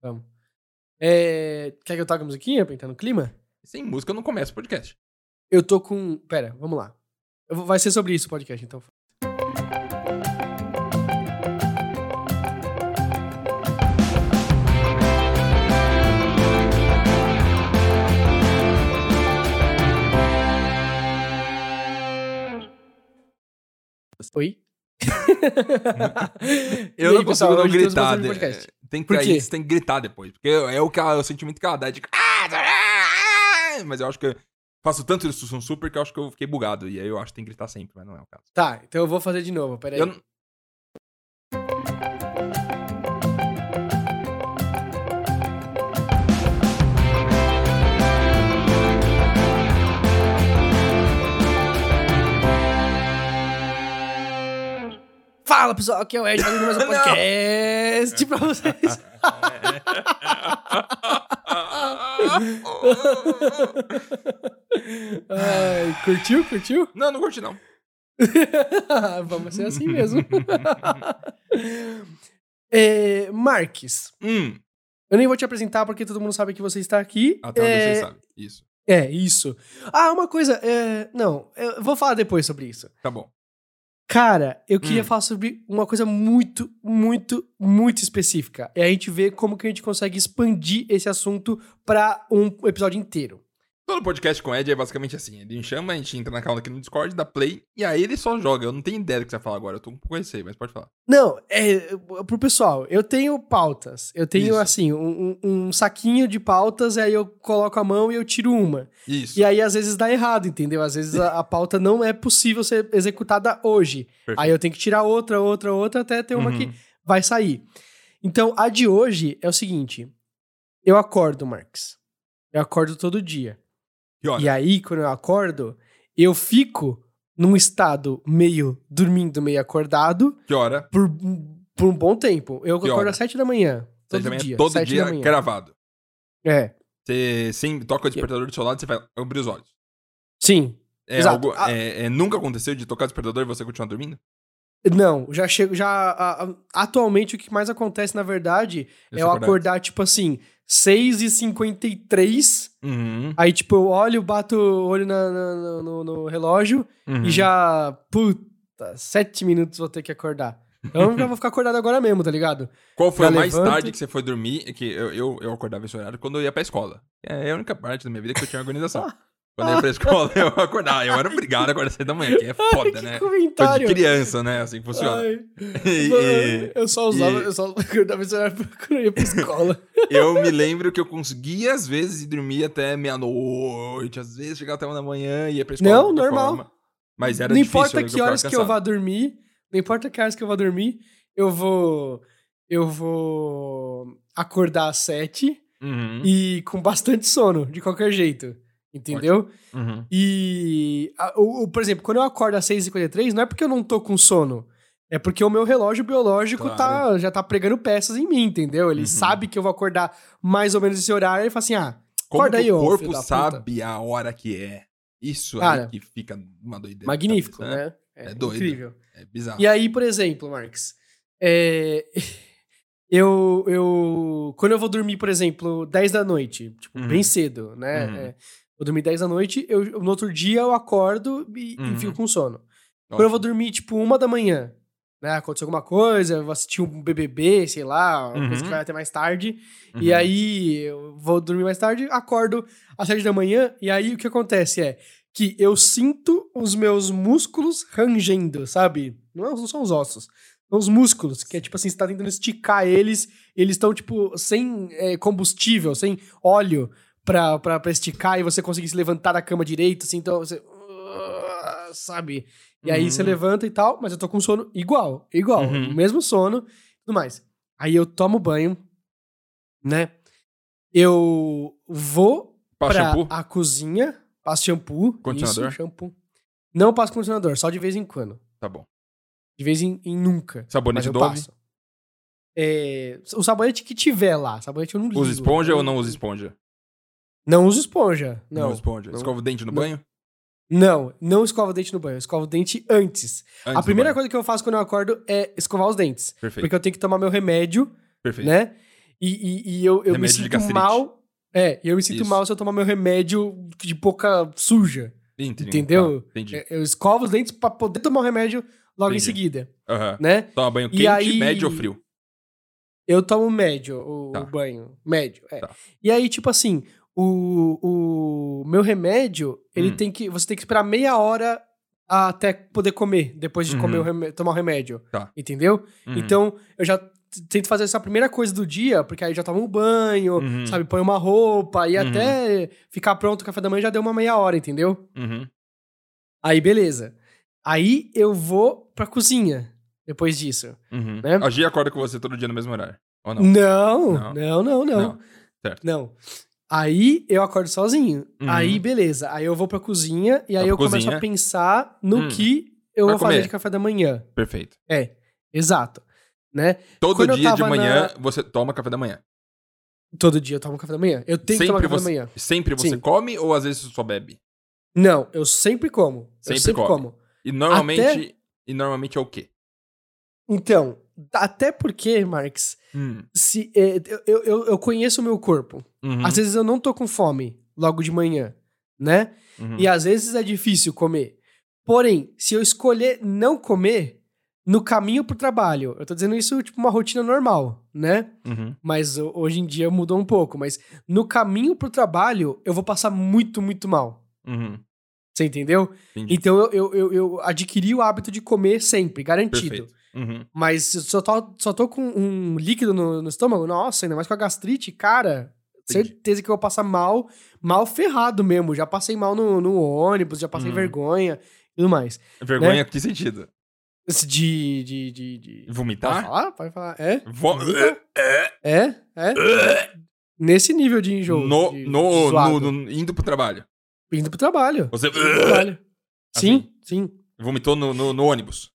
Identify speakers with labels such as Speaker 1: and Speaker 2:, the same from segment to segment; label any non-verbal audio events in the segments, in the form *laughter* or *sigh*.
Speaker 1: Vamos. É, quer que eu toque a musiquinha pra entrar no clima?
Speaker 2: Sem música eu não começo o podcast.
Speaker 1: Eu tô com. Pera, vamos lá. Vou- Vai ser sobre isso o podcast, então. Oi? *laughs*
Speaker 2: Eu
Speaker 1: aí,
Speaker 2: não
Speaker 1: pessoal,
Speaker 2: consigo não
Speaker 1: hoje temos
Speaker 2: gritar. de-
Speaker 1: podcast.
Speaker 2: Tem que aí você tem que gritar depois. Porque é o, que ela- o sentimento que ela dá de. "Ah, Mas eu acho que eu faço tanto isso no super que eu acho que eu fiquei bugado. E aí eu acho que tem que gritar sempre, mas não é o caso.
Speaker 1: Tá, então eu vou fazer de novo, peraí.
Speaker 2: Eu
Speaker 1: Fala pessoal, aqui é o Ed fazendo mais um *laughs* podcast pra vocês. Ai, curtiu? Curtiu?
Speaker 2: não, não curti, não. *laughs*
Speaker 1: Vamos ser assim mesmo. *laughs* é, Marques,
Speaker 2: Hum,
Speaker 1: eu nem vou te apresentar porque todo mundo sabe que você está aqui.
Speaker 2: até onde
Speaker 1: é,
Speaker 2: você sabe. Isso.
Speaker 1: É, isso. Ah, uma coisa. é, não, eu vou falar depois sobre isso.
Speaker 2: Tá bom.
Speaker 1: Cara, eu queria
Speaker 2: Hum.
Speaker 1: falar sobre uma coisa muito, muito, muito específica. É a gente ver como que a gente consegue expandir esse assunto pra um episódio inteiro.
Speaker 2: Todo podcast com o Ed é basicamente assim. Ele me chama, a gente entra na calma aqui no Discord, dá play, e aí ele só joga. Eu não tenho ideia do que você vai falar agora. Eu tô um pouco receio, mas pode falar.
Speaker 1: Não, é pro pessoal, eu tenho pautas. Eu tenho,
Speaker 2: Isso.
Speaker 1: assim, um, um- saquinho de pautas, aí eu coloco a mão e eu tiro uma.
Speaker 2: Isso.
Speaker 1: E aí, às vezes, dá errado, entendeu? Às vezes a, a pauta não é possível ser executada hoje.
Speaker 2: Perfeito.
Speaker 1: Aí eu tenho que tirar outra, outra, outra, até ter uma
Speaker 2: Uhum.
Speaker 1: que vai sair. Então, a de hoje é o seguinte: eu acordo, Marx. Eu acordo todo dia. E aí, quando eu acordo, eu fico num estado meio dormindo, meio acordado
Speaker 2: Que hora?
Speaker 1: por, por um bom tempo. Eu
Speaker 2: Que
Speaker 1: acordo às sete da manhã. Todo
Speaker 2: da manhã,
Speaker 1: dia.
Speaker 2: Todo dia gravado.
Speaker 1: É.
Speaker 2: Você sem, toca o despertador do seu lado, você vai abrir os olhos.
Speaker 1: Sim.
Speaker 2: É
Speaker 1: Exato.
Speaker 2: algo,
Speaker 1: Ah.
Speaker 2: é, é, nunca aconteceu de tocar o despertador e você continuar dormindo?
Speaker 1: Não, já chego. Já. a- a- atualmente, o que mais acontece, na verdade, é eu acordar, tipo assim, 6h53.
Speaker 2: Uhum,
Speaker 1: Aí, tipo, eu olho, bato o olho na- na- no, no relógio
Speaker 2: uhum.
Speaker 1: e já. Puta, 7 minutos vou ter que acordar. Então eu já vou ficar acordado agora mesmo, tá ligado?
Speaker 2: Qual foi
Speaker 1: já
Speaker 2: o mais
Speaker 1: levanto.
Speaker 2: tarde que você foi dormir? Que eu, eu, eu acordava esse horário quando eu ia pra escola. É a única parte da minha vida que eu tinha organização. *laughs* Quando eu ia pra escola, eu acordava. Eu era obrigado a acordar cedo da manhã, que é foda,
Speaker 1: que
Speaker 2: né?
Speaker 1: Comentário.
Speaker 2: de criança, né? Assim que funciona.
Speaker 1: Ai,
Speaker 2: E-
Speaker 1: eu só usava,
Speaker 2: e-
Speaker 1: eu só acordava esse horário quando eu ia pra escola. *laughs*
Speaker 2: eu me lembro que eu conseguia, às vezes, ir dormir até meia-noite. Às vezes, chegava até uma da manhã e ia pra escola.
Speaker 1: Não, normal.
Speaker 2: forma. Mas era
Speaker 1: não
Speaker 2: difícil.
Speaker 1: importa
Speaker 2: eu
Speaker 1: que horas que eu vá dormir, não importa que horas que eu vá dormir, eu vou eu vou acordar às sete
Speaker 2: Uhum,
Speaker 1: e com bastante sono, de qualquer jeito. Entendeu?
Speaker 2: uhum.
Speaker 1: E, a- o, o- por exemplo, quando eu acordo às 6h53, não é porque eu não tô com sono. É porque o meu relógio biológico tá,
Speaker 2: Claro.
Speaker 1: já tá pregando peças em mim, entendeu? Ele
Speaker 2: Uhum.
Speaker 1: sabe que eu vou acordar mais ou menos esse horário e fala assim: ah,
Speaker 2: Como
Speaker 1: Acorda aí,
Speaker 2: o
Speaker 1: ô,
Speaker 2: corpo sabe a hora que é? Isso
Speaker 1: Cara,
Speaker 2: aí que fica uma doideira.
Speaker 1: magnífico,
Speaker 2: cabeça,
Speaker 1: né?
Speaker 2: É doido.
Speaker 1: Incrível.
Speaker 2: É bizarro.
Speaker 1: E aí, por exemplo, Marx, é, *laughs* eu, eu. Quando eu vou dormir, por exemplo, 10 da noite, tipo,
Speaker 2: Uhum.
Speaker 1: bem cedo, né?
Speaker 2: Uhum.
Speaker 1: É, vou dormir 10 da noite, eu, no outro dia eu acordo e, e
Speaker 2: Uhum.
Speaker 1: fico com sono. Quando eu vou dormir, tipo, uma da manhã, né? Aconteceu alguma coisa, eu vou assistir um BBB, sei lá, uma coisa
Speaker 2: Uhum.
Speaker 1: que vai até mais tarde.
Speaker 2: Uhum.
Speaker 1: E aí, eu vou dormir mais tarde, acordo às 7 da manhã, e aí o que acontece é que eu sinto os meus músculos rangendo, sabe? Não, é- não são os ossos. São os músculos, que é tipo assim, você tá tentando esticar eles, eles estão, tipo, sem é, combustível, sem óleo pra, pra, pra esticar e você conseguir se levantar da cama direito, assim, então você. uh, Sabe? E aí
Speaker 2: Uhum.
Speaker 1: você levanta e tal, mas eu tô com sono igual, igual,
Speaker 2: Uhum.
Speaker 1: mesmo sono tudo mais. Aí eu tomo banho, né? Eu vou
Speaker 2: Passa
Speaker 1: pra
Speaker 2: shampoo?
Speaker 1: a cozinha, passo shampoo.
Speaker 2: Condicionador?
Speaker 1: Isso, shampoo. Não passo condicionador, só de vez em quando.
Speaker 2: Tá bom.
Speaker 1: De vez em, em nunca.
Speaker 2: Sabonete Dove?
Speaker 1: passo. É, o sabonete que tiver lá. Sabonete eu não ligo.
Speaker 2: Usa esponja ou não usa esponja?
Speaker 1: Não uso esponja. Não.
Speaker 2: usa esponja.
Speaker 1: não.
Speaker 2: Escova o dente no
Speaker 1: Não.
Speaker 2: banho?
Speaker 1: Não, não escova o dente no banho. Eu escovo o dente antes.
Speaker 2: Antes
Speaker 1: a primeira coisa que eu faço quando eu acordo é escovar os dentes.
Speaker 2: Perfeito.
Speaker 1: Porque eu tenho que tomar meu remédio,
Speaker 2: Perfeito.
Speaker 1: né? E, e, e eu, eu me sinto mal. É, e eu me sinto
Speaker 2: Isso.
Speaker 1: mal se eu tomar meu remédio de boca suja.
Speaker 2: Entendi.
Speaker 1: Entendeu?
Speaker 2: Tá, entendi.
Speaker 1: É, Eu escovo os dentes pra poder tomar o remédio logo em
Speaker 2: Entendi.
Speaker 1: seguida,
Speaker 2: Aham.
Speaker 1: né?
Speaker 2: Toma banho quente,
Speaker 1: aí-
Speaker 2: médio ou frio?
Speaker 1: Eu tomo médio, o,
Speaker 2: Tá.
Speaker 1: o banho. Médio, é.
Speaker 2: Tá.
Speaker 1: E aí, tipo assim, o, o meu remédio, ele
Speaker 2: Hum.
Speaker 1: tem que. Você tem que esperar meia hora até poder comer, depois de comer
Speaker 2: Uhum.
Speaker 1: o remé- tomar o remédio.
Speaker 2: Tá.
Speaker 1: Entendeu?
Speaker 2: Uhum.
Speaker 1: Então, eu já tento fazer essa primeira coisa do dia, porque aí já tomo um banho,
Speaker 2: Uhum.
Speaker 1: sabe, põe uma roupa, e
Speaker 2: Uhum.
Speaker 1: até ficar pronto o café da manhã já deu uma meia hora, entendeu?
Speaker 2: Uhum.
Speaker 1: Aí, beleza. Aí eu vou pra cozinha depois disso.
Speaker 2: Uhum.
Speaker 1: Né?
Speaker 2: A Gia acorda com você todo dia no mesmo horário. Ou não?
Speaker 1: Não,
Speaker 2: Não.
Speaker 1: não, não, não.
Speaker 2: Não. Certo.
Speaker 1: Não. Aí eu acordo sozinho.
Speaker 2: Uhum.
Speaker 1: Aí, beleza. Aí eu vou pra cozinha e aí
Speaker 2: pra
Speaker 1: eu começo
Speaker 2: cozinha.
Speaker 1: a pensar no
Speaker 2: Hum.
Speaker 1: que eu
Speaker 2: Vai
Speaker 1: vou fazer
Speaker 2: comer.
Speaker 1: de café da manhã.
Speaker 2: Perfeito.
Speaker 1: É, exato. Né?
Speaker 2: Todo
Speaker 1: Quando eu
Speaker 2: dia de manhã você toma café da manhã.
Speaker 1: Todo dia eu tomo café da manhã. Eu tenho que tomar café
Speaker 2: você,
Speaker 1: da manhã.
Speaker 2: Sempre você
Speaker 1: Sim.
Speaker 2: come ou às vezes você só bebe?
Speaker 1: Não, eu sempre como. eu
Speaker 2: Sempre
Speaker 1: sempre
Speaker 2: come.
Speaker 1: como.
Speaker 2: E normalmente,
Speaker 1: Até-
Speaker 2: e normalmente é o quê?
Speaker 1: Então, até porque, Marx,
Speaker 2: Hum.
Speaker 1: se, é, eu, eu, eu conheço o meu corpo.
Speaker 2: Uhum.
Speaker 1: Às vezes eu não tô com fome logo de manhã, né?
Speaker 2: Uhum.
Speaker 1: E às vezes é difícil comer. Porém, se eu escolher não comer no caminho pro trabalho, eu tô dizendo isso tipo uma rotina normal, né?
Speaker 2: Uhum.
Speaker 1: Mas ho- hoje em dia mudou um pouco. Mas no caminho pro trabalho, eu vou passar muito, muito mal.
Speaker 2: Uhum.
Speaker 1: Você entendeu?
Speaker 2: Entendi.
Speaker 1: Então eu, eu, eu, eu adquiri o hábito de comer sempre, garantido.
Speaker 2: Perfeito. Uhum.
Speaker 1: Mas só tô, só tô com um líquido no, no estômago, nossa, ainda mais com a gastrite, cara,
Speaker 2: Entendi.
Speaker 1: certeza que eu vou passar mal, mal ferrado mesmo. Já passei mal no, no ônibus, já passei
Speaker 2: Uhum.
Speaker 1: vergonha e tudo mais.
Speaker 2: Vergonha,
Speaker 1: Né?
Speaker 2: que sentido?
Speaker 1: De. de, de, de... Pode
Speaker 2: Vomitar?
Speaker 1: falar? Pode falar. É?
Speaker 2: Vo-
Speaker 1: É? É? Nesse nível de enjoo.
Speaker 2: no,
Speaker 1: de-
Speaker 2: no,
Speaker 1: de
Speaker 2: no- no- indo pro trabalho.
Speaker 1: Indo pro trabalho.
Speaker 2: Você
Speaker 1: Indo pro trabalho.
Speaker 2: Assim?
Speaker 1: Sim, sim.
Speaker 2: vomitou no, no, no ônibus.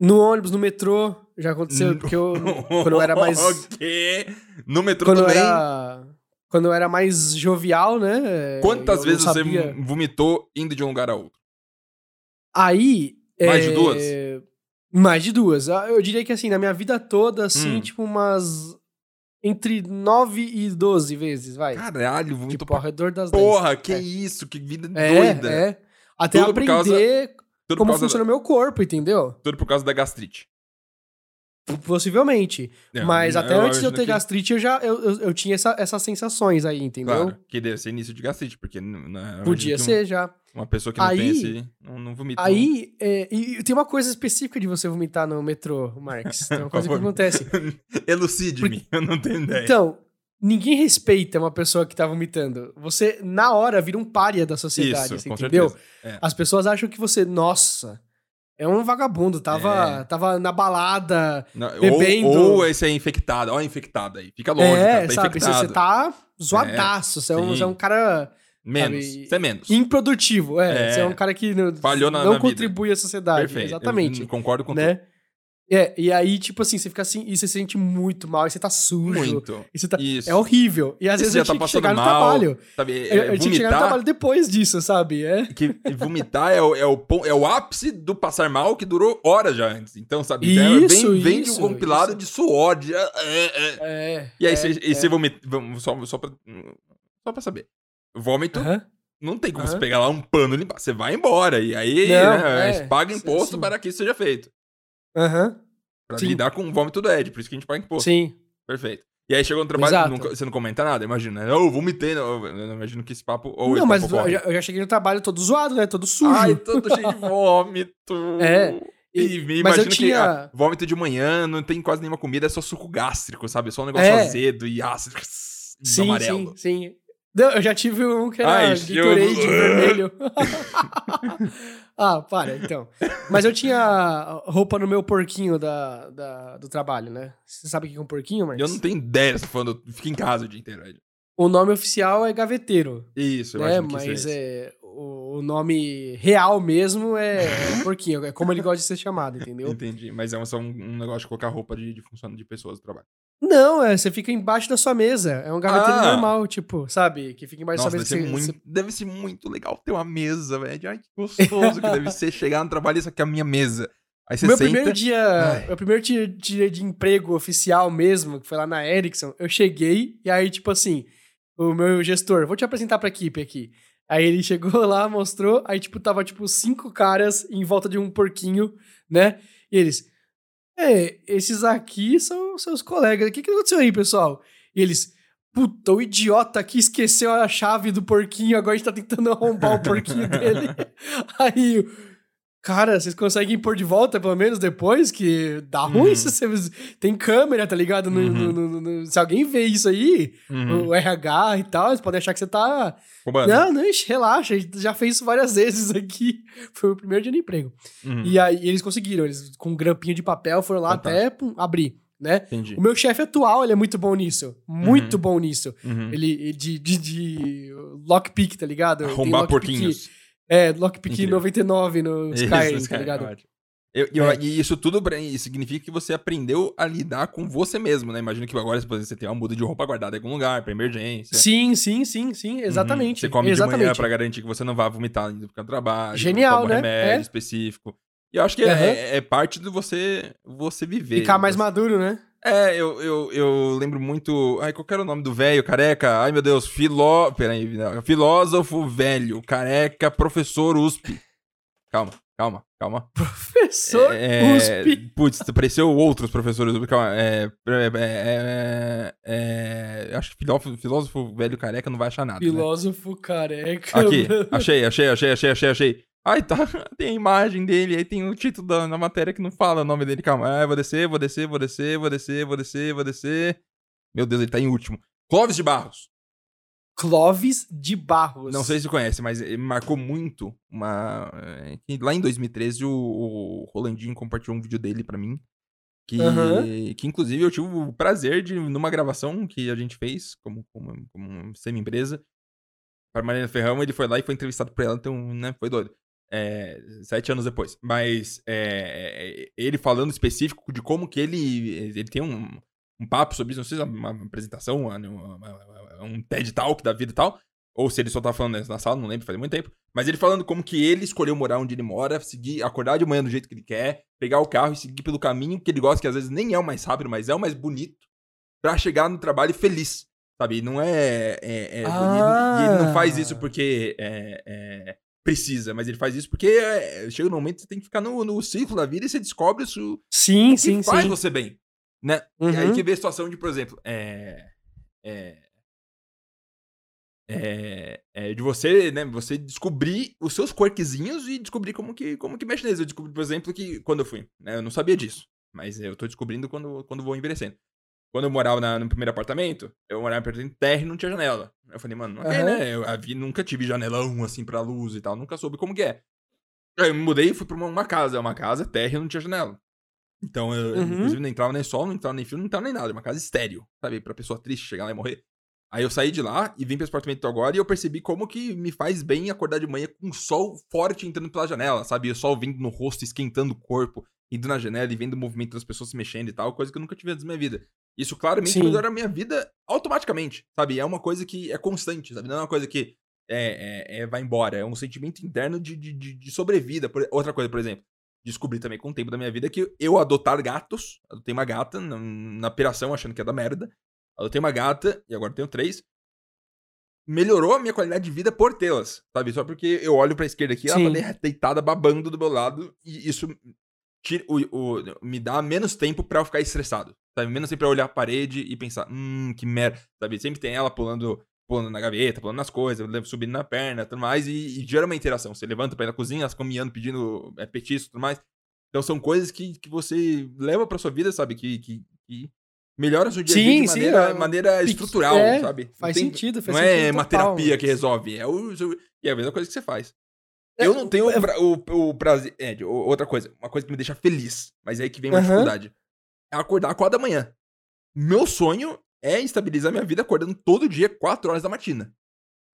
Speaker 1: No ônibus, no metrô, já aconteceu, porque eu. *laughs* Quando eu era mais. *laughs*
Speaker 2: O quê? No metrô
Speaker 1: quando eu
Speaker 2: também?
Speaker 1: era. Quando eu era mais jovial, né?
Speaker 2: Quantas
Speaker 1: eu não
Speaker 2: vezes você vomitou indo de um lugar a outro?
Speaker 1: Aí.
Speaker 2: Mais de
Speaker 1: é,
Speaker 2: duas?
Speaker 1: Mais de duas. Ah, Eu diria que assim, na minha vida toda, assim,
Speaker 2: Hum.
Speaker 1: tipo umas. Entre 9 e 12 vezes, vai.
Speaker 2: Caralho, vomitou
Speaker 1: tipo, ao redor das 10.
Speaker 2: porra. Que
Speaker 1: É.
Speaker 2: isso, que vida
Speaker 1: É,
Speaker 2: doida.
Speaker 1: é. Até
Speaker 2: Tudo por
Speaker 1: aprender
Speaker 2: causa- Tudo,
Speaker 1: como funciona o meu corpo, entendeu?
Speaker 2: da, tudo por causa da gastrite.
Speaker 1: Possivelmente.
Speaker 2: É,
Speaker 1: Mas
Speaker 2: eu
Speaker 1: até antes de eu ter
Speaker 2: que-
Speaker 1: gastrite, eu já eu, eu, eu tinha essa- essas sensações aí, entendeu?
Speaker 2: Claro, que deve ser início de gastrite, porque n- n- eu imagino
Speaker 1: Podia
Speaker 2: que um-
Speaker 1: ser já.
Speaker 2: Uma pessoa que não tem
Speaker 1: Aí-
Speaker 2: esse. Não, não vomita. não.
Speaker 1: Aí, é, e tem uma coisa específica de você vomitar no metrô, Marx. Tem uma *laughs* coisa que acontece. *laughs*
Speaker 2: Elucide-me, eu não tenho ideia.
Speaker 1: Então, ninguém respeita uma pessoa que tá vomitando. Você, na hora, vira um pária da sociedade,
Speaker 2: Isso,
Speaker 1: assim,
Speaker 2: com
Speaker 1: entendeu?
Speaker 2: certeza. É.
Speaker 1: As pessoas acham que você, nossa, é um vagabundo, tava,
Speaker 2: É.
Speaker 1: tava na balada.
Speaker 2: Não,
Speaker 1: bebendo.
Speaker 2: Ou, ou esse é infectado. Ó, infectado aí. Fica longe,
Speaker 1: é,
Speaker 2: cara. Tá
Speaker 1: sabe? Você,
Speaker 2: infectado.
Speaker 1: você tá zoadaço. você, é um, você é um cara
Speaker 2: Menos.
Speaker 1: sabe,
Speaker 2: Você é menos.
Speaker 1: improdutivo. É,
Speaker 2: É.
Speaker 1: você é um cara que não,
Speaker 2: Falhou na-
Speaker 1: não
Speaker 2: na vida.
Speaker 1: contribui à sociedade.
Speaker 2: Perfeito.
Speaker 1: Exatamente.
Speaker 2: Eu concordo com
Speaker 1: né? É, e aí, tipo assim, você fica assim, e você se sente muito mal, e você tá sujo.
Speaker 2: Muito.
Speaker 1: E você tá-
Speaker 2: Isso.
Speaker 1: É horrível. E às vezes
Speaker 2: você
Speaker 1: eu
Speaker 2: tá
Speaker 1: tinha que chegar no
Speaker 2: mal,
Speaker 1: trabalho.
Speaker 2: Sabe?
Speaker 1: Eu,
Speaker 2: É,
Speaker 1: eu tinha que chegar no trabalho depois disso, sabe? É.
Speaker 2: que vomitar é o, é, o, é o ápice do passar mal que durou horas já antes. Então, sabe? é,
Speaker 1: Isso,
Speaker 2: vem, vem de um
Speaker 1: isso,
Speaker 2: compilado
Speaker 1: isso.
Speaker 2: de suor. De, é, é.
Speaker 1: É.
Speaker 2: E aí,
Speaker 1: é,
Speaker 2: você,
Speaker 1: é.
Speaker 2: você vomita. Só, só, pra, só pra saber. Vômito,
Speaker 1: Aham.
Speaker 2: não tem como
Speaker 1: Aham.
Speaker 2: você pegar lá um pano e limpar. Você vai embora. E aí,
Speaker 1: Não,
Speaker 2: né, paga imposto
Speaker 1: Sim.
Speaker 2: para que isso seja feito.
Speaker 1: Aham.
Speaker 2: Pra
Speaker 1: Sim.
Speaker 2: lidar com o vômito do Ed. Por isso que a gente paga imposto.
Speaker 1: Sim.
Speaker 2: Perfeito. E aí chegou no trabalho, não- você não comenta nada, imagina. Eu vomitei, não, eu não imagino que esse papo. Ou
Speaker 1: não, mas eu já, eu já cheguei no trabalho todo zoado, né? Todo sujo.
Speaker 2: Ai, todo cheio de *laughs* vômito.
Speaker 1: É,
Speaker 2: E,
Speaker 1: e- mas eu
Speaker 2: imagino que
Speaker 1: tinha-
Speaker 2: ah, vômito de manhã não tem quase nenhuma comida, é só suco gástrico, sabe? É só um negócio
Speaker 1: É.
Speaker 2: azedo e ácido.
Speaker 1: sim,
Speaker 2: amarelo.
Speaker 1: sim, sim. Não, eu já tive um que era
Speaker 2: Ai,
Speaker 1: Gatorade
Speaker 2: eu- *laughs*
Speaker 1: vermelho. *laughs* ah, para, então. Mas eu tinha roupa no meu porquinho da, da- do trabalho, né? Você sabe o que é um porquinho, Marcos?
Speaker 2: Eu não tenho ideia, você tá falando, fica em casa o dia inteiro. Ed.
Speaker 1: O nome oficial é gaveteiro,
Speaker 2: Isso, eu
Speaker 1: né?
Speaker 2: acho que isso
Speaker 1: Mas
Speaker 2: é.
Speaker 1: é, o, o nome real mesmo é, é *laughs* porquinho. É como ele gosta de ser chamado, entendeu?
Speaker 2: Entendi, mas é só um, um negócio de colocar roupa de, de funcionário de pessoas do trabalho.
Speaker 1: Não, é, você fica embaixo da sua mesa. É um gaveteiro
Speaker 2: Ah.
Speaker 1: normal, tipo, sabe? Que fica embaixo
Speaker 2: Nossa,
Speaker 1: da
Speaker 2: deve
Speaker 1: sua
Speaker 2: ser,
Speaker 1: mesa. que você-
Speaker 2: muito, deve ser muito legal ter uma mesa, velho. Ai, que *laughs* gostoso que deve ser chegar no trabalho e isso aqui é a minha mesa. Aí você
Speaker 1: Meu
Speaker 2: senta...
Speaker 1: primeiro dia,
Speaker 2: Ai.
Speaker 1: meu primeiro dia, dia de emprego oficial mesmo, que foi lá na Ericsson, eu cheguei e aí, tipo assim, o meu gestor, vou te apresentar pra equipe aqui. Aí ele *laughs* chegou lá, mostrou, aí, tipo, tava, tipo, cinco caras em volta de um porquinho, né? E eles, é, esses aqui são seus colegas. O que, que aconteceu aí, pessoal? E eles, puta, o idiota aqui esqueceu a chave do porquinho, agora a gente tá tentando *laughs* arrombar o porquinho dele. *laughs* Aí, cara, vocês conseguem pôr de volta, pelo menos depois? Que dá ruim
Speaker 2: Uhum.
Speaker 1: se você. Tem câmera, tá ligado? No-
Speaker 2: Uhum.
Speaker 1: no- no- se alguém vê isso aí,
Speaker 2: Uhum.
Speaker 1: o RH e tal, eles podem achar que você tá.
Speaker 2: Roubando.
Speaker 1: Não, não, relaxa, a gente já fez isso várias *laughs* vezes aqui. Foi o primeiro dia de emprego.
Speaker 2: Uhum.
Speaker 1: E aí eles conseguiram, eles com um grampinho de papel foram lá até pum, abrir, né?
Speaker 2: Entendi.
Speaker 1: O meu chefe atual, ele é muito bom nisso. Muito
Speaker 2: Uhum.
Speaker 1: bom nisso. Ele, de, de, de lockpick, tá ligado?
Speaker 2: Arrombar porquinhos.
Speaker 1: É, lockpick
Speaker 2: Incrível.
Speaker 1: 99 no Skyrim,
Speaker 2: Sky,
Speaker 1: tá *laughs* ligado?
Speaker 2: ótimo. Eu- eu-
Speaker 1: É.
Speaker 2: E isso tudo significa que você aprendeu a lidar com você mesmo, né? Imagino que agora você tem uma muda de roupa guardada em algum lugar, pra emergência.
Speaker 1: Sim, sim, sim, sim,
Speaker 2: Uhum.
Speaker 1: exatamente.
Speaker 2: Você come
Speaker 1: exatamente.
Speaker 2: de manhã pra garantir que você não vá vomitar indo pro trabalho.
Speaker 1: Genial,
Speaker 2: toma
Speaker 1: né?
Speaker 2: remédio
Speaker 1: É.
Speaker 2: específico. E eu acho que é-
Speaker 1: Aham.
Speaker 2: é, é parte do você, você viver.
Speaker 1: Ficar mais
Speaker 2: Você-
Speaker 1: maduro, né?
Speaker 2: É, eu, eu, eu lembro muito. Ai, qual era o nome do velho, careca? Ai, meu Deus, filó... Peraí, não, filósofo velho, careca, professor USP. Calma, calma, calma.
Speaker 1: Professor
Speaker 2: É,
Speaker 1: USP.
Speaker 2: Putz, pareceu outros professores USP. Calma, é, é, é, é, acho que filósofo, filósofo velho careca não vai achar nada. né?
Speaker 1: Filósofo careca.
Speaker 2: Aqui, achei, achei, achei, achei, achei, achei. Ai, tá, *laughs* tem a imagem dele, aí tem o título da, na matéria que não fala o nome dele. Calma, ah, vou descer, vou descer, vou descer, vou descer, vou descer, vou descer. Meu Deus, ele tá em último. Clóvis de Barros.
Speaker 1: Clóvis de Barros.
Speaker 2: Não sei se você conhece, mas ele marcou muito uma... que Lá em 2013, o, o Rolandinho compartilhou um vídeo dele pra mim. Que,
Speaker 1: Aham.
Speaker 2: que inclusive eu tive o prazer de, numa gravação que a gente fez, como, como, como semi-empresa, para Mariana Ferrão, ele foi lá e foi entrevistado por ela, então, né, foi doido. É, sete anos depois. Mas é, ele falando específico de como que ele. Ele tem um, um papo sobre isso, não sei se é uma apresentação, uma- uma- uma- um TED Talk da vida e tal. Ou se ele só tava falando na sala, não lembro, faz muito tempo. Mas ele falando como que ele escolheu morar onde ele mora, seguir, acordar de manhã do jeito que ele quer, pegar o carro e seguir pelo caminho que ele gosta, que às vezes nem é o mais rápido, mas é o mais bonito, pra chegar no trabalho feliz. Sabe? Não é. é- é- e ele- e ele não faz isso
Speaker 1: Ah.
Speaker 2: porque é, é, precisa, mas ele faz isso porque é, chega um momento que você tem que ficar no, no ciclo da vida e você descobre isso
Speaker 1: Sim,
Speaker 2: que
Speaker 1: sim,
Speaker 2: faz
Speaker 1: sim.
Speaker 2: você bem. Né? E aí
Speaker 1: Uhum.
Speaker 2: que vê a situação de, por exemplo, é, é, é, é de você, né, você descobrir os seus quirkzinhos e descobrir como que, como que mexe neles. Eu descobri, por exemplo, que quando eu fui, né, eu não sabia disso, mas eu tô descobrindo quando, quando vou envelhecendo. Quando eu morava na- no primeiro apartamento, eu morava em apartamento terra e não tinha janela. Eu falei, mano, ok,
Speaker 1: Aham.
Speaker 2: né? Eu havia- nunca tive janelão assim pra luz e tal, nunca soube como que é. Aí eu me mudei e fui pra uma, uma casa, uma casa terra e não tinha janela. Então, eu,
Speaker 1: Uhum.
Speaker 2: inclusive, não entrava nem sol, não entrava nem fio, não entrava nem nada. Uma casa estéreo, sabe? Pra pessoa triste chegar lá e morrer. Aí eu saí de lá e vim pra esse apartamento agora e eu percebi como que me faz bem acordar de manhã com o sol forte entrando pela janela, sabe? O sol vindo no rosto, esquentando o corpo, indo na janela e vendo o movimento das pessoas se mexendo e tal, coisa que eu nunca tive antes na minha vida. Isso claramente
Speaker 1: Sim.
Speaker 2: melhora a minha vida automaticamente, sabe? É uma coisa que é constante, sabe? Não é uma coisa que é, é- é- vai embora. É um sentimento interno de, de, de, sobrevida. Por- outra coisa, por exemplo, descobri também com o tempo da minha vida que eu adotar gatos, adotei uma gata na, na piração, achando que é da merda. Adotei uma gata e agora tenho três. Melhorou a minha qualidade de vida por tê-las, sabe? Só porque eu olho pra esquerda aqui, ela
Speaker 1: Sim.
Speaker 2: tá deitada babando do meu lado e isso tira, o, o- me dá menos tempo pra eu ficar estressado, sabe? Menos tempo pra olhar a parede e pensar, hum, que merda, sabe? Sempre tem ela pulando, pulando na gaveta, pulando nas coisas, subindo na perna, tudo mais, e, e gera uma interação. Você levanta pra ir na cozinha, elas ficam miando, pedindo é, petisco e tudo mais. Então são coisas que, que você leva pra sua vida, sabe? Que, que, que melhoram o seu dia
Speaker 1: Sim,
Speaker 2: de
Speaker 1: sim,
Speaker 2: maneira,
Speaker 1: é-
Speaker 2: maneira estrutural,
Speaker 1: é,
Speaker 2: sabe?
Speaker 1: Faz
Speaker 2: tem-
Speaker 1: sentido, faz
Speaker 2: não
Speaker 1: sentido.
Speaker 2: é uma
Speaker 1: total.
Speaker 2: terapia que resolve, é, o, e é a mesma coisa que você faz.
Speaker 1: É,
Speaker 2: Eu não tenho
Speaker 1: é-
Speaker 2: o, pra- o, o prazer. É, outra coisa, uma coisa que me deixa feliz, mas é aí que vem uma
Speaker 1: Aham.
Speaker 2: dificuldade. É acordar às quatro da manhã. Meu sonho é estabilizar minha vida acordando todo dia, 4 horas da matina.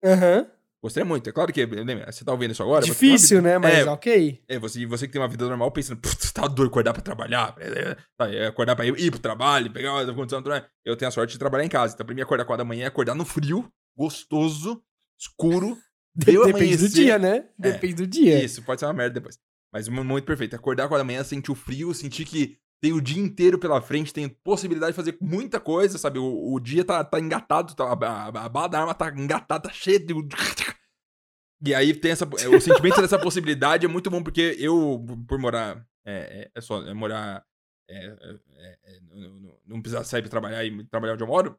Speaker 1: Aham.
Speaker 2: Gostaria muito. É claro que, você tá ouvindo isso agora?
Speaker 1: Difícil,
Speaker 2: vida-
Speaker 1: né? Mas
Speaker 2: É,
Speaker 1: ok.
Speaker 2: é, você, você que tem uma vida normal pensando, putz, tá doido acordar pra trabalhar, é, é, é, acordar pra ir, ir pro trabalho, pegar uma condição. Eu tenho a sorte de trabalhar em casa. Então, pra mim, acordar 4 da manhã é acordar no frio, gostoso, escuro.
Speaker 1: De-
Speaker 2: Ver o
Speaker 1: Depende do
Speaker 2: amanhecer.
Speaker 1: dia, né?
Speaker 2: É.
Speaker 1: Depende do dia.
Speaker 2: Isso, pode ser uma merda depois. Mas um momento perfeito. Acordar agora da manhã, sentir o frio, sentir que tem o dia inteiro pela frente, tem possibilidade de fazer muita coisa, sabe? O, o dia tá, tá engatado, tá, a, a, a bala da arma tá engatada, tá cheia de. *laughs* E aí tem essa. O sentimento dessa *laughs* possibilidade é muito bom, porque eu, por morar. É, é, é só é morar. É, é, é não, não precisar sair pra trabalhar e trabalhar onde eu moro.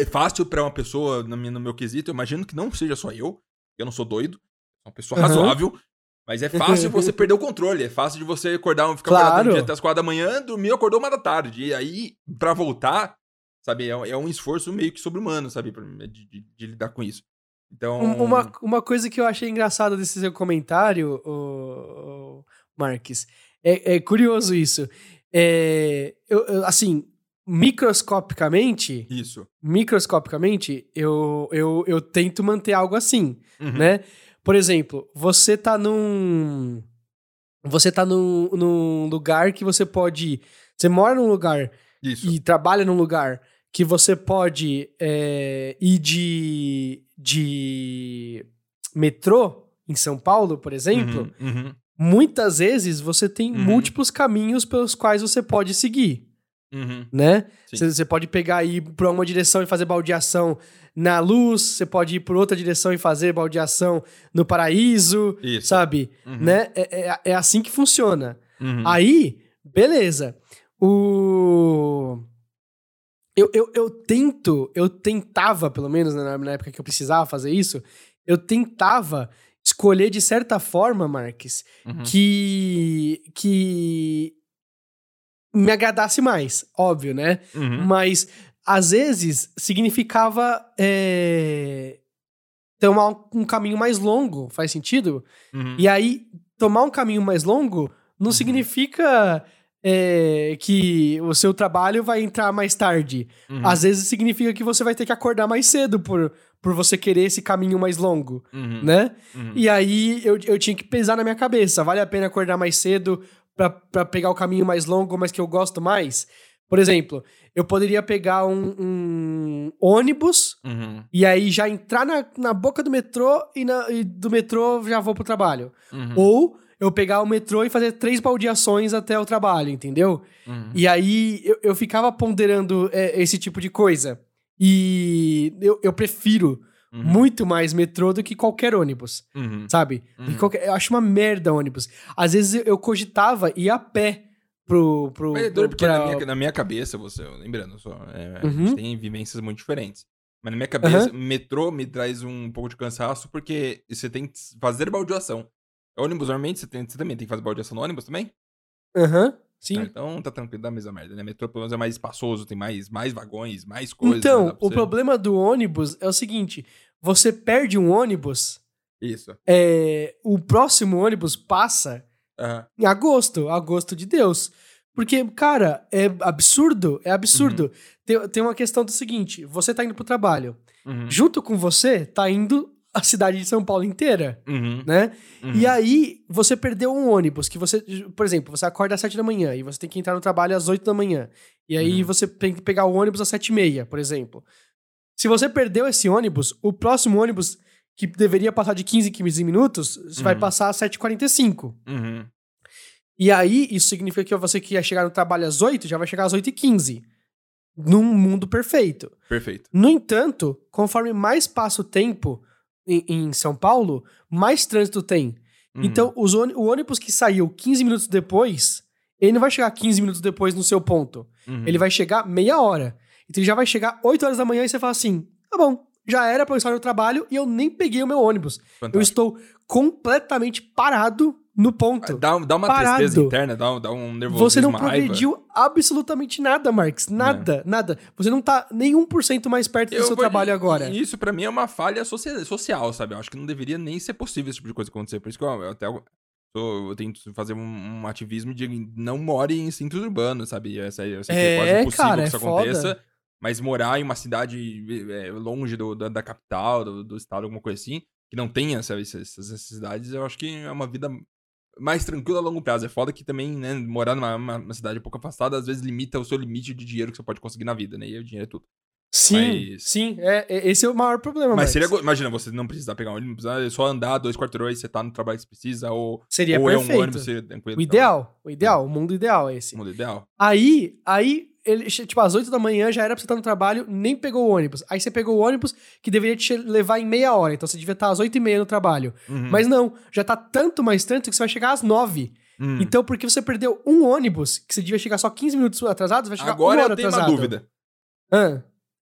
Speaker 2: É fácil pra uma pessoa, no meu, no meu quesito, eu imagino que não seja só eu, eu não sou doido, sou uma pessoa uhum. razoável. Mas é fácil você *laughs* perder o controle, é fácil de você acordar, ficar claro. acordado um dia até as quatro da manhã, dormir, acordou uma da tarde. E aí, pra voltar, sabe, é, é um esforço meio que sobre-humano, sabe, de, de, de, lidar com isso. Então.
Speaker 1: Uma, uma coisa que eu achei engraçada desse seu comentário, o, o Marques, é, é, curioso isso. É, eu, eu, assim, microscopicamente.
Speaker 2: Isso.
Speaker 1: Microscopicamente, eu, eu, eu tento manter algo assim, uhum. né? Por exemplo, você tá num. Você tá num, num lugar que você pode. Você mora num lugar
Speaker 2: Isso.
Speaker 1: e trabalha num lugar que você pode é, ir de, de metrô em São Paulo, por exemplo.
Speaker 2: Uhum, uhum.
Speaker 1: Muitas vezes você tem uhum. múltiplos caminhos pelos quais você pode seguir.
Speaker 2: Uhum.
Speaker 1: Né? Você pode pegar e ir pra uma direção e fazer baldeação na luz, você pode ir por outra direção e fazer baldeação no paraíso,
Speaker 2: Isso.
Speaker 1: sabe?
Speaker 2: Uhum.
Speaker 1: Né? É, é, é, assim que funciona.
Speaker 2: Uhum.
Speaker 1: Aí, beleza. O... Eu, eu, eu tento, eu tentava, pelo menos né, na época que eu precisava fazer isso, eu tentava escolher de certa forma, Marques,
Speaker 2: uhum.
Speaker 1: que, que me agradasse mais, óbvio, né?
Speaker 2: Uhum.
Speaker 1: Mas às vezes significava é, tomar um caminho mais longo, faz sentido?
Speaker 2: Uhum.
Speaker 1: E aí, tomar um caminho mais longo não uhum. significa é, que o seu trabalho vai entrar mais tarde.
Speaker 2: Uhum.
Speaker 1: Às vezes significa que você vai ter que acordar mais cedo por, por você querer esse caminho mais longo,
Speaker 2: uhum.
Speaker 1: né?
Speaker 2: Uhum.
Speaker 1: E aí eu, eu tinha que pesar na minha cabeça, vale a pena acordar mais cedo para pegar o caminho mais longo, mas que eu gosto mais? Por exemplo, eu poderia pegar um, um ônibus
Speaker 2: uhum.
Speaker 1: e aí já entrar na, na boca do metrô e, na, e do metrô já vou pro trabalho.
Speaker 2: Uhum.
Speaker 1: Ou eu pegar o metrô e fazer três baldeações até o trabalho, entendeu?
Speaker 2: Uhum.
Speaker 1: E aí eu, eu ficava ponderando é, esse tipo de coisa. E eu, eu prefiro
Speaker 2: uhum.
Speaker 1: muito mais metrô do que qualquer ônibus,
Speaker 2: uhum.
Speaker 1: sabe?
Speaker 2: Uhum.
Speaker 1: Qualquer, eu acho uma merda ônibus. Às vezes eu cogitava ir a pé pro. pro,
Speaker 2: Mas é doido, porque
Speaker 1: pra...
Speaker 2: na, minha, na minha cabeça, você, lembrando só, é,
Speaker 1: uhum.
Speaker 2: a gente tem vivências muito diferentes. Mas na minha cabeça, uhum. metrô me traz um pouco de cansaço porque você tem que fazer baldeação. Ônibus, normalmente, você, tem, você também tem que fazer baldeação no ônibus também?
Speaker 1: Aham. Sim.
Speaker 2: Ah, então tá tranquilo, dá a mesma merda, né? Metrô pelo menos é mais espaçoso, tem mais, mais vagões, mais coisas.
Speaker 1: Então,
Speaker 2: né?
Speaker 1: o problema do ônibus é o seguinte: você perde um ônibus.
Speaker 2: Isso.
Speaker 1: É, o próximo ônibus passa
Speaker 2: uhum.
Speaker 1: em agosto, agosto de Deus. Porque, cara, é absurdo, é absurdo. Uhum. Tem, tem uma questão do seguinte: você tá indo pro trabalho.
Speaker 2: Uhum.
Speaker 1: Junto com você, tá indo a cidade de São Paulo inteira,
Speaker 2: uhum.
Speaker 1: né?
Speaker 2: Uhum.
Speaker 1: E aí, você perdeu um ônibus que você... Por exemplo, você acorda às 7 da manhã e você tem que entrar no trabalho às 8 da manhã. E aí,
Speaker 2: Uhum.
Speaker 1: você tem que pegar o ônibus às 7 e meia, por exemplo. Se você perdeu esse ônibus, o próximo ônibus que deveria passar de 15 em 15 minutos, vai
Speaker 2: Uhum.
Speaker 1: passar às 7h45.
Speaker 2: Uhum.
Speaker 1: E aí, isso significa que você que ia chegar no trabalho às 8, já vai chegar às 8h15. Num mundo perfeito.
Speaker 2: Perfeito.
Speaker 1: No entanto, conforme mais passa o tempo em, em São Paulo, mais trânsito tem.
Speaker 2: Uhum.
Speaker 1: Então, os o ônibus que saiu 15 minutos depois, ele não vai chegar 15 minutos depois no seu ponto.
Speaker 2: Uhum.
Speaker 1: Ele vai chegar meia hora. Então, ele já vai chegar 8 horas da manhã e você fala assim: tá bom, já era pra eu estar no trabalho e eu nem peguei o meu ônibus.
Speaker 2: Fantástico.
Speaker 1: Eu estou completamente parado no ponto.
Speaker 2: Dá, dá uma
Speaker 1: Parado.
Speaker 2: tristeza interna, dá, um- dá um nervosismo,
Speaker 1: Você não
Speaker 2: uma raiva.
Speaker 1: progrediu absolutamente nada, Marx. Nada, nada. Você não tá nem 1% mais perto do
Speaker 2: Eu
Speaker 1: seu
Speaker 2: vou-
Speaker 1: trabalho agora.
Speaker 2: Isso pra mim é uma falha socia- social, sabe? Eu acho que não deveria nem ser possível esse tipo de coisa acontecer. Por isso que eu, eu até eu tento fazer um, um ativismo de não more em centros urbanos, sabe? Eu sei, eu sei que é quase
Speaker 1: É,
Speaker 2: impossível
Speaker 1: cara,
Speaker 2: que isso
Speaker 1: é foda.
Speaker 2: aconteça. Mas morar em uma cidade é, longe do- da, da capital, do, do estado, alguma coisa assim, que não tenha sabe, essas necessidades, eu acho que é uma vida mais tranquila a longo prazo. É foda que também, né, morar numa uma- cidade um pouco afastada, às vezes limita o seu limite de dinheiro que você pode conseguir na vida, né? E o dinheiro é tudo.
Speaker 1: Sim,
Speaker 2: Mas-
Speaker 1: sim, é, é- esse é o maior problema,
Speaker 2: Mas
Speaker 1: Marcos.
Speaker 2: seria. Imagina, você não precisar pegar um ônibus, ah, só andar dois quarteirões, você tá no trabalho que você precisa, ou,
Speaker 1: Seria
Speaker 2: ou é um
Speaker 1: perfeito.
Speaker 2: ônibus, você tranquilo.
Speaker 1: O ideal, o ideal, o mundo ideal é esse.
Speaker 2: Mundo ideal.
Speaker 1: Aí, aí, ele, tipo, às 8 da manhã já era pra você estar no trabalho, nem pegou o ônibus. Aí você pegou o ônibus que deveria te levar em meia hora, então você devia estar às 8 e meia no trabalho.
Speaker 2: Uhum.
Speaker 1: Mas não, já tá tanto mais tanto que você vai chegar às 9.
Speaker 2: Hum.
Speaker 1: Então, porque você perdeu um ônibus, que você devia chegar só 15 minutos atrasado, você vai chegar
Speaker 2: Agora
Speaker 1: uma hora
Speaker 2: eu tenho
Speaker 1: atrasado.
Speaker 2: uma dúvida.
Speaker 1: Ah,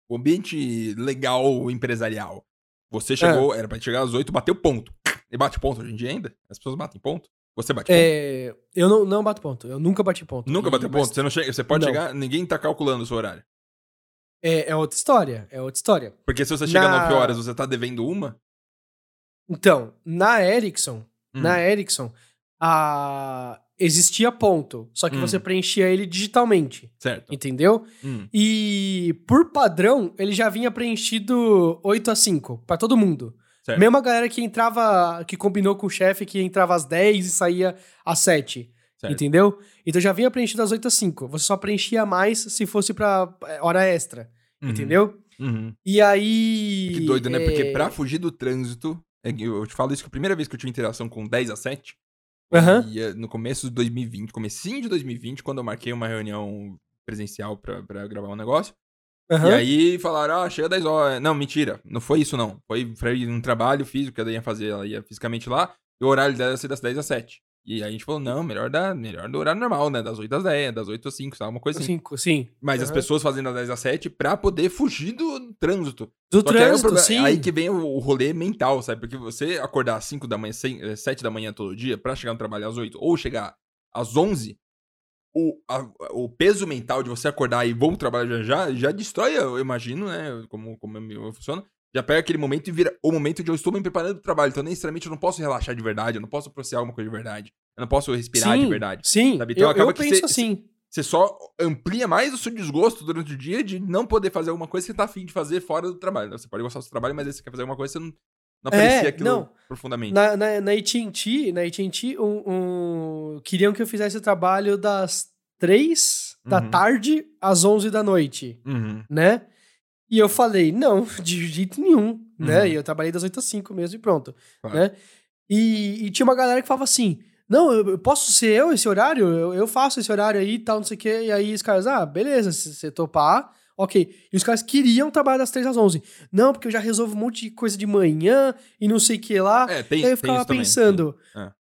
Speaker 2: O ambiente legal empresarial. Você chegou,
Speaker 1: Ah.
Speaker 2: era pra chegar às 8, bateu ponto. E bate ponto hoje em dia ainda? As pessoas batem ponto? Você bate ponto?
Speaker 1: é, eu não, não bato ponto, eu nunca bati ponto.
Speaker 2: Nunca bateu
Speaker 1: mas
Speaker 2: ponto? Você, não chega, você pode
Speaker 1: Não.
Speaker 2: chegar, ninguém tá calculando o seu horário.
Speaker 1: É, é outra história, é outra história.
Speaker 2: Porque se você chega
Speaker 1: Na-
Speaker 2: 9 horas, você tá devendo uma.
Speaker 1: Então, na Ericsson,
Speaker 2: Hum.
Speaker 1: na Ericsson, a... existia ponto, só que
Speaker 2: Hum.
Speaker 1: você preenchia ele digitalmente,
Speaker 2: Certo.
Speaker 1: entendeu?
Speaker 2: Hum.
Speaker 1: E por padrão, ele já vinha preenchido 8 a 5 pra todo mundo.
Speaker 2: Certo.
Speaker 1: Mesmo a galera que entrava, que combinou com o chefe que entrava às 10 e saía às 7.
Speaker 2: Certo.
Speaker 1: Entendeu? Então já vinha preenchido às 8 às 5. Você só preenchia mais se fosse pra é, hora extra.
Speaker 2: Uhum.
Speaker 1: Entendeu?
Speaker 2: Uhum.
Speaker 1: E aí.
Speaker 2: Que doido, né? Porque
Speaker 1: é,
Speaker 2: pra fugir do trânsito. é que Eu te falo isso que a primeira vez que eu tive interação com 10 a 7 foi
Speaker 1: Aham.
Speaker 2: eh, no começo de 2020, comecinho de 2020, quando eu marquei uma reunião presencial pra, pra gravar um negócio.
Speaker 1: Aham.
Speaker 2: E aí falaram, ah, chega 10 horas. Não, mentira, não foi isso não. Foi, foi um trabalho físico que ela ia fazer, ela ia fisicamente lá, e o horário dela ia ser das 10 às 7. E aí a gente falou, não, melhor, da, melhor do horário normal, né? Das 8 às 10, das 8 às 5, sabe? Uma coisa assim.
Speaker 1: 5, sim.
Speaker 2: Mas as
Speaker 1: Aham.
Speaker 2: pessoas fazendo das 10 às 7 pra poder fugir do trânsito.
Speaker 1: Do
Speaker 2: Só que aí,
Speaker 1: trânsito,
Speaker 2: problema-
Speaker 1: sim.
Speaker 2: aí que vem o, o rolê mental, sabe? Porque você acordar às 5 da manhã, 7 da manhã todo dia pra chegar no trabalho às 8 ou chegar às 11, o, a- o peso mental de você acordar e vou pro trabalho já já, já destrói, eu imagino, né? Como, como eu funciona. Já pega aquele momento e vira o momento de eu estou me preparando pro trabalho. Então, necessariamente, eu não posso relaxar de verdade, eu não posso processar alguma coisa de verdade. Eu não posso respirar de
Speaker 1: Sim,
Speaker 2: verdade.
Speaker 1: Sim,
Speaker 2: sabe? Então
Speaker 1: eu,
Speaker 2: acaba
Speaker 1: eu
Speaker 2: que
Speaker 1: penso
Speaker 2: cê-
Speaker 1: assim.
Speaker 2: Você só amplia mais o seu desgosto durante o dia de não poder fazer alguma coisa que você tá afim de fazer fora do trabalho. né? Você pode gostar do seu trabalho, mas aí você quer fazer alguma coisa, você não, não
Speaker 1: É,
Speaker 2: aprecia aquilo
Speaker 1: não.
Speaker 2: profundamente.
Speaker 1: Na, na, na AT&T, na AT&T, um, um- queriam que eu fizesse o trabalho das 3 da
Speaker 2: Uhum.
Speaker 1: tarde às 11 da noite,
Speaker 2: Uhum.
Speaker 1: né? E eu falei, não, *laughs* de jeito nenhum, né?
Speaker 2: Uhum.
Speaker 1: E eu trabalhei das 8 às 5 mesmo e pronto,
Speaker 2: Claro.
Speaker 1: né? E, e tinha uma galera que falava assim, não, eu, eu posso ser eu esse horário? Eu, eu faço esse horário aí e tal, não sei o quê. E aí os caras, ah, beleza, se você topar, ok. E os caras queriam trabalhar das 3 às 11. Não, porque eu já resolvo um monte de coisa de manhã e não sei o que lá.
Speaker 2: É, tem,
Speaker 1: E aí eu ficava
Speaker 2: isso também.
Speaker 1: pensando,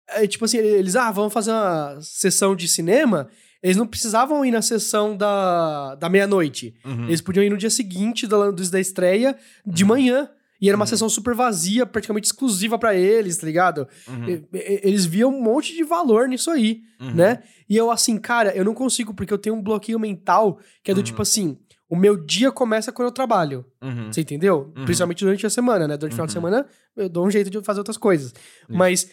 Speaker 2: É.
Speaker 1: é, tipo assim, eles, ah, vamos fazer uma sessão de cinema. Eles não precisavam ir na sessão da, da meia-noite.
Speaker 2: Uhum.
Speaker 1: Eles podiam ir no dia seguinte da, da estreia, de
Speaker 2: Uhum.
Speaker 1: manhã. E era uma
Speaker 2: Uhum.
Speaker 1: sessão super vazia, praticamente exclusiva pra eles, tá ligado?
Speaker 2: Uhum.
Speaker 1: Eles viam um monte de valor nisso aí,
Speaker 2: Uhum.
Speaker 1: né? E eu, assim, cara, eu não consigo, porque eu tenho um bloqueio mental que é do
Speaker 2: Uhum.
Speaker 1: tipo assim: o meu dia começa quando eu trabalho.
Speaker 2: Uhum.
Speaker 1: Você entendeu?
Speaker 2: Uhum.
Speaker 1: Principalmente durante a semana, né? Durante o final de
Speaker 2: Uhum.
Speaker 1: semana, eu dou um jeito de fazer outras coisas. Mas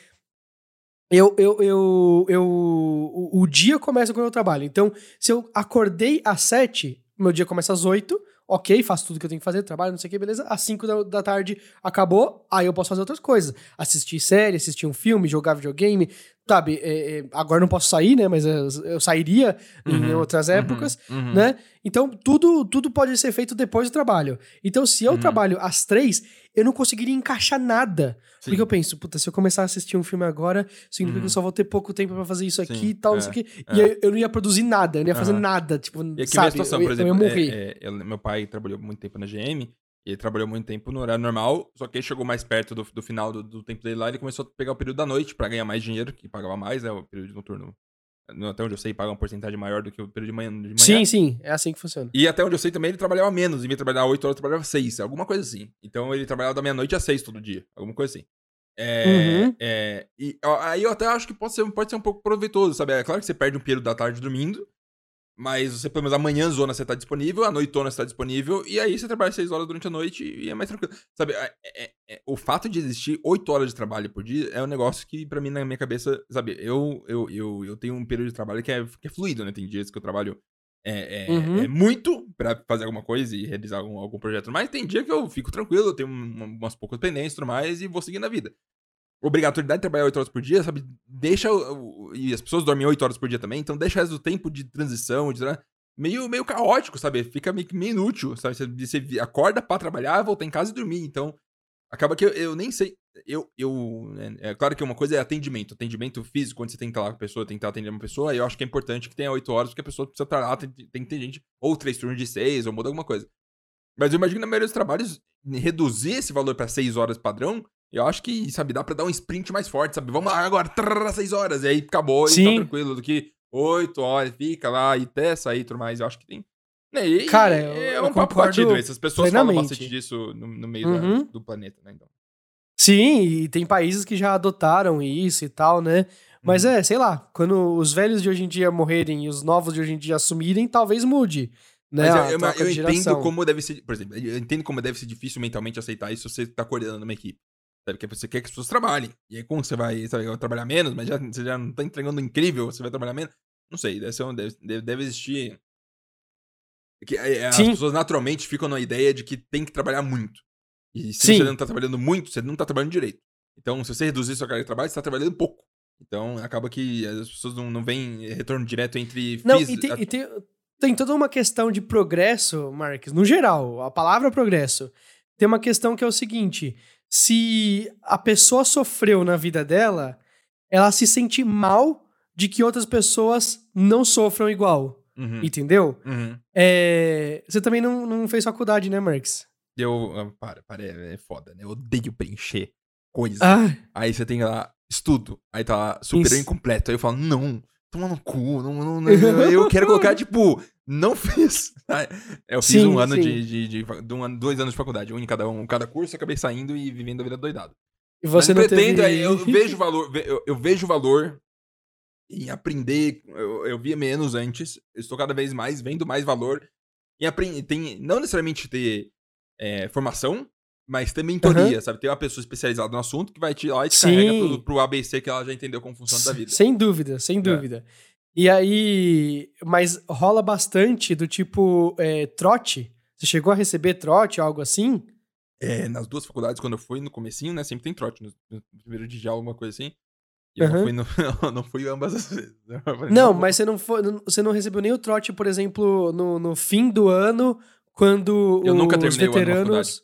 Speaker 1: eu, eu, eu, eu o, o dia começa quando eu trabalho. Então, se eu acordei às sete, meu dia começa às oito, ok, faço tudo que eu tenho que fazer, trabalho, não sei o que, beleza. Às cinco da, da tarde acabou, aí eu posso fazer outras coisas. Assistir série, assistir um filme, jogar videogame, sabe? É, é, agora não posso sair, né? Mas eu, eu sairia em
Speaker 2: Uhum.
Speaker 1: outras
Speaker 2: Uhum.
Speaker 1: épocas
Speaker 2: Uhum.
Speaker 1: né? Então, tudo, tudo pode ser feito depois do trabalho. Então, se eu
Speaker 2: Uhum.
Speaker 1: trabalho às três, eu não conseguiria encaixar nada.
Speaker 2: Sim.
Speaker 1: Porque eu penso, puta, se eu começar a assistir um filme agora, significa
Speaker 2: Uhum.
Speaker 1: que eu só vou ter pouco tempo pra fazer isso aqui
Speaker 2: Sim,
Speaker 1: e tal, não
Speaker 2: é,
Speaker 1: sei o quê.
Speaker 2: é.
Speaker 1: E eu, eu não ia produzir nada, eu não ia fazer nada, tipo,
Speaker 2: E aqui
Speaker 1: sabe?
Speaker 2: minha situação,
Speaker 1: eu,
Speaker 2: por
Speaker 1: eu
Speaker 2: exemplo,
Speaker 1: ia
Speaker 2: é-
Speaker 1: morrer.
Speaker 2: é- eu- meu pai trabalhou muito tempo na GM, e ele trabalhou muito tempo no horário normal, só que ele chegou mais perto do, do final do, do tempo dele lá, ele começou a pegar o período da noite pra ganhar mais dinheiro, que pagava mais, né, o período noturno. no- Até onde eu sei, paga uma porcentagem maior do que o período de manhã. De manhã.
Speaker 1: Sim, sim, é assim que funciona.
Speaker 2: E até onde eu sei também, ele trabalhava menos. Em vez de trabalhar 8 horas, trabalhava 6. Alguma coisa assim. Então ele trabalhava da meia-noite às 6 todo dia. Alguma coisa assim. É,
Speaker 1: Uhum.
Speaker 2: é, e aí eu até acho que pode ser, pode ser um pouco proveitoso, sabe? É claro que você perde um período da tarde dormindo, mas você, pelo menos, amanhã zona você tá disponível, a noitona você tá disponível, e aí você trabalha 6 horas durante a noite e é mais tranquilo. Sabe, é- é- é- o fato de existir 8 horas de trabalho por dia é um negócio que, pra mim, na minha cabeça, sabe, eu, eu, eu, eu tenho um período de trabalho que é, que é fluido, né? Tem dias que eu trabalho é, é-
Speaker 1: Uhum.
Speaker 2: é muito pra fazer alguma coisa e realizar algum, algum projeto, mas tem dia que eu fico tranquilo, eu tenho um- umas poucas pendências e tudo mais e vou seguindo a vida. Obrigatoriedade de trabalhar 8 horas por dia, sabe? Deixa. E as pessoas dormem 8 horas por dia também, então deixa o resto do tempo de transição, de, meio, meio caótico, sabe? Fica meio, meio inútil, sabe? Você, você acorda pra trabalhar, volta em casa e dormir. Então, acaba que eu, eu nem sei. Eu, eu. É, é claro que uma coisa é atendimento. Atendimento físico, quando você tem que lá com a pessoa, estar atendendo uma pessoa. eu acho que é importante que tenha 8 horas, porque a pessoa precisa estar lá, tem, tem que ter gente. Ou três turnos de 6, ou muda alguma coisa. Mas eu imagino que na maioria dos trabalhos, reduzir esse valor pra 6 horas padrão, eu acho que, sabe, dá pra dar um sprint mais forte, sabe? Vamos lá agora, 6 horas, e aí acabou,
Speaker 1: Sim.
Speaker 2: e tá tranquilo, do que 8 horas, fica lá e até sair e tudo mais. Eu acho que tem. né, E,
Speaker 1: Cara,
Speaker 2: é,
Speaker 1: eu-
Speaker 2: é
Speaker 1: eu
Speaker 2: um papo
Speaker 1: concordo
Speaker 2: batido. Essas pessoas falam bastante disso no, no meio da-
Speaker 1: Uhum.
Speaker 2: do planeta, né? Então.
Speaker 1: Sim, e tem países que já adotaram isso e tal, né? Mas
Speaker 2: Uhum.
Speaker 1: é, sei lá, quando os velhos de hoje em dia morrerem e os novos de hoje em dia assumirem, talvez mude. Né?
Speaker 2: Mas eu, eu, eu entendo como deve ser. Por exemplo, eu entendo como deve ser difícil mentalmente aceitar isso se você tá coordenando uma equipe. Sabe? Porque você quer que as pessoas trabalhem. E aí, como você vai, sabe, vai trabalhar menos, mas já, você já não tá entregando incrível, você vai trabalhar menos. Não sei, deve, ser um- deve, deve, existir. Que, é, é, as pessoas naturalmente ficam na ideia de que tem que trabalhar muito. E se
Speaker 1: Sim.
Speaker 2: você não tá trabalhando muito, você não tá trabalhando direito. Então, se você reduzir sua carga de trabalho, você tá trabalhando pouco. Então, acaba que as pessoas não, não veem retorno direto entre
Speaker 1: Não, e, tem, e tem, tem toda uma questão de progresso, Marques, no geral, a palavra progresso. Tem uma questão que é o seguinte: se a pessoa sofreu na vida dela, ela se sente mal de que outras pessoas não sofram igual.
Speaker 2: Uhum,
Speaker 1: Entendeu?
Speaker 2: uhum.
Speaker 1: É, você também não, não fez faculdade, né, Marques?
Speaker 2: Eu. ah, Para, para, é, é foda, né? Eu odeio preencher coisa.
Speaker 1: Ah,
Speaker 2: Aí você tem lá, estudo. Aí tá lá, super
Speaker 1: Isso.
Speaker 2: incompleto. Aí eu falo, não, toma no cu. Não, não, não, eu quero colocar, *laughs* tipo, não fiz. Aí Eu fiz
Speaker 1: Sim,
Speaker 2: um ano de, de, de, de um ano, dois anos de faculdade, um em cada, um, cada curso, eu acabei saindo e vivendo a vida doidado.
Speaker 1: e você
Speaker 2: Mas
Speaker 1: não
Speaker 2: pretendo,
Speaker 1: teve...
Speaker 2: eu *laughs* vejo valor, eu, eu vejo valor em aprender. Eu, eu via menos antes, estou cada vez mais vendo mais valor em aprender. Tem, não necessariamente ter é, formação, mas ter mentoria, sabe? Ter uma pessoa especializada no assunto que vai te lá e te
Speaker 1: Sim.
Speaker 2: carrega pro, pro ABC que ela já entendeu como funciona da vida.
Speaker 1: Sem dúvida, sem dúvida. E aí, mas rola bastante do tipo é, trote. Você chegou a receber trote, algo assim?
Speaker 2: É, nas duas faculdades, quando eu fui no comecinho, né? Sempre tem trote. No, no primeiro dia, alguma coisa assim. E eu não fui, no, *laughs* não fui ambas as vezes. Falei,
Speaker 1: Não,
Speaker 2: vou.
Speaker 1: mas você não, foi, não- você não recebeu nem o trote, por exemplo, no, no fim do ano, quando
Speaker 2: Eu nunca
Speaker 1: os veteranos.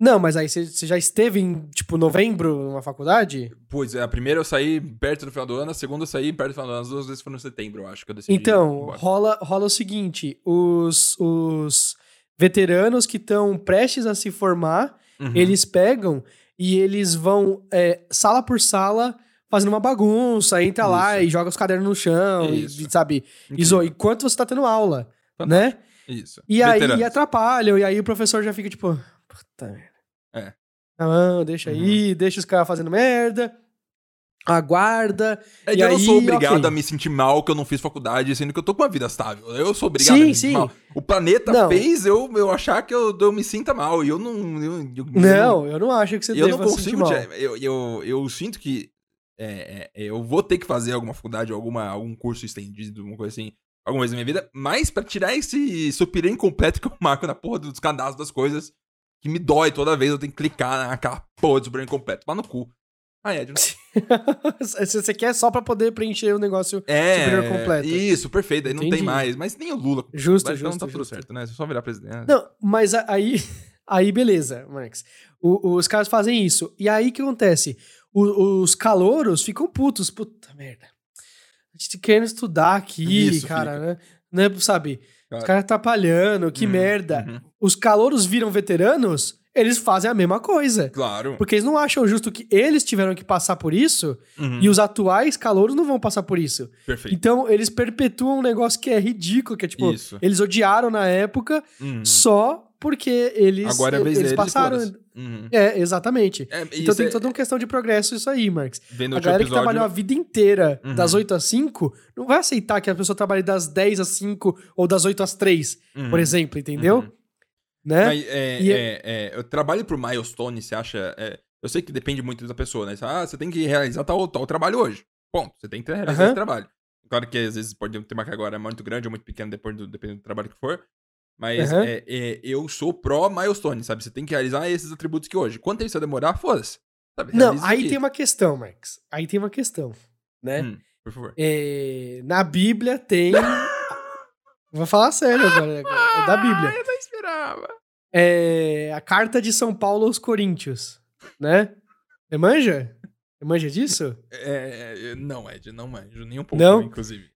Speaker 1: Não, mas aí você, já esteve em, tipo, novembro numa faculdade?
Speaker 2: Pois é, a primeira eu saí perto do final do ano, a segunda eu saí perto do final do ano, as duas vezes foram em setembro, eu acho que eu decidi.
Speaker 1: Então, rola, rola o seguinte: os, os veteranos que estão prestes a se formar,
Speaker 2: Uhum.
Speaker 1: eles pegam e eles vão é, sala por sala fazendo uma bagunça, entra lá
Speaker 2: Isso.
Speaker 1: e joga os cadernos no chão, e,
Speaker 2: Isso.
Speaker 1: sabe? Iso, enquanto você tá tendo aula,
Speaker 2: Fantástico.
Speaker 1: né?
Speaker 2: Isso.
Speaker 1: E aí
Speaker 2: Veteranos.
Speaker 1: e atrapalham, e aí o professor já fica tipo, puta merda.
Speaker 2: É.
Speaker 1: Não, deixa aí, deixa os caras fazendo merda. Aguarda.
Speaker 2: É
Speaker 1: e
Speaker 2: eu não
Speaker 1: aí,
Speaker 2: sou obrigado
Speaker 1: ok.
Speaker 2: a me sentir mal que eu não fiz faculdade, sendo que eu tô com uma vida estável. Eu sou obrigado
Speaker 1: Sim,
Speaker 2: a me
Speaker 1: sim.
Speaker 2: sentir mal. O planeta
Speaker 1: Não.
Speaker 2: fez eu, eu achar que eu, eu me sinta mal. E eu não. Eu, eu-
Speaker 1: Não, eu não acho que você
Speaker 2: eu não
Speaker 1: deva
Speaker 2: consigo. Eu, eu, eu sinto que é, é, eu vou ter que fazer alguma faculdade, alguma, algum curso estendido, alguma coisa assim, alguma vez na minha vida, mas pra tirar esse supirê incompleto que eu marco na porra dos cadastros das coisas, que me dói toda vez, eu tenho que clicar naquela porra do supirê incompleto. Lá no cu. Ah, é, de
Speaker 1: você quer só pra poder preencher o negócio.
Speaker 2: É,
Speaker 1: Superior completo.
Speaker 2: Isso, perfeito. Aí não
Speaker 1: Entendi.
Speaker 2: tem mais. Mas nem o Lula.
Speaker 1: Justo,
Speaker 2: Mas então
Speaker 1: justo,
Speaker 2: tá tudo
Speaker 1: justo.
Speaker 2: certo, né? É só virar presidente.
Speaker 1: Não, mas aí, *laughs* aí beleza, Marx. O- os caras fazem isso. E aí o que acontece? O- os calouros ficam putos. Puta merda. A gente tá querendo estudar aqui,
Speaker 2: Isso,
Speaker 1: cara,
Speaker 2: fica.
Speaker 1: né? Não é, sabe? Os caras atrapalhando, que
Speaker 2: Uhum,
Speaker 1: merda.
Speaker 2: uhum.
Speaker 1: Os calouros viram veteranos, eles fazem a mesma coisa.
Speaker 2: Claro.
Speaker 1: Porque eles não acham justo que eles tiveram que passar por isso
Speaker 2: Uhum,
Speaker 1: e os atuais calouros não vão passar por isso.
Speaker 2: Perfeito.
Speaker 1: Então, eles perpetuam um negócio que é ridículo, que é tipo,
Speaker 2: Isso.
Speaker 1: eles odiaram na época
Speaker 2: Uhum.
Speaker 1: só porque eles,
Speaker 2: Agora é a vez
Speaker 1: eles
Speaker 2: deles,
Speaker 1: passaram.
Speaker 2: Uhum.
Speaker 1: É, exatamente.
Speaker 2: É,
Speaker 1: Então tem
Speaker 2: é-
Speaker 1: toda uma questão de progresso isso aí, Marx.
Speaker 2: Vendo
Speaker 1: A galera que
Speaker 2: episódio-
Speaker 1: trabalhou a vida inteira
Speaker 2: Uhum.
Speaker 1: das 8 às 5 não vai aceitar que a pessoa trabalhe das 10 às 5 ou das 8 às 3,
Speaker 2: Uhum.
Speaker 1: por exemplo, entendeu?
Speaker 2: Uhum.
Speaker 1: Né?
Speaker 2: Mas, é,
Speaker 1: E-
Speaker 2: é, é, eu trabalho pro milestone, você acha. é, eu sei que depende muito da pessoa, né? Ah, você tem que realizar tal, tal trabalho hoje. Ponto. Você tem que realizar esse trabalho. Claro que às vezes pode ter uma carga agora muito grande ou muito pequena, dependendo do, dependendo do trabalho que for. Mas
Speaker 1: Aham.
Speaker 2: é, é, eu sou pró milestone, sabe? Você tem que realizar esses atributos que hoje. Quanto tempo você vai demorar? Foda-se.
Speaker 1: Não, aí
Speaker 2: aqui.
Speaker 1: tem uma questão, Marx. Aí tem uma questão, né?
Speaker 2: Hum, por favor.
Speaker 1: É, na Bíblia tem *laughs* Vou falar sério agora. É da Bíblia.
Speaker 2: Ah, eu não esperava.
Speaker 1: É a carta de São Paulo aos Coríntios, né? Você manja? Você manja disso?
Speaker 2: É, é, não, Ed, não manjo, nem um pouco,
Speaker 1: Não?
Speaker 2: inclusive.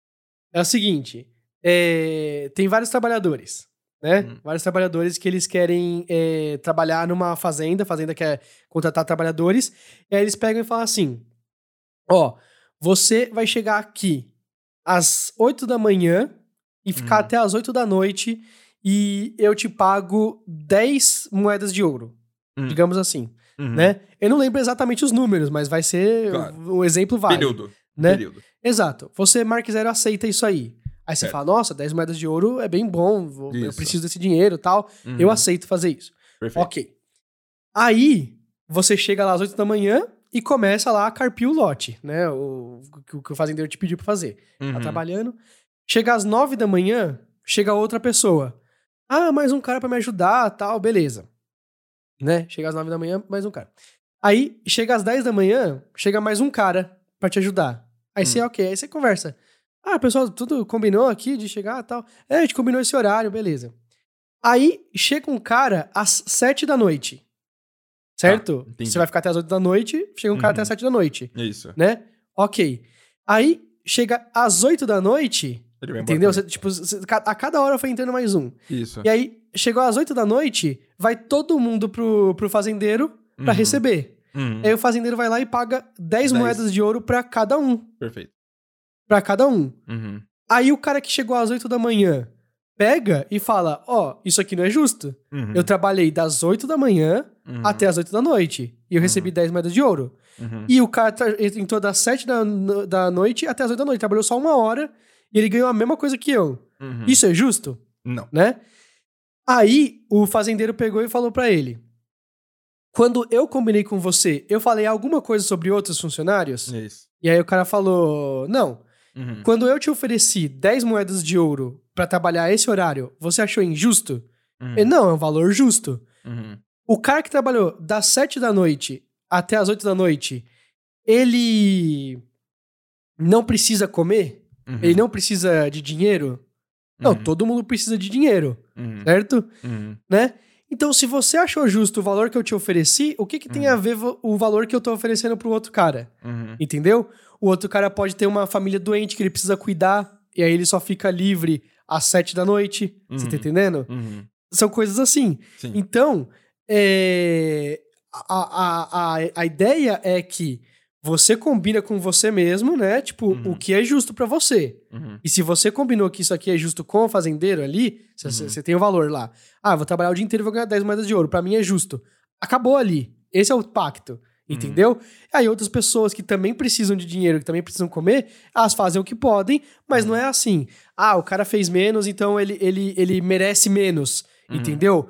Speaker 1: É o seguinte: é, tem vários trabalhadores, né?
Speaker 2: Hum.
Speaker 1: Vários trabalhadores que eles querem é, trabalhar numa fazenda, a fazenda quer contratar trabalhadores, e aí eles pegam e falam assim: Ó, você vai chegar aqui às 8 da manhã e ficar
Speaker 2: Hum.
Speaker 1: até às 8 da noite e eu te pago 10 moedas de ouro,
Speaker 2: Hum.
Speaker 1: digamos assim,
Speaker 2: Uhum.
Speaker 1: né? Eu não lembro exatamente os números, mas vai ser
Speaker 2: Claro.
Speaker 1: um exemplo válido.
Speaker 2: Período.
Speaker 1: né?
Speaker 2: Período.
Speaker 1: Exato. Você, Mark Zero, aceita isso aí. Aí você
Speaker 2: Certo.
Speaker 1: fala, nossa, 10 moedas de ouro é bem bom, vou- eu preciso desse dinheiro e tal,
Speaker 2: Uhum.
Speaker 1: eu aceito fazer isso.
Speaker 2: Perfeito.
Speaker 1: Ok. Aí, você chega lá às 8 da manhã e começa lá a carpir o lote, né? O, o que o fazendeiro te pediu pra fazer. Tá
Speaker 2: Uhum.
Speaker 1: trabalhando. Chega às 9 da manhã, chega outra pessoa. Ah, mais um cara pra me ajudar, tal, beleza. Né? Chega às 9 da manhã, mais um cara. Aí, chega às 10 da manhã, chega mais um cara pra te ajudar. Aí você, ok, aí você conversa. Ah, pessoal, tudo combinou aqui de chegar e tal. É, a gente combinou esse horário, beleza. Aí, chega um cara às 7 da noite. Certo?
Speaker 2: Ah,
Speaker 1: você vai ficar até às 8 da noite, chega um cara
Speaker 2: Uhum.
Speaker 1: até às 7 da noite
Speaker 2: Isso.
Speaker 1: né? Ok. Aí chega às 8 da noite, entendeu? Você, tipo, a cada hora foi entrando mais um.
Speaker 2: Isso.
Speaker 1: E aí, chegou às 8 da noite, vai todo mundo pro, pro fazendeiro pra
Speaker 2: Uhum.
Speaker 1: receber.
Speaker 2: Uhum.
Speaker 1: Aí o fazendeiro vai lá e paga 10
Speaker 2: Dez.
Speaker 1: moedas de ouro pra cada um.
Speaker 2: Perfeito.
Speaker 1: Pra cada um.
Speaker 2: Uhum.
Speaker 1: Aí o cara que chegou às 8 da manhã pega e fala: Ó, isso aqui não é justo.
Speaker 2: Uhum.
Speaker 1: Eu trabalhei das 8 da manhã
Speaker 2: Uhum.
Speaker 1: até as 8 da noite. E eu recebi 10 moedas de ouro.
Speaker 2: Uhum.
Speaker 1: E o cara entrou das 7 da, da noite até as 8 da noite. Trabalhou só uma hora e ele ganhou a mesma coisa que eu.
Speaker 2: Uhum.
Speaker 1: Isso é justo?
Speaker 2: Não.
Speaker 1: Né? Aí o fazendeiro pegou e falou pra ele: Quando eu combinei com você, eu falei alguma coisa sobre outros funcionários?
Speaker 2: Isso.
Speaker 1: E aí o cara falou: Não.
Speaker 2: Uhum.
Speaker 1: Quando eu te ofereci 10 moedas de ouro pra trabalhar esse horário, você achou injusto?
Speaker 2: Uhum.
Speaker 1: Ele, não, é um valor justo.
Speaker 2: Uhum.
Speaker 1: O cara que trabalhou das 7 da noite até as 8 da noite, ele não precisa comer?
Speaker 2: Uhum.
Speaker 1: Ele não precisa de dinheiro? Não,
Speaker 2: Uhum.
Speaker 1: todo mundo precisa de dinheiro,
Speaker 2: Uhum.
Speaker 1: certo? Né? Então, se você achou justo o valor que eu te ofereci, o que, que tem
Speaker 2: Uhum.
Speaker 1: a ver o valor que eu tô oferecendo pro outro cara?
Speaker 2: Uhum.
Speaker 1: Entendeu? O outro cara pode ter uma família doente que ele precisa cuidar, e aí ele só fica livre às 7 da noite. Você tá
Speaker 2: Uhum.
Speaker 1: entendendo?
Speaker 2: Uhum.
Speaker 1: São coisas assim.
Speaker 2: Sim.
Speaker 1: Então, é, a, a, a, a ideia é que você combina com você mesmo, né? Tipo,
Speaker 2: Uhum.
Speaker 1: o que é justo pra você.
Speaker 2: Uhum.
Speaker 1: E se você combinou que isso aqui é justo com o fazendeiro ali, você
Speaker 2: Uhum.
Speaker 1: tem o valor lá. Ah, vou trabalhar o dia inteiro e vou ganhar 10 moedas de ouro. Pra mim é justo. Acabou ali. Esse é o pacto.
Speaker 2: Uhum.
Speaker 1: Entendeu? Aí outras pessoas que também precisam de dinheiro, que também precisam comer, elas fazem o que podem, mas
Speaker 2: Uhum.
Speaker 1: não é assim. Ah, o cara fez menos, então ele, ele, ele merece menos.
Speaker 2: Uhum.
Speaker 1: Entendeu?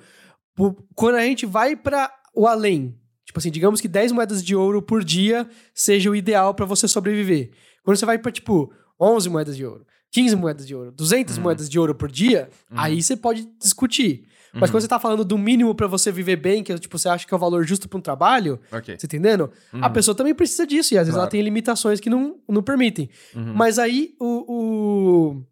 Speaker 1: Quando a gente vai pra o além, tipo assim, digamos que 10 moedas de ouro por dia seja o ideal pra você sobreviver. Quando você vai pra, tipo, 11 moedas de ouro, 15 moedas de ouro, 200
Speaker 2: Uhum.
Speaker 1: moedas de ouro por dia,
Speaker 2: Uhum.
Speaker 1: aí você pode discutir. Mas
Speaker 2: Uhum.
Speaker 1: quando você tá falando do mínimo pra você viver bem, que tipo, você acha que é o valor justo pra um trabalho,
Speaker 2: Ok.
Speaker 1: você entendendo? A
Speaker 2: Uhum.
Speaker 1: pessoa também precisa disso, e às vezes ela
Speaker 2: Claro.
Speaker 1: tem limitações que não, não permitem.
Speaker 2: Uhum.
Speaker 1: Mas aí o, o.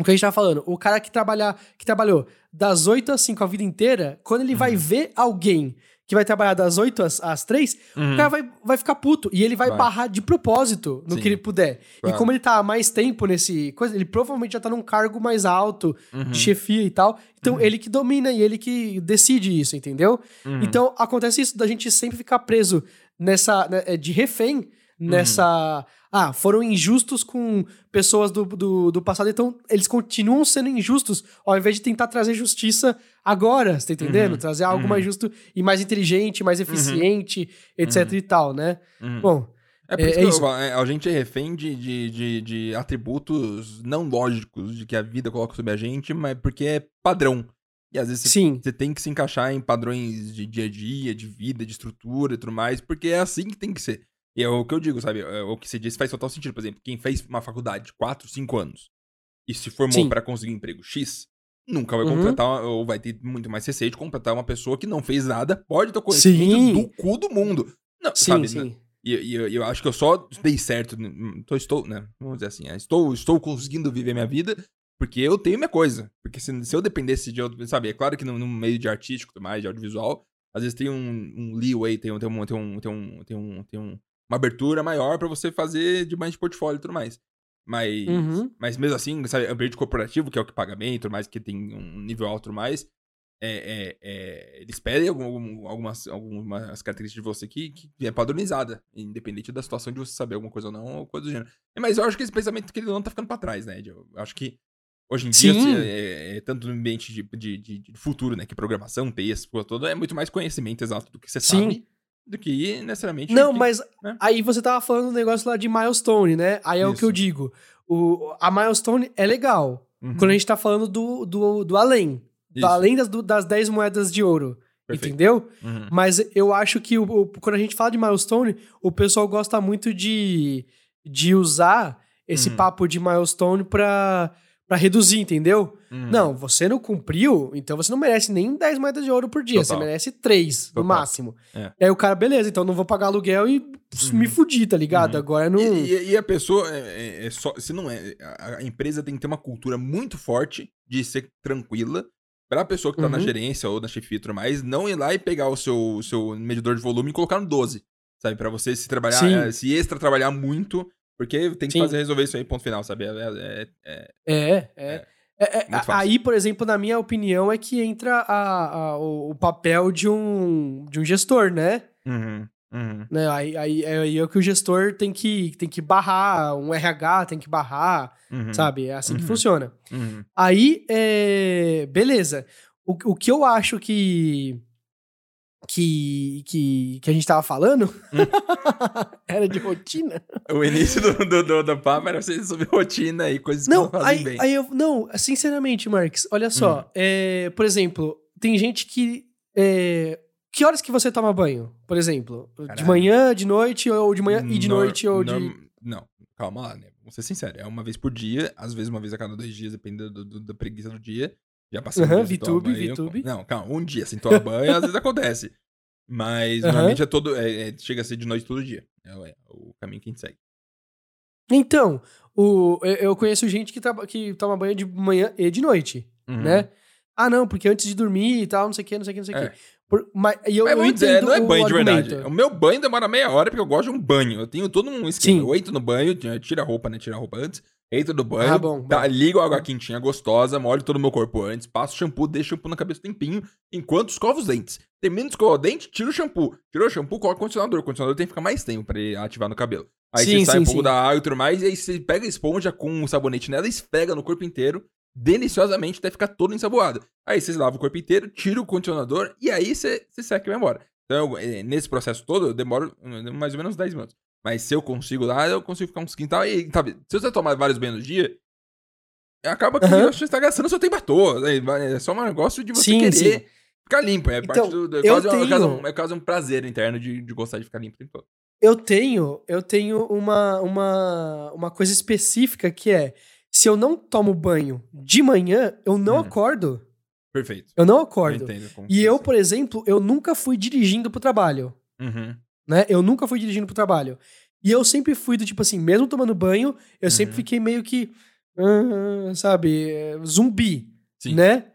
Speaker 1: O que a gente tava falando, o cara que, trabalha, que trabalhou das 8 às 5 a vida inteira, quando ele vai
Speaker 2: Uhum.
Speaker 1: ver alguém que vai trabalhar das 8 às, às 3,
Speaker 2: Uhum.
Speaker 1: o cara vai, vai ficar puto. E ele vai,
Speaker 2: Vai.
Speaker 1: barrar de propósito no
Speaker 2: Sim.
Speaker 1: que ele puder.
Speaker 2: Claro.
Speaker 1: E como ele tá há mais tempo nesse coisa, ele provavelmente já tá num cargo mais alto,
Speaker 2: Uhum.
Speaker 1: de chefia e tal. Então
Speaker 2: Uhum.
Speaker 1: ele que domina e ele que decide isso, entendeu?
Speaker 2: Uhum.
Speaker 1: Então acontece isso da gente sempre ficar preso nessa. né, de refém nessa. Ah, foram injustos com pessoas do, do, do passado, então eles continuam sendo injustos ao invés de tentar trazer justiça agora, você tá entendendo?
Speaker 2: Uhum.
Speaker 1: Trazer algo
Speaker 2: Uhum.
Speaker 1: mais justo e mais inteligente, mais eficiente, etc e tal, né?
Speaker 2: Uhum.
Speaker 1: Bom,
Speaker 2: É por
Speaker 1: É-
Speaker 2: isso
Speaker 1: é
Speaker 2: que eu
Speaker 1: isso.
Speaker 2: falo, é, a gente é refém de, de, de, de atributos não lógicos de que a vida coloca sobre a gente, mas porque é padrão. E às vezes
Speaker 1: sim.
Speaker 2: você tem que se encaixar em padrões de dia a dia, de vida, de estrutura e tudo mais, porque é assim que tem que ser. E é o que eu digo, sabe? É o que você disse faz total sentido. Por exemplo, quem fez uma faculdade de 4, 5 anos e se formou pra conseguir um emprego X, nunca vai
Speaker 1: Uhum.
Speaker 2: contratar, ou vai ter muito mais receio de contratar uma pessoa que não fez nada, pode ter o
Speaker 1: Sim.
Speaker 2: conhecimento do cu do mundo. Não,
Speaker 1: Sim,
Speaker 2: sabe?
Speaker 1: sim.
Speaker 2: E, e eu, eu acho que eu só dei certo. né, Tô, estou, né? Vamos dizer assim. é, Estou, estou conseguindo viver minha vida Porque eu tenho minha coisa. Porque se, se eu dependesse de outro. Sabe, é claro que no, no meio de artístico e mais, de audiovisual, às vezes tem um, um leeway, tem, tem, um, tem, um, tem, um, tem, um, tem um, uma abertura maior pra você fazer de mais de portfólio e tudo mais. Mas,
Speaker 1: Uhum.
Speaker 2: mas mesmo assim, sabe, ambiente corporativo, que é o que paga bem e tudo mais, que tem um nível alto mais, é, é, é, eles pedem algum- algum- algumas, algumas características de você que, que é padronizada, independente da situação de você saber alguma coisa ou não, ou coisa do gênero. É, Mas eu acho que esse pensamento que ele não tá ficando pra trás, né? Eu acho que hoje em dia,
Speaker 1: Sim.
Speaker 2: se- é, é, tanto no ambiente de, de, de- de futuro, né? Que programação, TI, essa coisa toda, é muito mais conhecimento exato do que você
Speaker 1: Sim.
Speaker 2: sabe, do que necessariamente...
Speaker 1: Não,
Speaker 2: que-
Speaker 1: mas
Speaker 2: né?
Speaker 1: aí você tava falando um negócio lá de milestone, né? Aí é o que
Speaker 2: Isso.
Speaker 1: eu digo. O, a milestone é legal.
Speaker 2: Uhum,
Speaker 1: Quando a gente tá falando do, do, do além. Do
Speaker 2: isso,
Speaker 1: além das, do- das 10 moedas de ouro.
Speaker 2: perfeito.
Speaker 1: Entendeu?
Speaker 2: Uhum,
Speaker 1: Mas eu acho que o, o- quando a gente fala de milestone, o pessoal gosta muito de, de usar esse
Speaker 2: Uhum.
Speaker 1: papo de milestone pra, pra reduzir, entendeu?
Speaker 2: uhum.
Speaker 1: Não, você não cumpriu, então você não merece nem 10 moedas de ouro por dia,
Speaker 2: Total.
Speaker 1: você merece 3
Speaker 2: Total.
Speaker 1: no máximo.
Speaker 2: É.
Speaker 1: E aí o cara, beleza, então não vou pagar aluguel e pss,
Speaker 2: Uhum.
Speaker 1: me fudi, tá ligado?
Speaker 2: Uhum.
Speaker 1: Agora não.
Speaker 2: E, e- e a pessoa é, é- é só. Se não é. A, a empresa tem que ter uma cultura muito forte de ser tranquila. Pra pessoa que tá na
Speaker 1: Uhum.
Speaker 2: gerência ou na chefia e tudo mais, não ir lá e pegar o seu, o seu medidor de volume e colocar no 12. Sabe? Pra você se trabalhar,
Speaker 1: Sim.
Speaker 2: é, se extra trabalhar muito, porque tem que
Speaker 1: Sim.
Speaker 2: fazer resolver isso aí, ponto final, sabe? É, é- é-
Speaker 1: É, é. É, é,
Speaker 2: fácil.
Speaker 1: aí, por exemplo, na minha opinião, é que entra a- a- o, papel de um, de um gestor, né?
Speaker 2: Uhum, uhum.
Speaker 1: né? Aí, aí, aí é o que o gestor tem que, tem que barrar, um RH tem que barrar,
Speaker 2: uhum,
Speaker 1: sabe? É assim que
Speaker 2: Uhum.
Speaker 1: funciona.
Speaker 2: uhum.
Speaker 1: Aí, é, beleza. O, o que eu acho que. Que, que, que a gente tava falando
Speaker 2: Hum. *laughs*
Speaker 1: era de rotina.
Speaker 2: O início do, do, do, do papo era você sobre rotina e coisas que
Speaker 1: Não,
Speaker 2: não fazem
Speaker 1: aí,
Speaker 2: bem.
Speaker 1: aí eu. Não, sinceramente, Marx, olha só.
Speaker 2: Hum.
Speaker 1: é, por exemplo, tem gente que. é, que horas que você toma banho, por exemplo? De
Speaker 2: Caralho.
Speaker 1: manhã, de noite, ou de manhã e de
Speaker 2: Nor-
Speaker 1: noite, ou de.
Speaker 2: norm- Não, calma lá, né? Vamos ser sincero. É uma vez por dia, às vezes uma vez a cada dois dias, dependendo do- do- da preguiça do dia. Já um sem tomar
Speaker 1: VTube, VTube.
Speaker 2: Não, calma, um dia sem tomar banho, às vezes acontece. Mas
Speaker 1: Aham.
Speaker 2: normalmente é todo. é- é- chega a ser de noite todo dia. É, o- é o caminho que a gente segue.
Speaker 1: Então, o, eu, eu conheço gente que, traba- que toma banho de manhã e de noite,
Speaker 2: Uhum.
Speaker 1: né? Ah, não, porque antes de dormir e tal, não sei o que, não sei o que, não sei o
Speaker 2: É.
Speaker 1: que. Por- mas eu,
Speaker 2: Mas
Speaker 1: eu
Speaker 2: vamos dizer,
Speaker 1: entendo
Speaker 2: não é banho de verdade. O meu banho demora meia hora porque eu gosto de um banho. Eu tenho todo um esquema.
Speaker 1: Sim.
Speaker 2: Eu entro no banho, tira a roupa, né? Tira a roupa antes. Entro no banho,
Speaker 1: Ah, bom,
Speaker 2: tá,
Speaker 1: bom.
Speaker 2: ligo a água quentinha gostosa, molho todo o meu corpo antes, passo shampoo, deixo shampoo na cabeça um tempinho, enquanto escovo os dentes. Termino de escovar o dente, tiro o shampoo. Tirou o shampoo, coloca o condicionador. O condicionador tem que ficar mais tempo pra ele ativar no cabelo. Aí
Speaker 1: Sim,
Speaker 2: você sai
Speaker 1: sim,
Speaker 2: um pouco
Speaker 1: sim.
Speaker 2: da água e tudo mais, e aí você pega a esponja com um sabonete nela, esfrega no corpo inteiro, deliciosamente, até ficar todo ensaboado. Aí você lava o corpo inteiro, tira o condicionador, e aí você, você seca e vai embora. Então, eu, eh, nesse processo todo, eu demoro hum, mais ou menos 10 minutos. Mas se eu consigo lá, eu consigo ficar uns 15 tal. E, sabe, se você tomar vários banhos no dia, acaba que
Speaker 1: Aham.
Speaker 2: você tá gastando seu tempo à toa. né? É só um negócio de você
Speaker 1: Sim,
Speaker 2: querer
Speaker 1: sim.
Speaker 2: ficar limpo. É, parte
Speaker 1: Então,
Speaker 2: do, do- é
Speaker 1: eu
Speaker 2: quase, um- é, quase
Speaker 1: tenho-
Speaker 2: um, é quase um prazer interno de, de gostar de ficar limpo o tempo todo.
Speaker 1: Eu tenho, eu tenho uma, uma, uma coisa específica que é, se eu não tomo banho de manhã, eu não
Speaker 2: Hum.
Speaker 1: acordo.
Speaker 2: Perfeito.
Speaker 1: Eu não
Speaker 2: Eu
Speaker 1: acordo.
Speaker 2: entendo como
Speaker 1: E eu, por exemplo, eu nunca fui dirigindo pro trabalho.
Speaker 2: Uhum.
Speaker 1: Né? Eu nunca fui dirigindo pro trabalho. E eu sempre fui do tipo assim, mesmo tomando banho, eu sempre
Speaker 2: Uhum.
Speaker 1: fiquei meio que, ah, sabe, zumbi,
Speaker 2: Sim.
Speaker 1: né?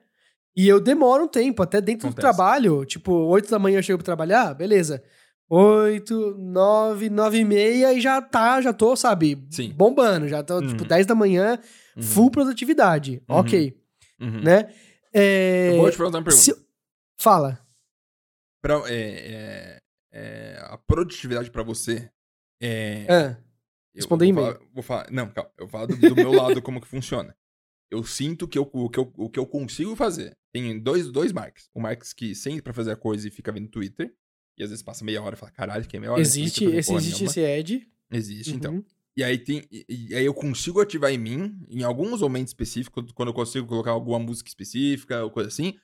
Speaker 1: E eu demoro um tempo, até dentro do
Speaker 2: Acontece.
Speaker 1: trabalho, tipo, 8 da manhã eu chego pra trabalhar, beleza. 8, 9, 9 e meia e já tá, já tô, sabe,
Speaker 2: Sim.
Speaker 1: bombando, já tô, tipo,
Speaker 2: Uhum.
Speaker 1: 10 da manhã,
Speaker 2: Uhum.
Speaker 1: full produtividade,
Speaker 2: Uhum.
Speaker 1: ok,
Speaker 2: Uhum.
Speaker 1: né? É,
Speaker 2: Eu vou te perguntar uma pergunta.
Speaker 1: se- Fala.
Speaker 2: Pra, é, é, é, a produtividade pra você é. Eu
Speaker 1: responder e-mail.
Speaker 2: Vou falar, não, calma. Eu vou falar do, do meu lado como que funciona. Eu sinto que eu, o, que eu, o que eu consigo fazer. Tem dois, dois Marks. O Marks que senta pra fazer a coisa e fica vendo Twitter. E às vezes passa meia hora e fala, caralho, que é meia hora.
Speaker 1: existe, esse,
Speaker 2: porra
Speaker 1: existe
Speaker 2: nenhuma."
Speaker 1: esse Ed.
Speaker 2: Existe, então.
Speaker 1: Uhum.
Speaker 2: E aí tem. E, e aí eu consigo ativar em mim, em alguns momentos específicos, quando eu consigo colocar alguma música específica ou coisa assim.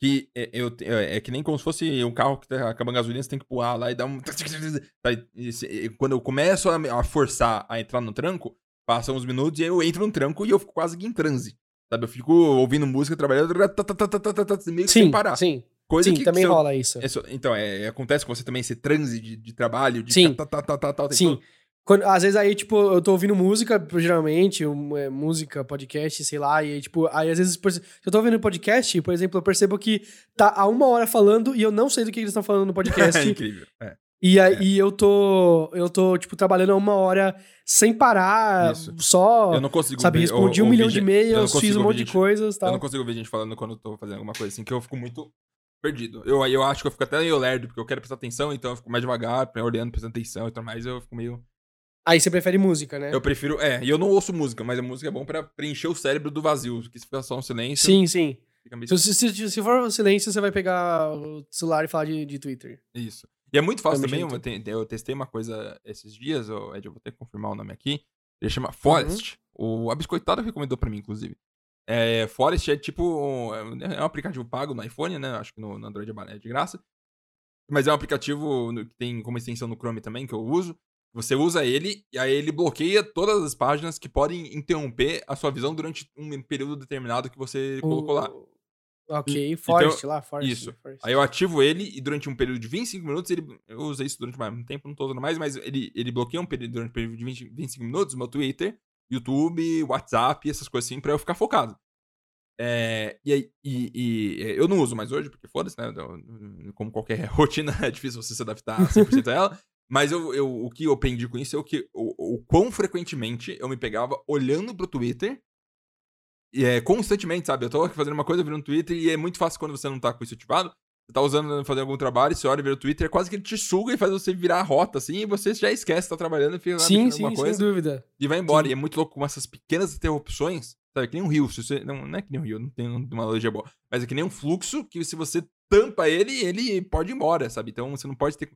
Speaker 2: Que é, eu, é, é que nem como se fosse um carro que tá acabando a gasolina, você tem que pular lá e dar um. *laughs* Quando eu começo a, forçar a entrar no tranco, passam uns minutos e eu entro no tranco e eu fico quase que em transe. Sabe? Eu fico ouvindo música, trabalhando, meio que sem
Speaker 1: Sim,
Speaker 2: parar.
Speaker 1: sim.
Speaker 2: Coisa
Speaker 1: Sim,
Speaker 2: que
Speaker 1: também
Speaker 2: eu-
Speaker 1: rola isso.
Speaker 2: é então, é, acontece com você também esse transe de, de trabalho, de
Speaker 1: Sim.
Speaker 2: tá, tá, tá, tá, tá,
Speaker 1: Sim.
Speaker 2: todo?
Speaker 1: Quando- às vezes aí, tipo, eu tô ouvindo música, geralmente, um, é, música, podcast, sei lá, e aí, tipo, aí às vezes, por, se eu tô ouvindo podcast, por exemplo, eu percebo que tá há uma hora falando e eu não sei do que eles estão falando no *laughs* podcast.
Speaker 2: É incrível. É.
Speaker 1: E aí eu tô, eu tô, tipo, trabalhando há uma hora sem parar,
Speaker 2: Isso.
Speaker 1: só,
Speaker 2: Eu não consigo
Speaker 1: sabe, respondi um milhão de e-mails, fiz um monte de
Speaker 2: gente-
Speaker 1: coisas e
Speaker 2: Eu
Speaker 1: tal.
Speaker 2: não consigo ver gente falando quando eu tô fazendo alguma coisa assim, que eu fico muito perdido. Eu, eu acho que eu fico até meio lerdo, porque eu quero prestar atenção, então eu fico mais devagar, olhando, prestando atenção e tudo mais, eu fico meio...
Speaker 1: Aí você prefere música, né?
Speaker 2: Eu prefiro... É, e eu não ouço música, mas a música é bom pra preencher o cérebro do vazio, que se fica só um silêncio...
Speaker 1: Sim, sim.
Speaker 2: Meio...
Speaker 1: Se, se, se, for silêncio, você vai pegar o celular e falar de, de Twitter.
Speaker 2: Isso. E é muito fácil também,
Speaker 1: mexer
Speaker 2: eu, te- eu testei uma coisa esses dias, ô, Ed, eu vou ter que confirmar o nome aqui. Ele chama Forest. O a Biscoitada recomendou pra mim, inclusive. É, Forest é tipo. um- É um aplicativo pago no iPhone, né? Acho que no, no Android é de graça. Mas é um aplicativo que tem como extensão no Chrome também, que eu uso. Você usa ele e aí ele bloqueia todas as páginas que podem interromper a sua visão durante um período determinado que você colocou lá.
Speaker 1: Ok,
Speaker 2: E-
Speaker 1: Forest
Speaker 2: então,
Speaker 1: lá, Forest.
Speaker 2: isso.
Speaker 1: Forest.
Speaker 2: Aí eu ativo ele e durante um período de 25 minutos, ele, eu usei isso durante mais um tempo, não tô usando mais, mas ele, ele bloqueia um período, durante um período de 20, 25 minutos meu Twitter, YouTube, WhatsApp, essas coisas assim, pra eu ficar focado. É, e, aí- e, e, é, eu não uso mais hoje, porque foda-se, né? Como qualquer *laughs* rotina, é difícil você se adaptar 100% a ela. Mas eu, eu- o que eu aprendi com isso é o que o, o quão frequentemente eu me pegava olhando pro Twitter e é, constantemente, sabe? Eu tô aqui fazendo uma coisa, no Twitter, e é muito fácil quando você não tá com isso ativado. Você tá usando, fazendo algum trabalho, você olha e vê o Twitter, é quase que ele te suga e faz você virar a rota, assim, e você já esquece, tá trabalhando e fica lá
Speaker 1: Sim, sim,
Speaker 2: alguma
Speaker 1: sem
Speaker 2: coisa
Speaker 1: dúvida.
Speaker 2: e vai embora.
Speaker 1: Sim.
Speaker 2: E é muito louco com essas pequenas interrupções, sabe? Que nem um rio. Se você, não, não é que nem um rio, não tem uma analogia boa. Mas é que nem um fluxo que se você tampa ele, ele pode ir embora, sabe? Então você não pode ter.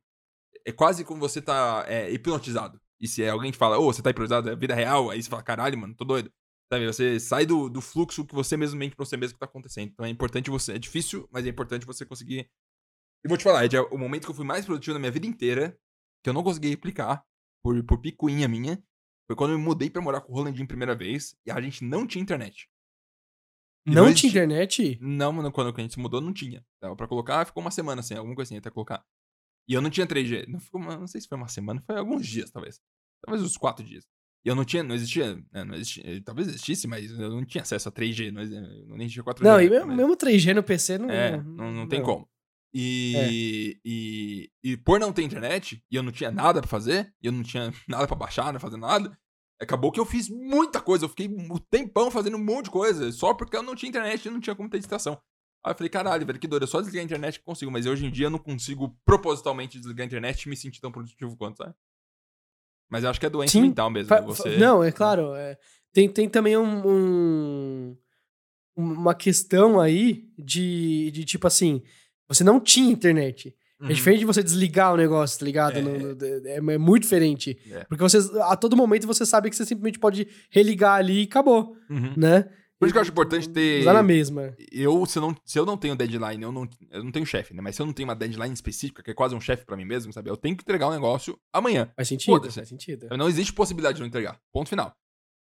Speaker 2: É quase como você tá é, hipnotizado. E se alguém te fala, ô, você tá hipnotizado, é vida real, aí você fala, caralho, mano, tô doido. Sabe? Você sai do, do fluxo que você mesmo mente pra você mesmo que tá acontecendo. Então é importante você. É difícil, mas é importante você conseguir. E vou te falar, Ed, é o momento que eu fui mais produtivo na minha vida inteira, que eu não consegui replicar, por, por picuinha minha, foi quando eu me mudei pra morar com o Rolandinho primeira vez e a gente não tinha internet. E
Speaker 1: Não tinha internet?
Speaker 2: Não, mano, quando a gente se mudou, não tinha. Dava pra colocar, ficou uma semana sem, alguma coisinha até colocar. E eu não tinha 3G. Não, ficou uma- não sei se foi uma semana, foi alguns dias, talvez. Talvez uns 4 dias. E eu não tinha, não existia, né, não existia, talvez existisse, mas eu não tinha acesso a 3G, não, exi- eu nem tinha 4G.
Speaker 1: Não, e mesmo,
Speaker 2: mas-
Speaker 1: mesmo 3G no PC não.
Speaker 2: é, não, não tem como. E, e, e por não ter internet, e eu não tinha nada pra fazer, e eu não tinha *laughs* nada pra baixar, não fazer nada, acabou que eu fiz muita coisa. Eu fiquei um tempão fazendo um monte de coisa, só porque eu não tinha internet e não tinha como ter distração. Aí eu falei, caralho, velho, que doido, é só desligar a internet que eu consigo, mas hoje em dia eu não consigo propositalmente desligar a internet e me sentir tão produtivo quanto, sabe? Mas eu acho que é doença
Speaker 1: Sim,
Speaker 2: mental mesmo.
Speaker 1: Fa-
Speaker 2: né?
Speaker 1: fa-
Speaker 2: Você...
Speaker 1: Não, é claro. é. Tem, tem também um, um- uma questão aí de, de tipo assim, você não tinha internet.
Speaker 2: Uhum.
Speaker 1: É diferente de você desligar o negócio, tá ligado?
Speaker 2: É.
Speaker 1: No- no- é, é muito diferente.
Speaker 2: É.
Speaker 1: Porque você, a todo momento você sabe que você simplesmente pode religar ali e acabou,
Speaker 2: Uhum.
Speaker 1: né?
Speaker 2: Por isso que eu acho importante ter.
Speaker 1: Usar na mesma.
Speaker 2: eu, se, não, se eu não tenho deadline, eu não, eu não tenho chefe, né? Mas se eu não tenho uma deadline específica, que é quase um chefe pra mim mesmo, sabe? Eu tenho que entregar o negócio amanhã.
Speaker 1: Faz sentido, faz sentido.
Speaker 2: Não existe possibilidade de não entregar. Ponto final.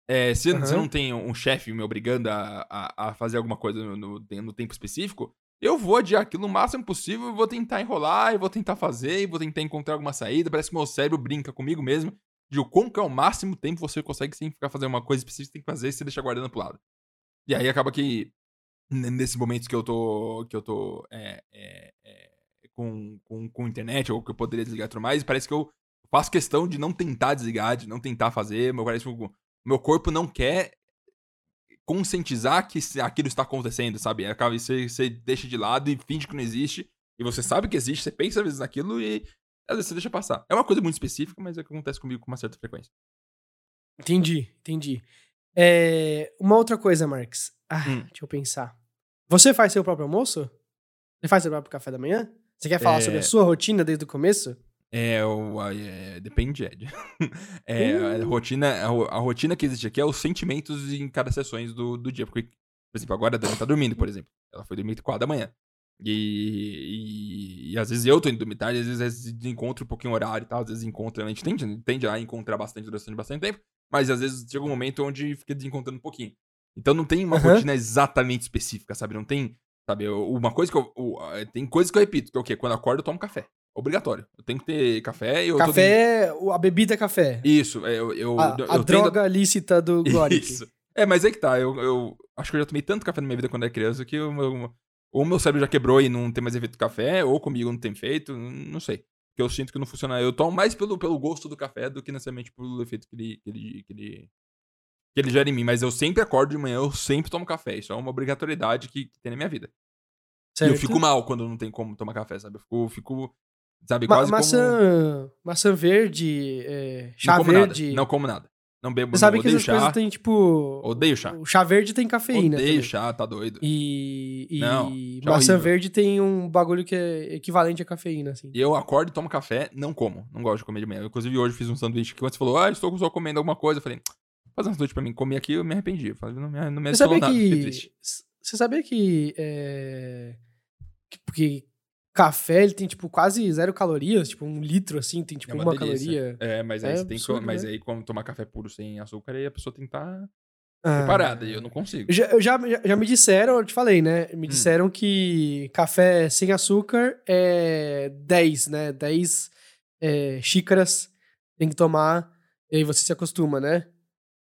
Speaker 2: É, se,
Speaker 1: Aham.
Speaker 2: se eu não tenho um chefe me obrigando a, a, a fazer alguma coisa no, no, no tempo específico, eu vou adiar aquilo o máximo possível, eu vou tentar enrolar, eu vou tentar fazer, e vou tentar encontrar alguma saída. Parece que meu cérebro brinca comigo mesmo de o quão que é o máximo tempo você consegue sem ficar fazendo uma coisa específica que tem que fazer e você deixa guardando pro lado. E aí acaba que nesses momentos que eu tô que eu tô é, é, é, com, com, com internet ou que eu poderia desligar tudo mais, parece que eu faço questão de não tentar desligar, de não tentar fazer, meu parece que meu corpo não quer conscientizar que aquilo está acontecendo, sabe? Acaba você, você deixa de lado e finge que não existe, e você sabe que existe, você pensa às vezes naquilo e às vezes você deixa passar. É uma coisa muito específica, mas é que acontece comigo com uma certa frequência.
Speaker 1: Entendi, entendi. É, uma outra coisa, Marx. Ah,
Speaker 2: Hum.
Speaker 1: deixa eu pensar. Você faz seu próprio almoço? Você faz seu próprio café da manhã? Você quer falar
Speaker 2: É.
Speaker 1: sobre a sua rotina desde o começo?
Speaker 2: É, o, é, depende, Ed. *laughs* É, a, rotina, a, a rotina que existe aqui é os sentimentos em cada sessões do, do dia. Porque, por exemplo, agora a Dani tá dormindo, por exemplo. Ela foi dormir 4 da manhã. E, e, e às vezes eu tô indo dormir tarde, às vezes, às vezes encontro um pouquinho horário e tal, às vezes encontra, a gente tende, tende a encontrar bastante durante bastante tempo, mas às vezes chega um momento onde fica desencontrando um pouquinho. Então não tem uma
Speaker 1: Aham.
Speaker 2: rotina exatamente específica, sabe? Não tem, sabe? eu- Uma coisa que eu. Tem coisas que eu repito, que é o quê? Quando eu acordo, eu tomo café. Obrigatório. Eu tenho que ter café e eu
Speaker 1: Café, o- a bebida é café.
Speaker 2: Isso, é, eu, eu,
Speaker 1: A,
Speaker 2: eu
Speaker 1: a
Speaker 2: tendo-
Speaker 1: droga lícita do *laughs* Gloric.
Speaker 2: Isso. É, mas é que tá. Eu, eu acho que eu já tomei tanto café na minha vida quando era criança que o meu, ou meu cérebro já quebrou e não tem mais efeito café, ou comigo não tem feito, não sei. Porque eu sinto que não funciona. Eu tomo mais pelo, pelo gosto do café do que necessariamente pelo efeito que ele, que ele, que ele, que ele gera em mim. Mas eu sempre acordo de manhã, eu sempre tomo café. Isso é uma obrigatoriedade que, que tem na minha vida. E eu
Speaker 1: certo?
Speaker 2: fico mal quando não tem como tomar café, sabe? Eu fico, fico sabe,
Speaker 1: Ma-
Speaker 2: quase
Speaker 1: maçã, maçã verde, é,
Speaker 2: como...
Speaker 1: chá
Speaker 2: não como
Speaker 1: verde.
Speaker 2: nada. Não como nada. Não bebo,
Speaker 1: Você sabe que
Speaker 2: odeio
Speaker 1: essas
Speaker 2: chá.
Speaker 1: coisas tem, tipo...
Speaker 2: Odeio chá.
Speaker 1: O chá verde tem cafeína.
Speaker 2: Odeio
Speaker 1: também.
Speaker 2: chá, tá doido.
Speaker 1: E, e
Speaker 2: Não,
Speaker 1: maçã
Speaker 2: horrível.
Speaker 1: verde tem um bagulho que é equivalente à cafeína, assim.
Speaker 2: E eu acordo e tomo café, não como. Não gosto de comer de manhã. Eu, inclusive, hoje fiz um sanduíche que quando você falou, ah, estou só comendo alguma coisa. Eu falei, "Vou fazer um sanduíche pra mim. Comi aqui, eu me arrependi. Eu falei, não me, não me
Speaker 1: Você sabia
Speaker 2: nada.
Speaker 1: Que... Você sabia que... É, que, porque café, ele tem, tipo, quase zero calorias. Tipo, um litro, assim, tem, tipo,
Speaker 2: É
Speaker 1: uma,
Speaker 2: uma
Speaker 1: caloria.
Speaker 2: É, mas aí
Speaker 1: É
Speaker 2: você tem que.
Speaker 1: absurdo,
Speaker 2: Mas
Speaker 1: né?
Speaker 2: aí, como tomar café puro sem açúcar, aí a pessoa tem que estar
Speaker 1: Ah.
Speaker 2: preparada. E eu não consigo.
Speaker 1: Já, já, já, me disseram, eu te falei, né?
Speaker 2: Hum.
Speaker 1: Me disseram que café sem açúcar é 10, né? 10 é, xícaras tem que tomar e aí você se acostuma, né?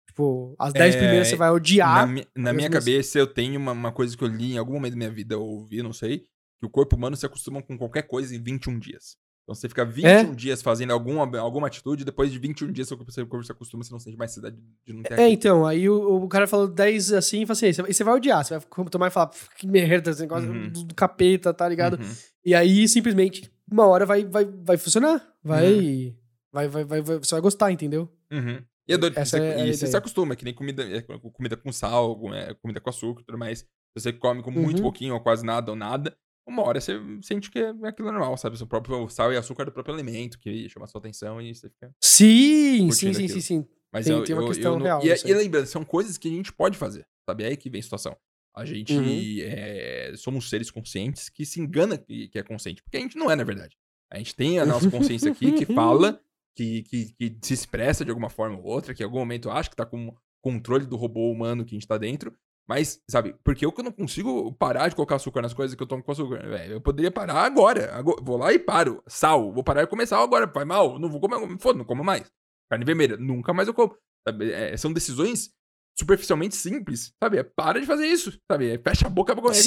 Speaker 1: Tipo, as 10
Speaker 2: É,
Speaker 1: primeiras você vai odiar.
Speaker 2: na mi- na minha cabeça, eu tenho uma, uma coisa que eu li em algum momento da minha vida, ou ouvi, não sei, que o corpo humano se acostuma com qualquer coisa em 21 dias. Então você fica 21 dias fazendo alguma, alguma atitude, depois de 21 dias seu corpo, seu corpo se acostuma, você não sente mais necessidade de não ter
Speaker 1: É,
Speaker 2: aquilo.
Speaker 1: então, aí o, o cara falou 10 assim, e fala assim, "Aí você vai- odiar, você vai tomar e falar, "Pff, que merda, esse negócio
Speaker 2: Uhum.
Speaker 1: do, do capeta, tá ligado?
Speaker 2: Uhum.
Speaker 1: E aí, simplesmente, uma hora vai, vai, vai funcionar. Vai,
Speaker 2: Uhum.
Speaker 1: vai, vai, vai, vai- Você vai gostar, entendeu?
Speaker 2: Uhum. E é doido,
Speaker 1: Essa
Speaker 2: você,
Speaker 1: é
Speaker 2: e você se acostuma, que nem comida, é, com- comida com sal, é, comida com açúcar e tudo mais. Você come com muito
Speaker 1: Uhum.
Speaker 2: pouquinho, ou quase nada, ou nada, uma hora você sente que é aquilo normal, sabe? O próprio sal e açúcar do próprio alimento, que chama sua atenção e você fica...
Speaker 1: Sim, sim, sim, sim, sim.
Speaker 2: Mas
Speaker 1: Tem-
Speaker 2: eu,
Speaker 1: tem uma
Speaker 2: eu-
Speaker 1: questão
Speaker 2: eu não-
Speaker 1: real
Speaker 2: E,
Speaker 1: nisso
Speaker 2: e lembrando, são coisas que a gente pode fazer, sabe? É aí que vem a situação. A gente
Speaker 1: Uhum.
Speaker 2: é, somos seres conscientes que se engana que, que é consciente, porque a gente não é, na verdade. A gente tem a nossa consciência aqui que fala, *laughs* que, que, que se expressa de alguma forma ou outra, que em algum momento acha que tá com controle do robô humano que a gente tá dentro. Mas, sabe, porque eu que não consigo parar de colocar açúcar nas coisas que eu tomo com açúcar. velho. Eu poderia parar agora. agora. Vou lá e paro. Sal. Vou parar e comer sal agora. Faz mal. Não vou comer. Foda, não como mais. Carne vermelha. Nunca mais eu como. É, são decisões superficialmente simples. Sabe? É, para de fazer isso. Sabe? É, fecha a boca pra comer.
Speaker 1: Sim,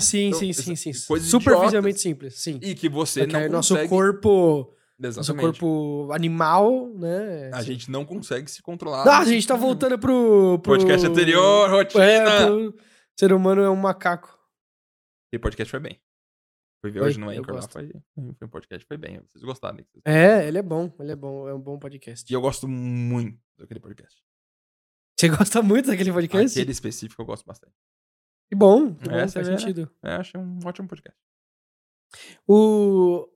Speaker 1: sim,
Speaker 2: Então,
Speaker 1: sim, sim, sim.
Speaker 2: coisas
Speaker 1: Superficialmente
Speaker 2: idiotas.
Speaker 1: simples, sim.
Speaker 2: E que você
Speaker 1: Porque
Speaker 2: não
Speaker 1: aí nosso
Speaker 2: consegue...
Speaker 1: corpo, nosso
Speaker 2: Exatamente.
Speaker 1: corpo animal, né?
Speaker 2: A gente não consegue se controlar.
Speaker 1: Ah, a gente tá voltando pro, pro
Speaker 2: Podcast anterior, rotina.
Speaker 1: É, pro ser humano é um macaco.
Speaker 2: E podcast foi bem. Fui ver
Speaker 1: Foi,
Speaker 2: hoje Anchor lá,
Speaker 1: gosto.
Speaker 2: foi, foi um podcast, foi bem. Vocês gostaram. né?
Speaker 1: É, ele é bom, ele é bom, é um bom podcast.
Speaker 2: E eu gosto muito daquele podcast.
Speaker 1: Você gosta muito daquele podcast?
Speaker 2: Aquele específico eu gosto bastante.
Speaker 1: Que bom, que bom, faz
Speaker 2: é, né?
Speaker 1: sentido.
Speaker 2: Eu acho um ótimo podcast.
Speaker 1: O...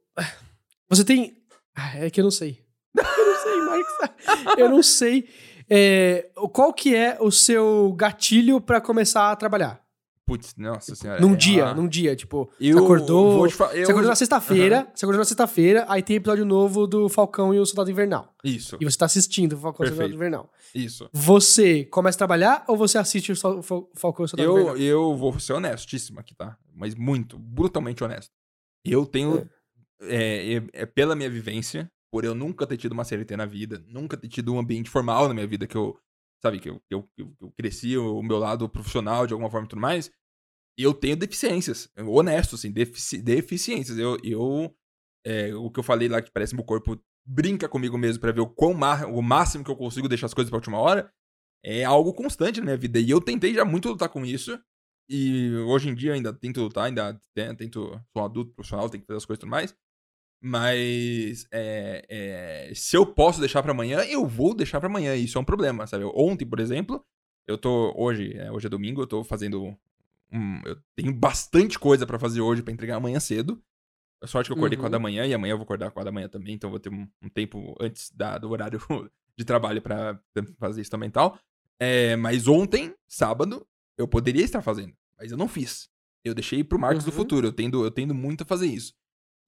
Speaker 1: Você tem... Ah, é que eu não sei. *laughs* Eu não sei, Marcos. Eu não sei. É, qual que é o seu gatilho pra começar a trabalhar?
Speaker 2: Putz, nossa senhora.
Speaker 1: Num
Speaker 2: é,
Speaker 1: dia,
Speaker 2: ah,
Speaker 1: num dia, tipo...
Speaker 2: eu
Speaker 1: você acordou...
Speaker 2: eu-
Speaker 1: Você acordou na sexta-feira, você acordou na sexta-feira, aí tem episódio novo do Falcão e o Soldado Invernal.
Speaker 2: Isso,
Speaker 1: E você tá assistindo o Falcão e o Soldado. Invernal.
Speaker 2: isso.
Speaker 1: Você começa a trabalhar ou você assiste o Falcão e o Soldado
Speaker 2: Eu,
Speaker 1: Invernal?
Speaker 2: eu vou ser honestíssimo aqui, tá? Mas muito, brutalmente honesto. Eu tenho, é, é- é pela minha vivência, por eu nunca ter tido uma CLT na vida, nunca ter tido um ambiente formal na minha vida, que eu, sabe, que eu, que eu, que eu- cresci o meu lado profissional de alguma forma e tudo mais, eu tenho deficiências. Honesto, assim, defici- deficiências. Eu, eu é, o que eu falei lá, que parece que meu corpo brinca comigo mesmo pra ver o, quão o máximo que eu consigo deixar as coisas pra última hora, é algo constante na minha vida. E eu tentei já muito lutar com isso. E hoje em dia ainda tento lutar, ainda te- tento. Sou um adulto profissional, tenho que fazer as coisas e tudo mais. Mas é, é, se eu posso deixar pra amanhã, eu vou deixar pra amanhã. Isso é um problema, sabe? Ontem, por exemplo, eu tô. Hoje, é, hoje é domingo, eu tô fazendo. Um, eu tenho bastante coisa pra fazer hoje pra entregar amanhã cedo. A sorte que eu acordei
Speaker 1: Uhum.
Speaker 2: 4 da manhã e amanhã eu vou acordar 4 da manhã também, então eu vou ter um, um tempo antes da, do horário *laughs* de trabalho pra pra fazer isso também e tal. É, mas ontem, sábado, eu poderia estar fazendo, mas eu não fiz. Eu deixei pro Marcos do
Speaker 1: Uhum.
Speaker 2: Futuro, eu tendo, eu tendo muito a fazer isso.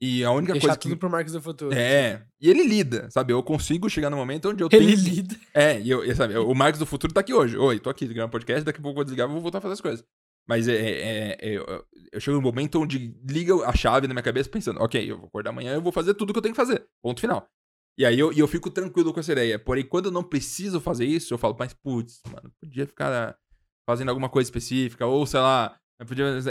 Speaker 2: E a única
Speaker 1: Deixar
Speaker 2: coisa
Speaker 1: tudo
Speaker 2: que.
Speaker 1: pro Marcos do Futuro.
Speaker 2: É, e ele lida, sabe? Eu consigo chegar no momento onde eu
Speaker 1: Ele
Speaker 2: tenho. que-
Speaker 1: lida.
Speaker 2: É, e eu, sabe, o Marcos do Futuro tá aqui hoje. Oi, tô aqui gravando podcast, daqui a pouco eu vou desligar e vou voltar a fazer as coisas. Mas é, é- é- eu, eu chego num momento onde liga a chave na minha cabeça pensando, ok, eu vou acordar amanhã, eu vou fazer tudo que eu tenho que fazer. Ponto final. E aí eu, e eu fico tranquilo com essa ideia. Porém, quando eu não preciso fazer isso, eu falo, mas putz, mano, podia ficar fazendo alguma coisa específica, ou sei lá.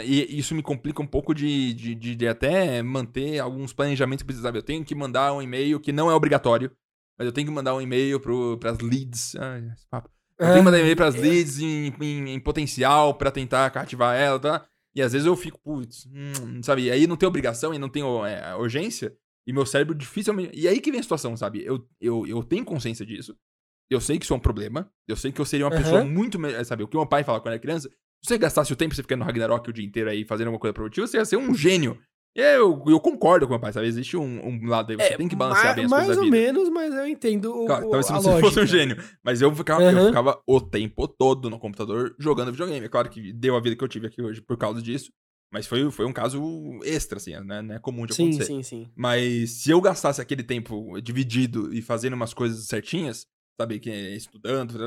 Speaker 2: E isso me complica um pouco de, de, de- de até manter alguns planejamentos que saber. Eu tenho que mandar um e-mail que não é obrigatório, mas eu tenho que mandar um e-mail para as leads. Ai, esse papo. Eu tenho que mandar e-mail pras leads em, em, em potencial pra tentar cativar ela, tá? E às vezes eu fico, putz, hum, sabe? E aí não tem obrigação e não tem é, urgência. E meu cérebro dificilmente. E aí que vem a situação, sabe? Eu, eu, eu tenho consciência disso. Eu sei que isso é um problema. Eu sei que eu seria uma
Speaker 1: Aham.
Speaker 2: pessoa muito melhor. Sabe? O que meu pai fala quando era criança. Se você gastasse o tempo você ficar no Ragnarok o dia inteiro aí fazendo alguma coisa produtiva, você ia ser um gênio. Eu, eu concordo com meu pai, sabe? Existe um, um lado aí, você tem que balancear bem as
Speaker 1: É, mais
Speaker 2: coisas da
Speaker 1: ou menos, mas eu entendo o,
Speaker 2: Claro,
Speaker 1: o-
Speaker 2: talvez se
Speaker 1: a
Speaker 2: você fosse um
Speaker 1: lógica.
Speaker 2: gênio. Mas eu ficava, eu
Speaker 1: Aham.
Speaker 2: ficava o tempo todo no computador jogando videogame. É claro que deu a vida que eu tive aqui hoje por causa disso. Mas foi, foi um caso extra, assim, né? Não é comum de
Speaker 1: Sim,
Speaker 2: acontecer.
Speaker 1: sim, sim.
Speaker 2: Mas se eu gastasse aquele tempo dividido e fazendo umas coisas certinhas, sabe, que é estudando,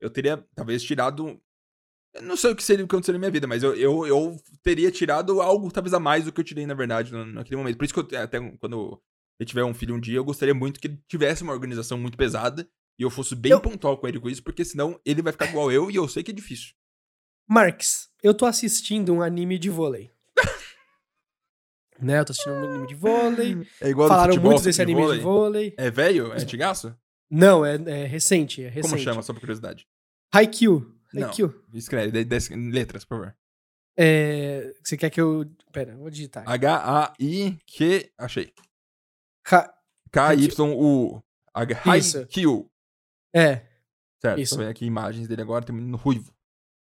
Speaker 2: eu teria talvez tirado. Eu Não sei o que seria o que na minha vida, mas eu, eu, eu teria tirado algo talvez a mais do que eu tirei, na verdade, no- naquele momento. Por isso que eu, até quando eu tiver um filho um dia, eu gostaria muito que ele tivesse uma organização muito pesada e eu fosse bem
Speaker 1: Eu-
Speaker 2: pontual com ele com isso, porque senão ele vai ficar igual eu e eu sei que é difícil.
Speaker 1: Marx, eu tô assistindo um anime de vôlei. né, eu tô assistindo um anime de vôlei.
Speaker 2: É igual
Speaker 1: Falaram muito desse anime de vôlei.
Speaker 2: É velho? É antigaço?
Speaker 1: Não, é, é recente, é recente.
Speaker 2: Como chama, só por curiosidade?
Speaker 1: Haikyuu.
Speaker 2: Não.
Speaker 1: Haikyuu.
Speaker 2: Escreve, dez- dez letras, por favor.
Speaker 1: É, você quer que eu... Pera, vou digitar.
Speaker 2: H-A-I-Q. Achei. K-Y-U. H-I-Q.
Speaker 1: É,
Speaker 2: Certo,
Speaker 1: Isso.
Speaker 2: tô vendo aqui imagens dele agora, tem um menino ruivo.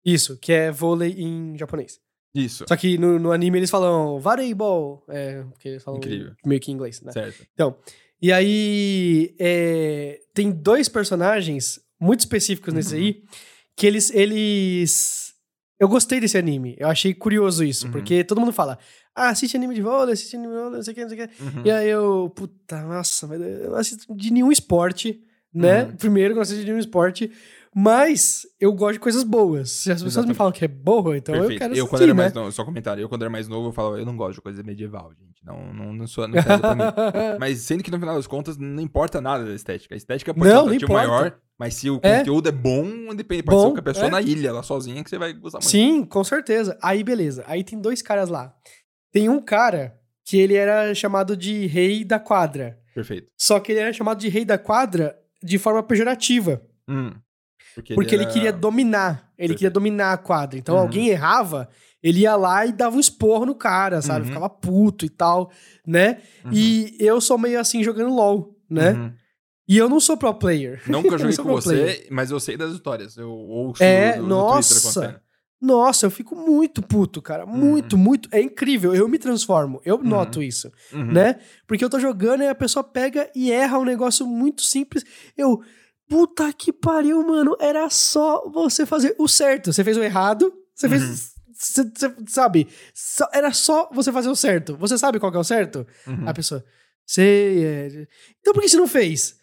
Speaker 1: isso, que é vôlei em japonês.
Speaker 2: Isso,
Speaker 1: Só que no, no anime eles falam voleibol, é, porque eles falam
Speaker 2: Incrível.
Speaker 1: meio que em inglês, né?
Speaker 2: certo.
Speaker 1: E aí, é, tem dois personagens muito específicos nesse
Speaker 2: Uhum.
Speaker 1: aí, que eles, eles... Eu gostei desse anime, eu achei curioso isso,
Speaker 2: Uhum.
Speaker 1: porque todo mundo fala, ah, assiste anime de vôlei, assiste anime de vôlei, não sei o que, não sei o que.
Speaker 2: Uhum.
Speaker 1: E aí eu, puta, nossa, eu não assisto de nenhum esporte, né?
Speaker 2: Uhum.
Speaker 1: Primeiro, eu não assisto de nenhum esporte, mas eu gosto de coisas boas. Se as pessoas me
Speaker 2: Exatamente.
Speaker 1: falam que é boa, então eu
Speaker 2: Perfeito.
Speaker 1: quero
Speaker 2: Eu,
Speaker 1: assistir,
Speaker 2: quando era
Speaker 1: né?
Speaker 2: mais novo, só comentário, eu quando era mais novo, eu falava, eu não gosto de coisa medieval, gente. Não, não, não sou, não pra mim. *laughs* Mas sendo que no final das contas, não importa nada da estética. A estética pode
Speaker 1: Não,
Speaker 2: ser um maior, mas se o
Speaker 1: É.
Speaker 2: conteúdo é bom, depende, pode
Speaker 1: Bom,
Speaker 2: ser com a pessoa
Speaker 1: é.
Speaker 2: na ilha, lá sozinha, que você vai gostar muito.
Speaker 1: Sim, com certeza. Aí, beleza. Aí tem dois caras lá. Tem um cara que ele era chamado de rei da quadra.
Speaker 2: Perfeito.
Speaker 1: Só que ele era chamado de rei da quadra de forma pejorativa.
Speaker 2: Hum. Porque,
Speaker 1: Porque ele
Speaker 2: era-
Speaker 1: queria dominar. Ele
Speaker 2: Perfeito.
Speaker 1: queria dominar a quadra. Então
Speaker 2: Uhum.
Speaker 1: alguém errava, ele ia lá e dava um esporro no cara, sabe?
Speaker 2: Uhum.
Speaker 1: Ficava puto e tal, né?
Speaker 2: Uhum.
Speaker 1: E eu sou meio assim jogando LOL, né?
Speaker 2: Uhum.
Speaker 1: E eu não sou pro player.
Speaker 2: Nunca *laughs* joguei com você,
Speaker 1: player.
Speaker 2: mas eu sei das histórias. Eu ouço
Speaker 1: É,
Speaker 2: no, no
Speaker 1: nossa. Nossa, eu fico muito puto, cara. Muito, muito. É incrível. Eu me transformo. Eu
Speaker 2: Uhum.
Speaker 1: noto isso,
Speaker 2: Uhum.
Speaker 1: né? Porque eu tô jogando e a pessoa pega e erra um negócio muito simples. Eu, puta que pariu, mano. Era só você fazer o certo. Você fez o errado, você
Speaker 2: Uhum.
Speaker 1: fez. Você, você sabe? Era só você fazer o certo. Você sabe qual que é o certo?
Speaker 2: Uhum.
Speaker 1: A pessoa, sei. é. Então por que você não fez?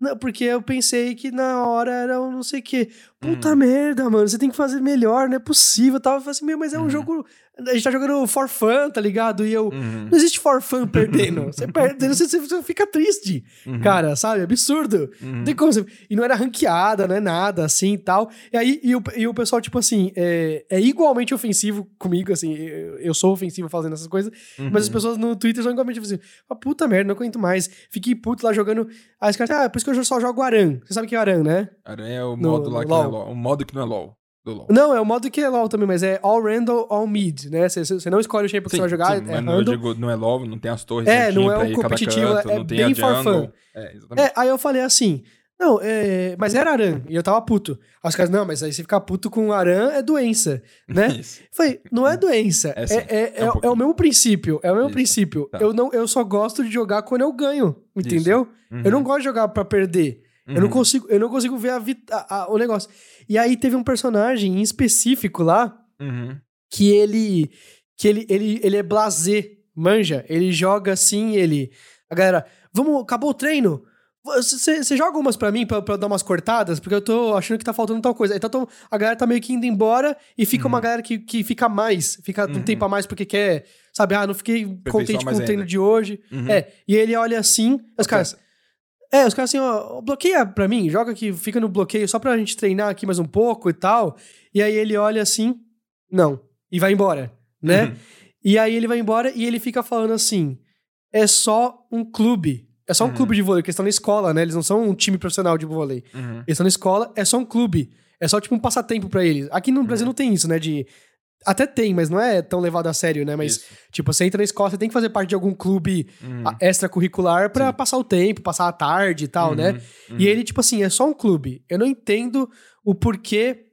Speaker 1: Não, porque eu pensei que na hora era um não sei o quê. Puta
Speaker 2: Uhum.
Speaker 1: merda, mano, você tem que fazer melhor, não é possível. Eu tava assim, meu, mas é um
Speaker 2: Uhum.
Speaker 1: jogo. A gente tá jogando for fun, tá ligado? E eu.
Speaker 2: Uhum.
Speaker 1: Não existe for fun perdendo. Você *laughs* perde, você, você fica triste,
Speaker 2: Uhum.
Speaker 1: cara, sabe? Absurdo.
Speaker 2: Uhum.
Speaker 1: Não tem como você- E não era ranqueada, não é nada, assim e tal. E aí, e o, e o pessoal, tipo assim, é, é igualmente ofensivo comigo, assim. Eu, eu sou ofensivo fazendo essas coisas. Mas as
Speaker 2: Uhum.
Speaker 1: pessoas no Twitter são igualmente assim, ah, puta merda, não aguento mais. Fiquei puto lá jogando. Aí os caras, ah, por isso que eu só jogo Aran. Você sabe que é Aran, né?
Speaker 2: Aranha é o
Speaker 1: No-
Speaker 2: modo lá
Speaker 1: no
Speaker 2: que não é
Speaker 1: LoL.
Speaker 2: LOL. O modo que não é LOL. Do LOL.
Speaker 1: Não, é o modo que é LoL também, mas é all random, all mid, né? Você- não escolhe o shape que você vai jogar,
Speaker 2: sim,
Speaker 1: é
Speaker 2: mas não, digo, não é LOL, não tem as torres
Speaker 1: É, não é um
Speaker 2: cada
Speaker 1: competitivo,
Speaker 2: canto,
Speaker 1: é
Speaker 2: não tem
Speaker 1: bem fun.
Speaker 2: É.
Speaker 1: É, aí eu falei assim, não, é, mas era Aran, e eu tava puto. Aí os caras, não, mas aí você ficar puto com Aran é doença, *laughs* né?
Speaker 2: Isso.
Speaker 1: Falei, não é doença.
Speaker 2: É
Speaker 1: É,
Speaker 2: sim,
Speaker 1: é,
Speaker 2: é um
Speaker 1: é- é o mesmo princípio. É o mesmo
Speaker 2: Isso,
Speaker 1: princípio.
Speaker 2: tá.
Speaker 1: Eu, não, eu só gosto de jogar quando eu ganho. Entendeu? Eu não
Speaker 2: Uhum.
Speaker 1: gosto de jogar pra perder. Eu, não
Speaker 2: Uhum.
Speaker 1: consigo, eu não consigo ver a a- a- o negócio. E aí teve um personagem em específico lá
Speaker 2: Uhum.
Speaker 1: que ele. que ele, ele, ele é blasé, manja. Ele joga assim, ele. A galera, vamos, acabou o treino? Você joga umas pra mim, pra, dar umas cortadas? Porque eu tô achando que tá faltando tal coisa. Então a galera tá meio que indo embora e fica
Speaker 2: Uhum.
Speaker 1: uma galera que, que fica mais, fica um
Speaker 2: Uhum.
Speaker 1: tempo a mais porque quer, sabe? Ah, não fiquei contente com o treino
Speaker 2: ainda.
Speaker 1: de hoje.
Speaker 2: Uhum.
Speaker 1: É, e ele olha assim, os caras. É, os caras assim, ó, bloqueia pra mim, joga aqui, fica no bloqueio só pra gente treinar aqui mais um pouco e tal. E aí ele olha assim, não, e vai embora, né?
Speaker 2: Uhum.
Speaker 1: E aí ele vai embora e ele fica falando assim: é só um clube. É só um
Speaker 2: Uhum.
Speaker 1: clube de vôlei, porque eles estão na escola, né? Eles não são um time profissional de vôlei.
Speaker 2: Uhum.
Speaker 1: Eles estão na escola, é só um clube. É só tipo um passatempo pra eles. Aqui no Brasil
Speaker 2: Uhum.
Speaker 1: não tem isso, né? De. Até tem, mas não é tão levado a sério, né? Mas,
Speaker 2: Isso.
Speaker 1: tipo, você entra na escola, você tem que fazer parte de algum clube
Speaker 2: Uhum.
Speaker 1: extracurricular pra
Speaker 2: Sim.
Speaker 1: passar o tempo, passar a tarde e tal, né?
Speaker 2: Uhum.
Speaker 1: E ele, tipo assim, é só um clube. Eu não entendo o porquê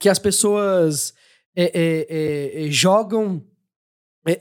Speaker 1: que as pessoas é, é, é, é, jogam é,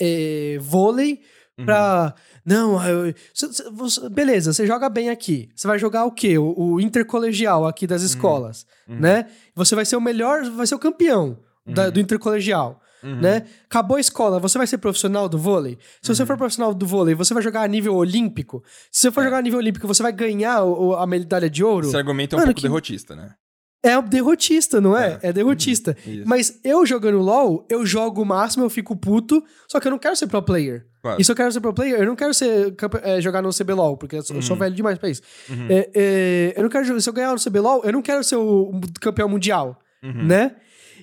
Speaker 1: é, vôlei
Speaker 2: Uhum.
Speaker 1: pra. Não, eu- cê- cê- você- beleza, você joga bem aqui. Você vai jogar o quê? O, o intercolegial aqui das escolas,
Speaker 2: Uhum.
Speaker 1: né? Você vai ser o melhor, vai ser o campeão da-
Speaker 2: Uhum.
Speaker 1: do intercolegial,
Speaker 2: Uhum.
Speaker 1: né? Acabou a escola, você vai ser profissional do vôlei? Se você
Speaker 2: Uhum.
Speaker 1: for profissional do vôlei, você vai jogar a nível olímpico? Se você for
Speaker 2: É.
Speaker 1: jogar a nível olímpico, você vai ganhar o- a medalha de ouro?
Speaker 2: Esse argumento é um
Speaker 1: Mano,
Speaker 2: pouco
Speaker 1: que-
Speaker 2: derrotista, né?
Speaker 1: É derrotista, não é? É, derrotista.
Speaker 2: Isso.
Speaker 1: Mas eu jogando LoL, eu jogo o máximo, eu fico puto, só que eu não quero ser pro player.
Speaker 2: Claro.
Speaker 1: E se eu quero ser pro player, eu não quero ser, é, jogar no CBLOL, porque eu sou,
Speaker 2: Uhum.
Speaker 1: velho demais pra isso.
Speaker 2: Uhum.
Speaker 1: É, é, eu não quero se eu ganhar no CBLOL, eu não quero ser o campeão mundial,
Speaker 2: Uhum.
Speaker 1: né?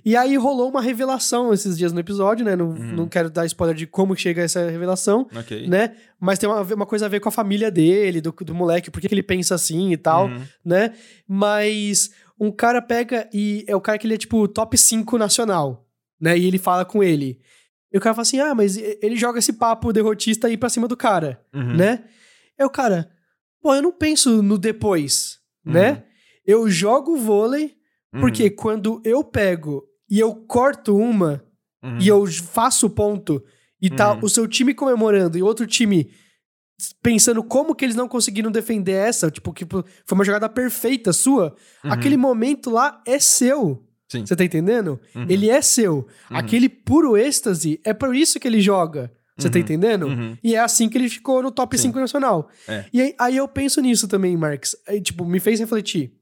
Speaker 1: E aí rolou uma revelação esses dias no episódio, né? Não,
Speaker 2: Uhum.
Speaker 1: não quero dar spoiler de como chega essa revelação,
Speaker 2: Ok.
Speaker 1: né? Mas tem uma, uma coisa a ver com a família dele, do, do moleque, por que ele pensa assim e tal
Speaker 2: Uhum.
Speaker 1: né? Mas um cara pega e é o cara que ele é tipo top 5 nacional, né? E ele fala com ele. E o cara fala assim: "Ah, mas ele joga esse papo derrotista aí pra cima do cara",
Speaker 2: Uhum.
Speaker 1: né? É o cara: "Pô, eu não penso no depois",
Speaker 2: Uhum.
Speaker 1: né? Eu jogo vôlei
Speaker 2: Uhum.
Speaker 1: porque quando eu pego e eu corto uma
Speaker 2: Uhum.
Speaker 1: e eu faço o ponto e tá
Speaker 2: Uhum.
Speaker 1: o seu time comemorando e outro time pensando como que eles não conseguiram defender essa, tipo, que foi uma jogada perfeita sua,
Speaker 2: Uhum.
Speaker 1: aquele momento lá é seu.
Speaker 2: Sim.
Speaker 1: Você tá entendendo?
Speaker 2: Uhum.
Speaker 1: Ele é seu.
Speaker 2: Uhum.
Speaker 1: Aquele puro êxtase é por isso que ele joga. Você tá
Speaker 2: Uhum.
Speaker 1: entendendo?
Speaker 2: Uhum.
Speaker 1: E é assim que ele ficou no top
Speaker 2: Sim.
Speaker 1: 5 nacional.
Speaker 2: É.
Speaker 1: E aí, aí eu penso nisso também, Marx. Aí, tipo, me fez refletir.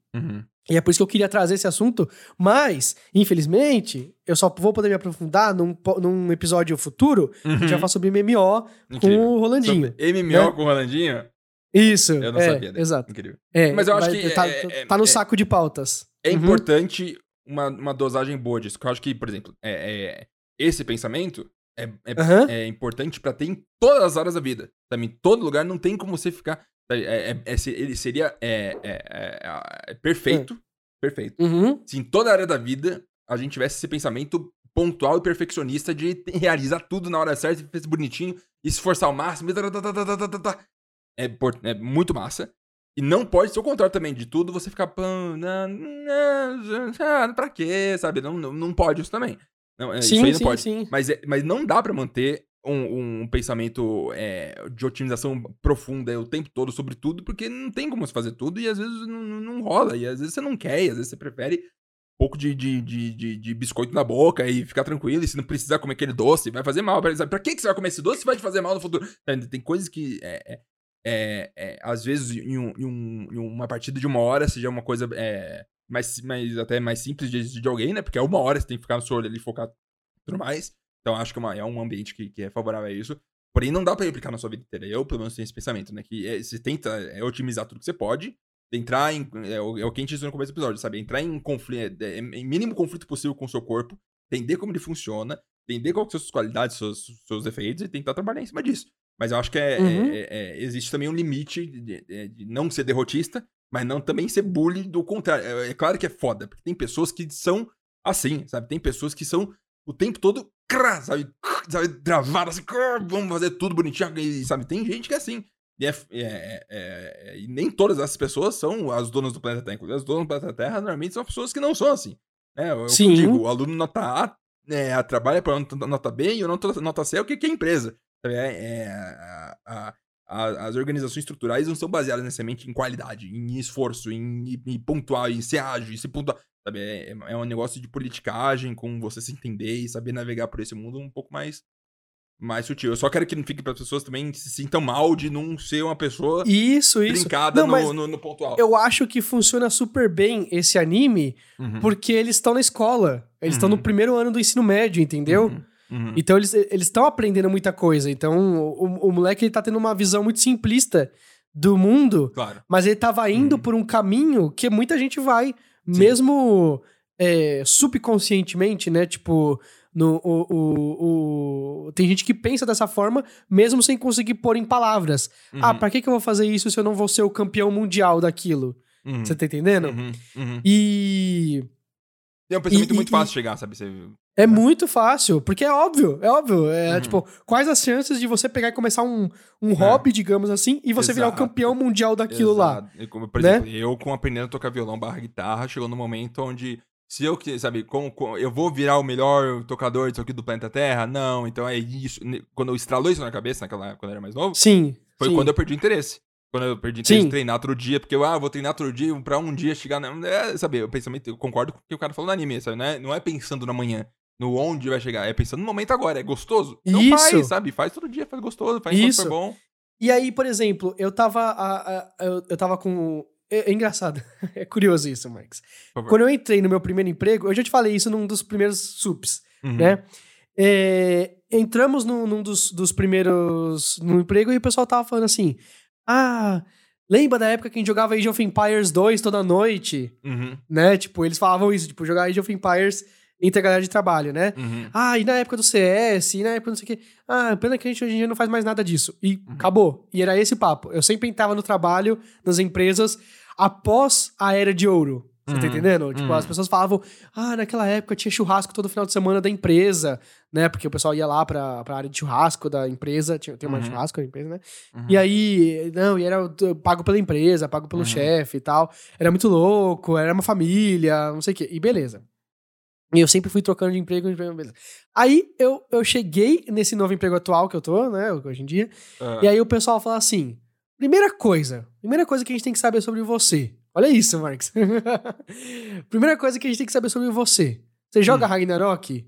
Speaker 2: Uhum.
Speaker 1: E é por isso que eu queria trazer esse assunto, mas, infelizmente, eu só vou poder me aprofundar num, num episódio futuro que a gente vai falar sobre MMO com
Speaker 2: Uhum. Incrível.
Speaker 1: o Rolandinho.
Speaker 2: Sobre MMO
Speaker 1: né?
Speaker 2: com o Rolandinho?
Speaker 1: Isso.
Speaker 2: Eu não
Speaker 1: é,
Speaker 2: sabia. Né?
Speaker 1: Exato.
Speaker 2: Incrível.
Speaker 1: É,
Speaker 2: Mas eu acho que
Speaker 1: Tá,
Speaker 2: é- é-
Speaker 1: tá no
Speaker 2: é-
Speaker 1: saco de pautas.
Speaker 2: É
Speaker 1: Uhum.
Speaker 2: importante uma, uma dosagem boa disso. porque Eu acho que, por exemplo, é, é- esse pensamento é, é,
Speaker 1: Aham.
Speaker 2: é importante pra ter em todas as áreas da vida. Sabe? Em todo lugar não tem como você ficar. É, é- é- ele seria é, é- é- perfeito. Perfeito.
Speaker 1: Uhum.
Speaker 2: Se em toda área da vida a gente tivesse esse pensamento pontual e perfeccionista de *laughs* realizar tudo na hora certa, fazer bonitinho, e se esforçar ao máximo. É, por- é muito massa. E não pode ser o contrário também de tudo, você ficar. "Pã, não, não, ah, pra quê? Sabe? Não, não, não pode isso também. Não, é, isso
Speaker 1: Sim,
Speaker 2: aí não
Speaker 1: sim,
Speaker 2: pode.
Speaker 1: sim.
Speaker 2: Mas, mas não dá pra manter um, um pensamento é, de otimização profunda o tempo todo sobre tudo, porque não tem como você fazer tudo e às vezes não, não- rola. E às vezes você não quer, e às vezes você prefere um pouco de, de, de, de, biscoito na boca e ficar tranquilo. E se não precisar comer aquele doce, vai fazer mal. Pra, que, que você vai comer esse doce se vai te fazer mal no futuro? Tem, coisas que. É, é, é, é, às vezes, em, um- em um- em uma partida de uma hora, seja uma coisa é, mais, mais, até mais simples de, de alguém, né? Porque é uma hora, você tem que ficar no seu olho ali focado tudo mais. Então, acho que é, uma- é um ambiente que, que é favorável a isso. Porém, não dá pra replicar na sua vida inteira. Eu, pelo menos, tenho esse pensamento, né? Que é, você tenta é, otimizar tudo que você pode, entrar em. É, o- é o que a gente disse no começo do episódio, sabe? Entrar em conflito, é, em mínimo conflito possível com o seu corpo, entender como ele funciona, entender quais são suas qualidades, seus, seus defeitos e tentar trabalhar em cima disso. Mas eu acho que é,
Speaker 1: Uhum.
Speaker 2: é- é- existe também um limite de, de- de não ser derrotista, mas não também ser bully do contrário. É, é claro que é foda, porque tem pessoas que são assim, sabe? Tem pessoas que são o tempo todo, crá, sabe? Sabe, travadas, assim, crá, vamos fazer tudo bonitinho, e, sabe? Tem gente que é assim. E, é- é- é- é- e nem todas essas pessoas são as donas do planeta Terra. Inclusive, as donas do planeta Terra normalmente são pessoas que não são assim. Né? Eu, eu
Speaker 1: Sim.
Speaker 2: digo, o aluno nota A é, trabalha para nota B e o nota, nota C é o que, que é empresa. É, é, a- a- a- as organizações estruturais não são baseadas necessariamente em qualidade, em esforço, em, em, em pontual, em ser ágil, em ser pontual. Sabe? É, é um negócio de politicagem, com você se entender e saber navegar por esse mundo um pouco mais mais sutil. Eu só quero que não fique para as pessoas também se sintam mal de não ser uma pessoa
Speaker 1: Isso, isso. mas
Speaker 2: no, no, no pontual.
Speaker 1: Eu acho que funciona super bem esse anime
Speaker 2: Uhum.
Speaker 1: porque eles estão na escola. Eles estão
Speaker 2: Uhum.
Speaker 1: no primeiro ano do ensino médio, entendeu?
Speaker 2: Uhum. Uhum.
Speaker 1: Então eles estão aprendendo muita coisa. Então o, o moleque ele tá tendo uma visão muito simplista do mundo,
Speaker 2: Claro.
Speaker 1: mas ele tava indo
Speaker 2: Uhum.
Speaker 1: por um caminho que muita gente vai, mesmo é, subconscientemente, né? Tipo, no, o, o, o- tem gente que pensa dessa forma, mesmo sem conseguir pôr em palavras. Ah,
Speaker 2: Uhum.
Speaker 1: pra que, que eu vou fazer isso se eu não vou ser o campeão mundial daquilo?
Speaker 2: Uhum.
Speaker 1: Você tá entendendo?
Speaker 2: Uhum. Uhum.
Speaker 1: E
Speaker 2: É um pensamento
Speaker 1: E-
Speaker 2: muito
Speaker 1: e-
Speaker 2: fácil de chegar, sabe? Você...
Speaker 1: é muito fácil, porque é óbvio, é óbvio. É
Speaker 2: Uhum.
Speaker 1: tipo, quais as chances de você pegar e começar um, um hobby, digamos assim, e você virar o
Speaker 2: É. Exato.
Speaker 1: campeão mundial daquilo lá?
Speaker 2: Exato. Eu, como, por
Speaker 1: né?
Speaker 2: exemplo, eu com aprendendo a tocar violão barra guitarra, chegou no momento onde se eu, que- sabe, com, com- eu vou virar o melhor tocador disso aqui do planeta Terra? Não, então é isso. Quando eu estralou isso na cabeça, naquela época, quando eu era mais novo,
Speaker 1: Sim.
Speaker 2: foi
Speaker 1: sim.
Speaker 2: quando eu perdi o interesse. Quando eu perdi
Speaker 1: Sim.
Speaker 2: de treinar todo dia, porque eu, ah, vou treinar todo dia pra um dia chegar na. É, sabe, eu pensamento, eu concordo com o que o cara falou no anime, sabe? Não é, não é pensando na manhã, no onde vai chegar, é pensando no momento agora, é gostoso. Então
Speaker 1: Isso.
Speaker 2: faz, sabe? Faz todo dia, faz gostoso, faz
Speaker 1: Isso.
Speaker 2: for bom.
Speaker 1: E aí, por exemplo, eu tava. a- a- eu, eu tava com. É, é engraçado. *laughs* é curioso isso, Marcos.
Speaker 2: Favor.
Speaker 1: Quando eu entrei no meu primeiro emprego, eu já te falei isso num dos primeiros sups,
Speaker 2: Uhum.
Speaker 1: né? É, entramos num, num dos, dos primeiros no emprego e o pessoal tava falando assim: Ah, lembra da época que a gente jogava Age of Empires 2 toda noite?
Speaker 2: Uhum.
Speaker 1: Né? Tipo, eles falavam isso, tipo, jogar Age of Empires entre a galera de trabalho, né?
Speaker 2: Uhum.
Speaker 1: Ah, e na época do CS, e na época não sei o quê. Ah, pena que a gente hoje em dia não faz mais nada disso. E
Speaker 2: Uhum.
Speaker 1: acabou. E era esse papo. Eu sempre entrava no trabalho, nas empresas, após a era de ouro. Você tá
Speaker 2: Uhum.
Speaker 1: entendendo? Tipo,
Speaker 2: Uhum.
Speaker 1: as pessoas falavam, ah, naquela época tinha churrasco todo final de semana da empresa, né? Porque o pessoal ia lá pra, pra área de churrasco da empresa, tinha, tem uma
Speaker 2: Uhum.
Speaker 1: churrasco da empresa, né?
Speaker 2: Uhum.
Speaker 1: E aí, não, e era pago pela empresa, pago pelo
Speaker 2: Uhum.
Speaker 1: chefe e tal. Era muito louco, era uma família, não sei o quê. E beleza. E eu sempre fui trocando de emprego, de emprego, beleza. Aí eu, eu cheguei nesse novo emprego atual que eu tô, né, hoje em dia.
Speaker 2: Ah.
Speaker 1: E aí o pessoal fala assim: primeira coisa, primeira coisa que a gente tem que saber sobre você. Olha isso, Marx. *laughs* primeira coisa que a gente tem que saber sobre você. Você joga
Speaker 2: Hum.
Speaker 1: Ragnarok?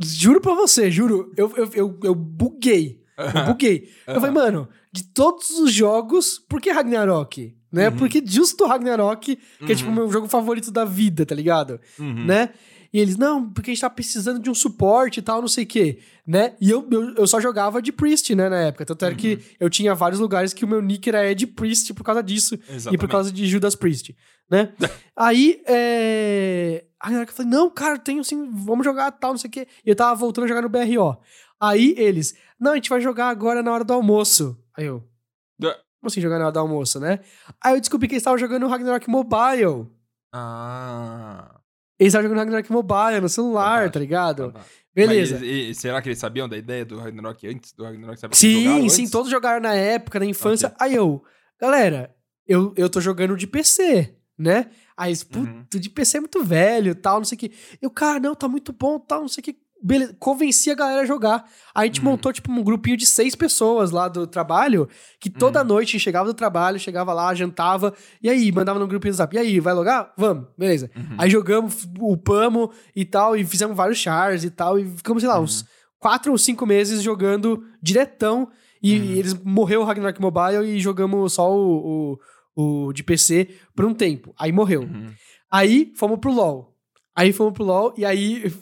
Speaker 1: Juro pra você, juro. Eu, eu, eu, eu buguei. Eu *laughs* buguei. Eu falei, mano, de todos os jogos, por que Ragnarok? Né?
Speaker 2: Uhum.
Speaker 1: Porque justo Ragnarok, que é tipo o
Speaker 2: Uhum.
Speaker 1: meu jogo favorito da vida, tá ligado?
Speaker 2: Uhum.
Speaker 1: Né? E eles, não, porque a gente tá precisando de um suporte e tal, não sei o quê, né? E eu, eu, eu só jogava de Priest, né, na época. Tanto era
Speaker 2: Uhum.
Speaker 1: que eu tinha vários lugares que o meu nick era Ed Priest por causa disso. E
Speaker 2: Exatamente.
Speaker 1: por causa de Judas Priest, né? *laughs* Aí, é... Aí eu falei, não, cara, tenho sim, vamos jogar tal, não sei o quê. E eu tava voltando a jogar no BRO. Aí eles, não, a gente vai jogar agora na hora do almoço. Aí eu, como assim jogar na hora do almoço, né? Aí eu descobri que eles estavam jogando Ragnarok Mobile.
Speaker 2: Ah.
Speaker 1: Eles estavam jogando Ragnarok Mobile no celular,
Speaker 2: Fantástico,
Speaker 1: tá ligado? Beleza.
Speaker 2: Mas, e- e será que eles sabiam da ideia do Ragnarok antes do Ragnarok? Sabe
Speaker 1: Sim, sim,
Speaker 2: antes?
Speaker 1: todos jogaram na época, na infância. Aí eu, galera, eu, eu tô jogando de PC, né? Aí eles,
Speaker 2: Uhum.
Speaker 1: puto, de PC é muito velho tal, não sei o que. Eu, cara, não, tá muito bom tal, não sei o que. Beleza, convenci a galera a jogar. Aí a gente
Speaker 2: Uhum.
Speaker 1: montou, tipo, um grupinho de seis pessoas lá do trabalho, que toda
Speaker 2: Uhum.
Speaker 1: noite chegava do trabalho, chegava lá, jantava, e aí, mandava no grupinho do zap, e aí, vai logar? Vamos, beleza.
Speaker 2: Uhum.
Speaker 1: Aí jogamos, upamos e tal, e fizemos vários chars e tal, e ficamos, sei lá, uns quatro ou cinco meses jogando diretão. E,
Speaker 2: Uhum.
Speaker 1: e eles morreu o Ragnarok Mobile e jogamos só o, o, o de PC por um tempo. Aí morreu.
Speaker 2: Uhum.
Speaker 1: Aí fomos pro LoL. Aí fomos pro LoL e aí,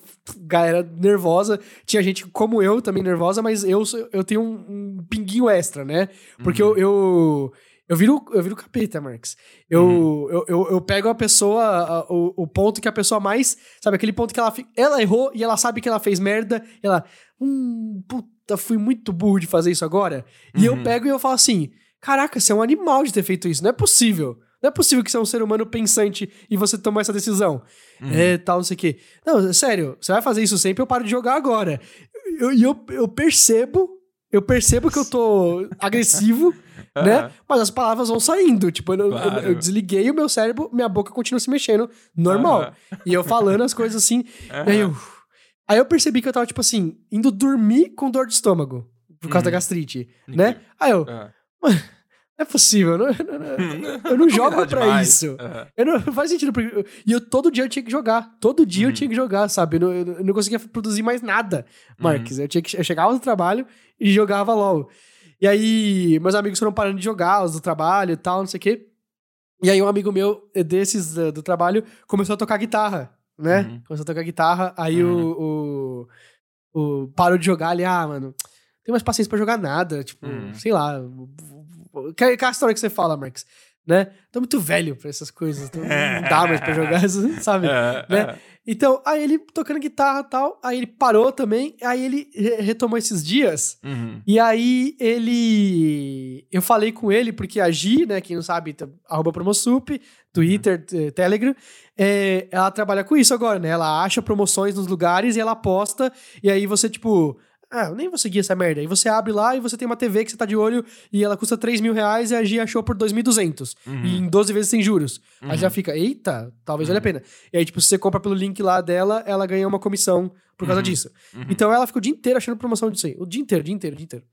Speaker 1: galera nervosa. Tinha gente como eu também nervosa, mas eu, eu tenho um, um pinguinho extra, né? Porque
Speaker 2: Uhum.
Speaker 1: eu, eu, eu, viro, eu viro capeta, Marx. Eu,
Speaker 2: Uhum.
Speaker 1: eu, eu, eu pego a pessoa, a- o, o ponto que a pessoa mais. Sabe, aquele ponto que ela, ela errou e ela sabe que ela fez merda. E ela. Hum, puta, fui muito burro de fazer isso agora. E eu
Speaker 2: Uhum.
Speaker 1: pego e eu falo assim: caraca, você é um animal de ter feito isso. Não é possível. Não é possível que você é um ser humano pensante e você tomou essa decisão.
Speaker 2: Uhum.
Speaker 1: É, tal, não sei o quê. Não, sério, você vai fazer isso sempre, eu paro de jogar agora. E eu, eu, eu percebo, eu percebo que eu tô agressivo, *laughs* né? Mas as palavras vão saindo. Tipo, eu, eu-
Speaker 2: Claro.
Speaker 1: eu desliguei o meu cérebro, minha boca continua se mexendo, normal.
Speaker 2: Aham.
Speaker 1: E eu falando as coisas assim. E aí eu. Aí eu percebi que eu tava, tipo assim, indo dormir com dor de estômago. Por causa da
Speaker 2: Uhum.
Speaker 1: gastrite, né? Aí eu. É possível. Eu não, eu não, eu não *laughs* jogo pra isso. Uhum. Eu não, faz sentido. Porque, e eu todo dia eu tinha que jogar. Todo dia uhum. eu tinha que jogar, sabe? Eu não, eu não conseguia produzir mais nada, Marques. Uhum. Eu, tinha que, eu chegava do trabalho e jogava LOL. E aí, meus amigos foram parando de jogar, os do trabalho e tal, não sei o quê. E aí, um amigo meu desses do, do trabalho começou a tocar guitarra, né? Uhum. Começou a tocar guitarra. Aí o, o, o, parou de jogar ali, ah, mano, tem mais paciência pra jogar nada. Tipo, uhum. sei lá Aquela história que você fala, Marx, né? Tô muito velho pra essas coisas, então não dá mais pra jogar, *laughs* sabe? É, né? É. Então, aí ele tocando guitarra e tal, aí ele parou também, aí ele retomou esses dias, uhum. e aí ele... Eu falei com ele, porque a Gi, né, quem não sabe, arroba Promosup, Twitter, uhum. Telegram, é, ela trabalha com isso agora, né? Ela acha promoções nos lugares e ela posta, e aí você, tipo, ah, eu nem vou seguir essa merda. Aí você abre lá e você tem uma TV que você tá de olho e ela custa 3 mil reais e a Gia achou por 2.200. Uhum. E em 12 vezes sem juros. Uhum. Aí já fica, eita, talvez uhum. valha a pena. E aí, tipo, se você compra pelo link lá dela, ela ganha uma comissão por causa uhum. disso. Uhum. Então ela ficou o dia inteiro achando promoção disso aí. O dia inteiro, o dia inteiro, o dia inteiro.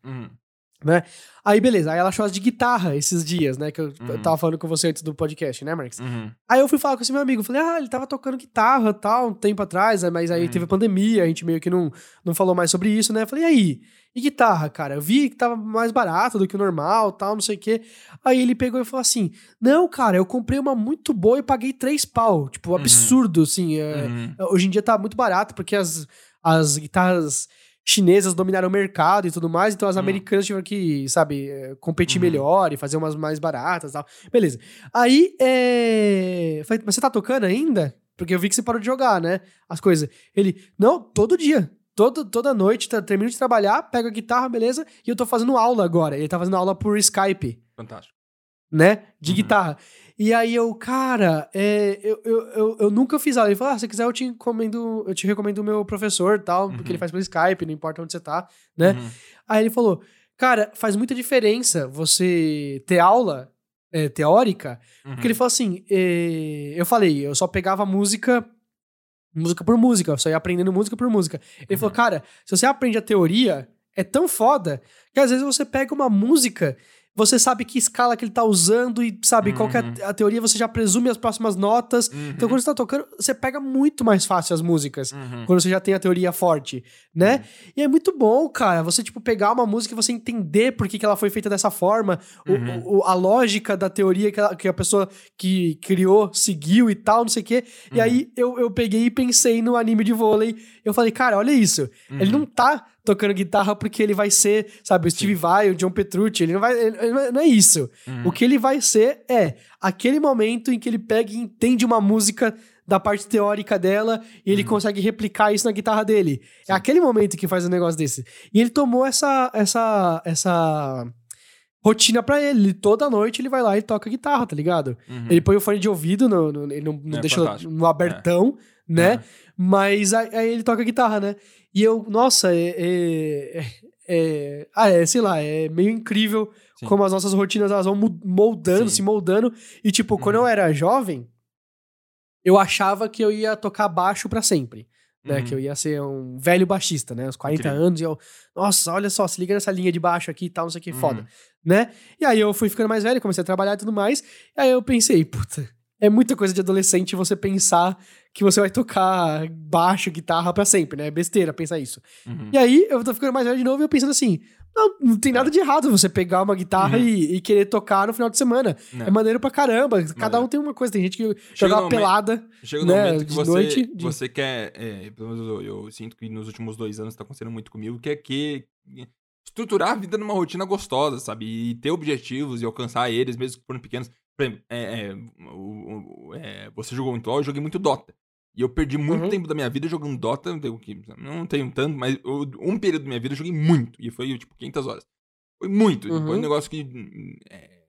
Speaker 1: Né? Aí, beleza. Aí ela achou as de guitarra esses dias, né? Que eu uhum. tava falando com você antes do podcast, né, Marx? Uhum. Aí eu fui falar com esse meu amigo. Falei, ah, ele tava tocando guitarra tal, um tempo atrás, mas aí uhum. teve a pandemia, a gente meio que não, não falou mais sobre isso, né? Eu falei, e aí? E guitarra, cara? Eu vi que tava mais barato do que o normal, tal, não sei o quê. Aí ele pegou e falou assim: Não, cara, eu comprei uma muito boa e paguei três pau. Tipo, uhum. absurdo, assim. É, uhum. hoje em dia tá muito barato, porque as, as guitarras chinesas dominaram o mercado e tudo mais, então as hum. americanas tiveram que, sabe, eh, competir uhum. melhor e fazer umas mais baratas e tal. Beleza. Aí, é... Falei, mas você tá tocando ainda? Porque eu vi que você parou de jogar, né? As coisas. Ele, não, todo dia. Todo, toda noite, tá, termino de trabalhar, pego a guitarra, beleza, e eu tô fazendo aula agora. Ele tá fazendo aula por Skype.
Speaker 2: Fantástico.
Speaker 1: Né? De uhum. guitarra. E aí eu, cara, é, eu, eu, eu, eu, nunca fiz aula. Ele falou: ah, se quiser, eu te recomendo, eu te recomendo o meu professor tal, uhum. porque ele faz pelo Skype, não importa onde você tá, né? Uhum. Aí ele falou: cara, faz muita diferença você ter aula é, teórica, uhum. porque ele falou assim: é, eu falei, eu só pegava música. Música por música, eu só ia aprendendo música por música. Ele falou, uhum. cara, se você aprende a teoria, é tão foda que às vezes você pega uma música você sabe que escala que ele tá usando e sabe uhum. qual é a, uhum. a, teoria, você já presume as próximas notas. Uhum. Então, quando você tá tocando, você pega muito mais fácil as músicas, uhum. quando você já tem a teoria forte, né? Uhum. E é muito bom, cara, você, tipo, pegar uma música e você entender por que, que ela foi feita dessa forma, o, uhum. o, a lógica da teoria que, ela, que, a pessoa que criou seguiu e tal, não sei o quê. E aí, eu, eu peguei e pensei no anime de vôlei. Eu falei, cara, olha isso. Ele não tá tocando guitarra porque ele vai ser, sabe, o Steve Vai, o John Petrucci, ele não vai, ele, não é isso. Uhum. O que ele vai ser é aquele momento em que ele pega e entende uma música da parte teórica dela e ele uhum. consegue replicar isso na guitarra dele. É Sim. É aquele momento que faz um negócio desse. E ele tomou essa essa essa rotina para ele. Toda noite ele vai lá e toca guitarra, tá ligado? Uhum. Ele põe o fone de ouvido, no, no ele não, não é deixa fantástico. no abertão, é. né? Mas aí, ele toca guitarra, né? E eu, nossa, é, é, é, ah, é, sei lá, é meio incrível Sim. como as nossas rotinas elas vão moldando, Sim. se moldando. E, tipo, uhum. quando eu era jovem, eu achava que eu ia tocar baixo para sempre. Né, uhum. Que eu ia ser um velho baixista, né? Uns 40 incrível. anos, e eu, nossa, olha só, se liga nessa linha de baixo aqui e tal, não sei o que, uhum. foda, né? E aí eu fui ficando mais velho, comecei a trabalhar e tudo mais, e aí eu pensei, puta, é muita coisa de adolescente você pensar que você vai tocar baixo, guitarra para sempre, né? É besteira pensar isso. Uhum. E aí, eu tô ficando mais velho de novo e eu pensando assim, não, não tem nada de errado você pegar uma guitarra uhum. e, e, querer tocar no final de semana. Não. É maneiro pra caramba. Cada um tem uma coisa. Tem gente que joga uma pelada.
Speaker 2: Chega no né, momento que você, noite, de... você quer. É, pelo menos eu, eu, sinto que nos últimos dois anos tá acontecendo muito comigo, que é que estruturar a vida numa rotina gostosa, sabe? E ter objetivos e alcançar eles, mesmo que forem pequenos. Por exemplo, é, é, é, você jogou muito LoL, eu joguei muito Dota. E eu perdi muito uhum. tempo da minha vida jogando Dota, não tenho, não tenho tanto, mas eu, um período da minha vida eu joguei muito. E foi, tipo, 500 horas. Foi muito. Uhum. Foi um negócio que é,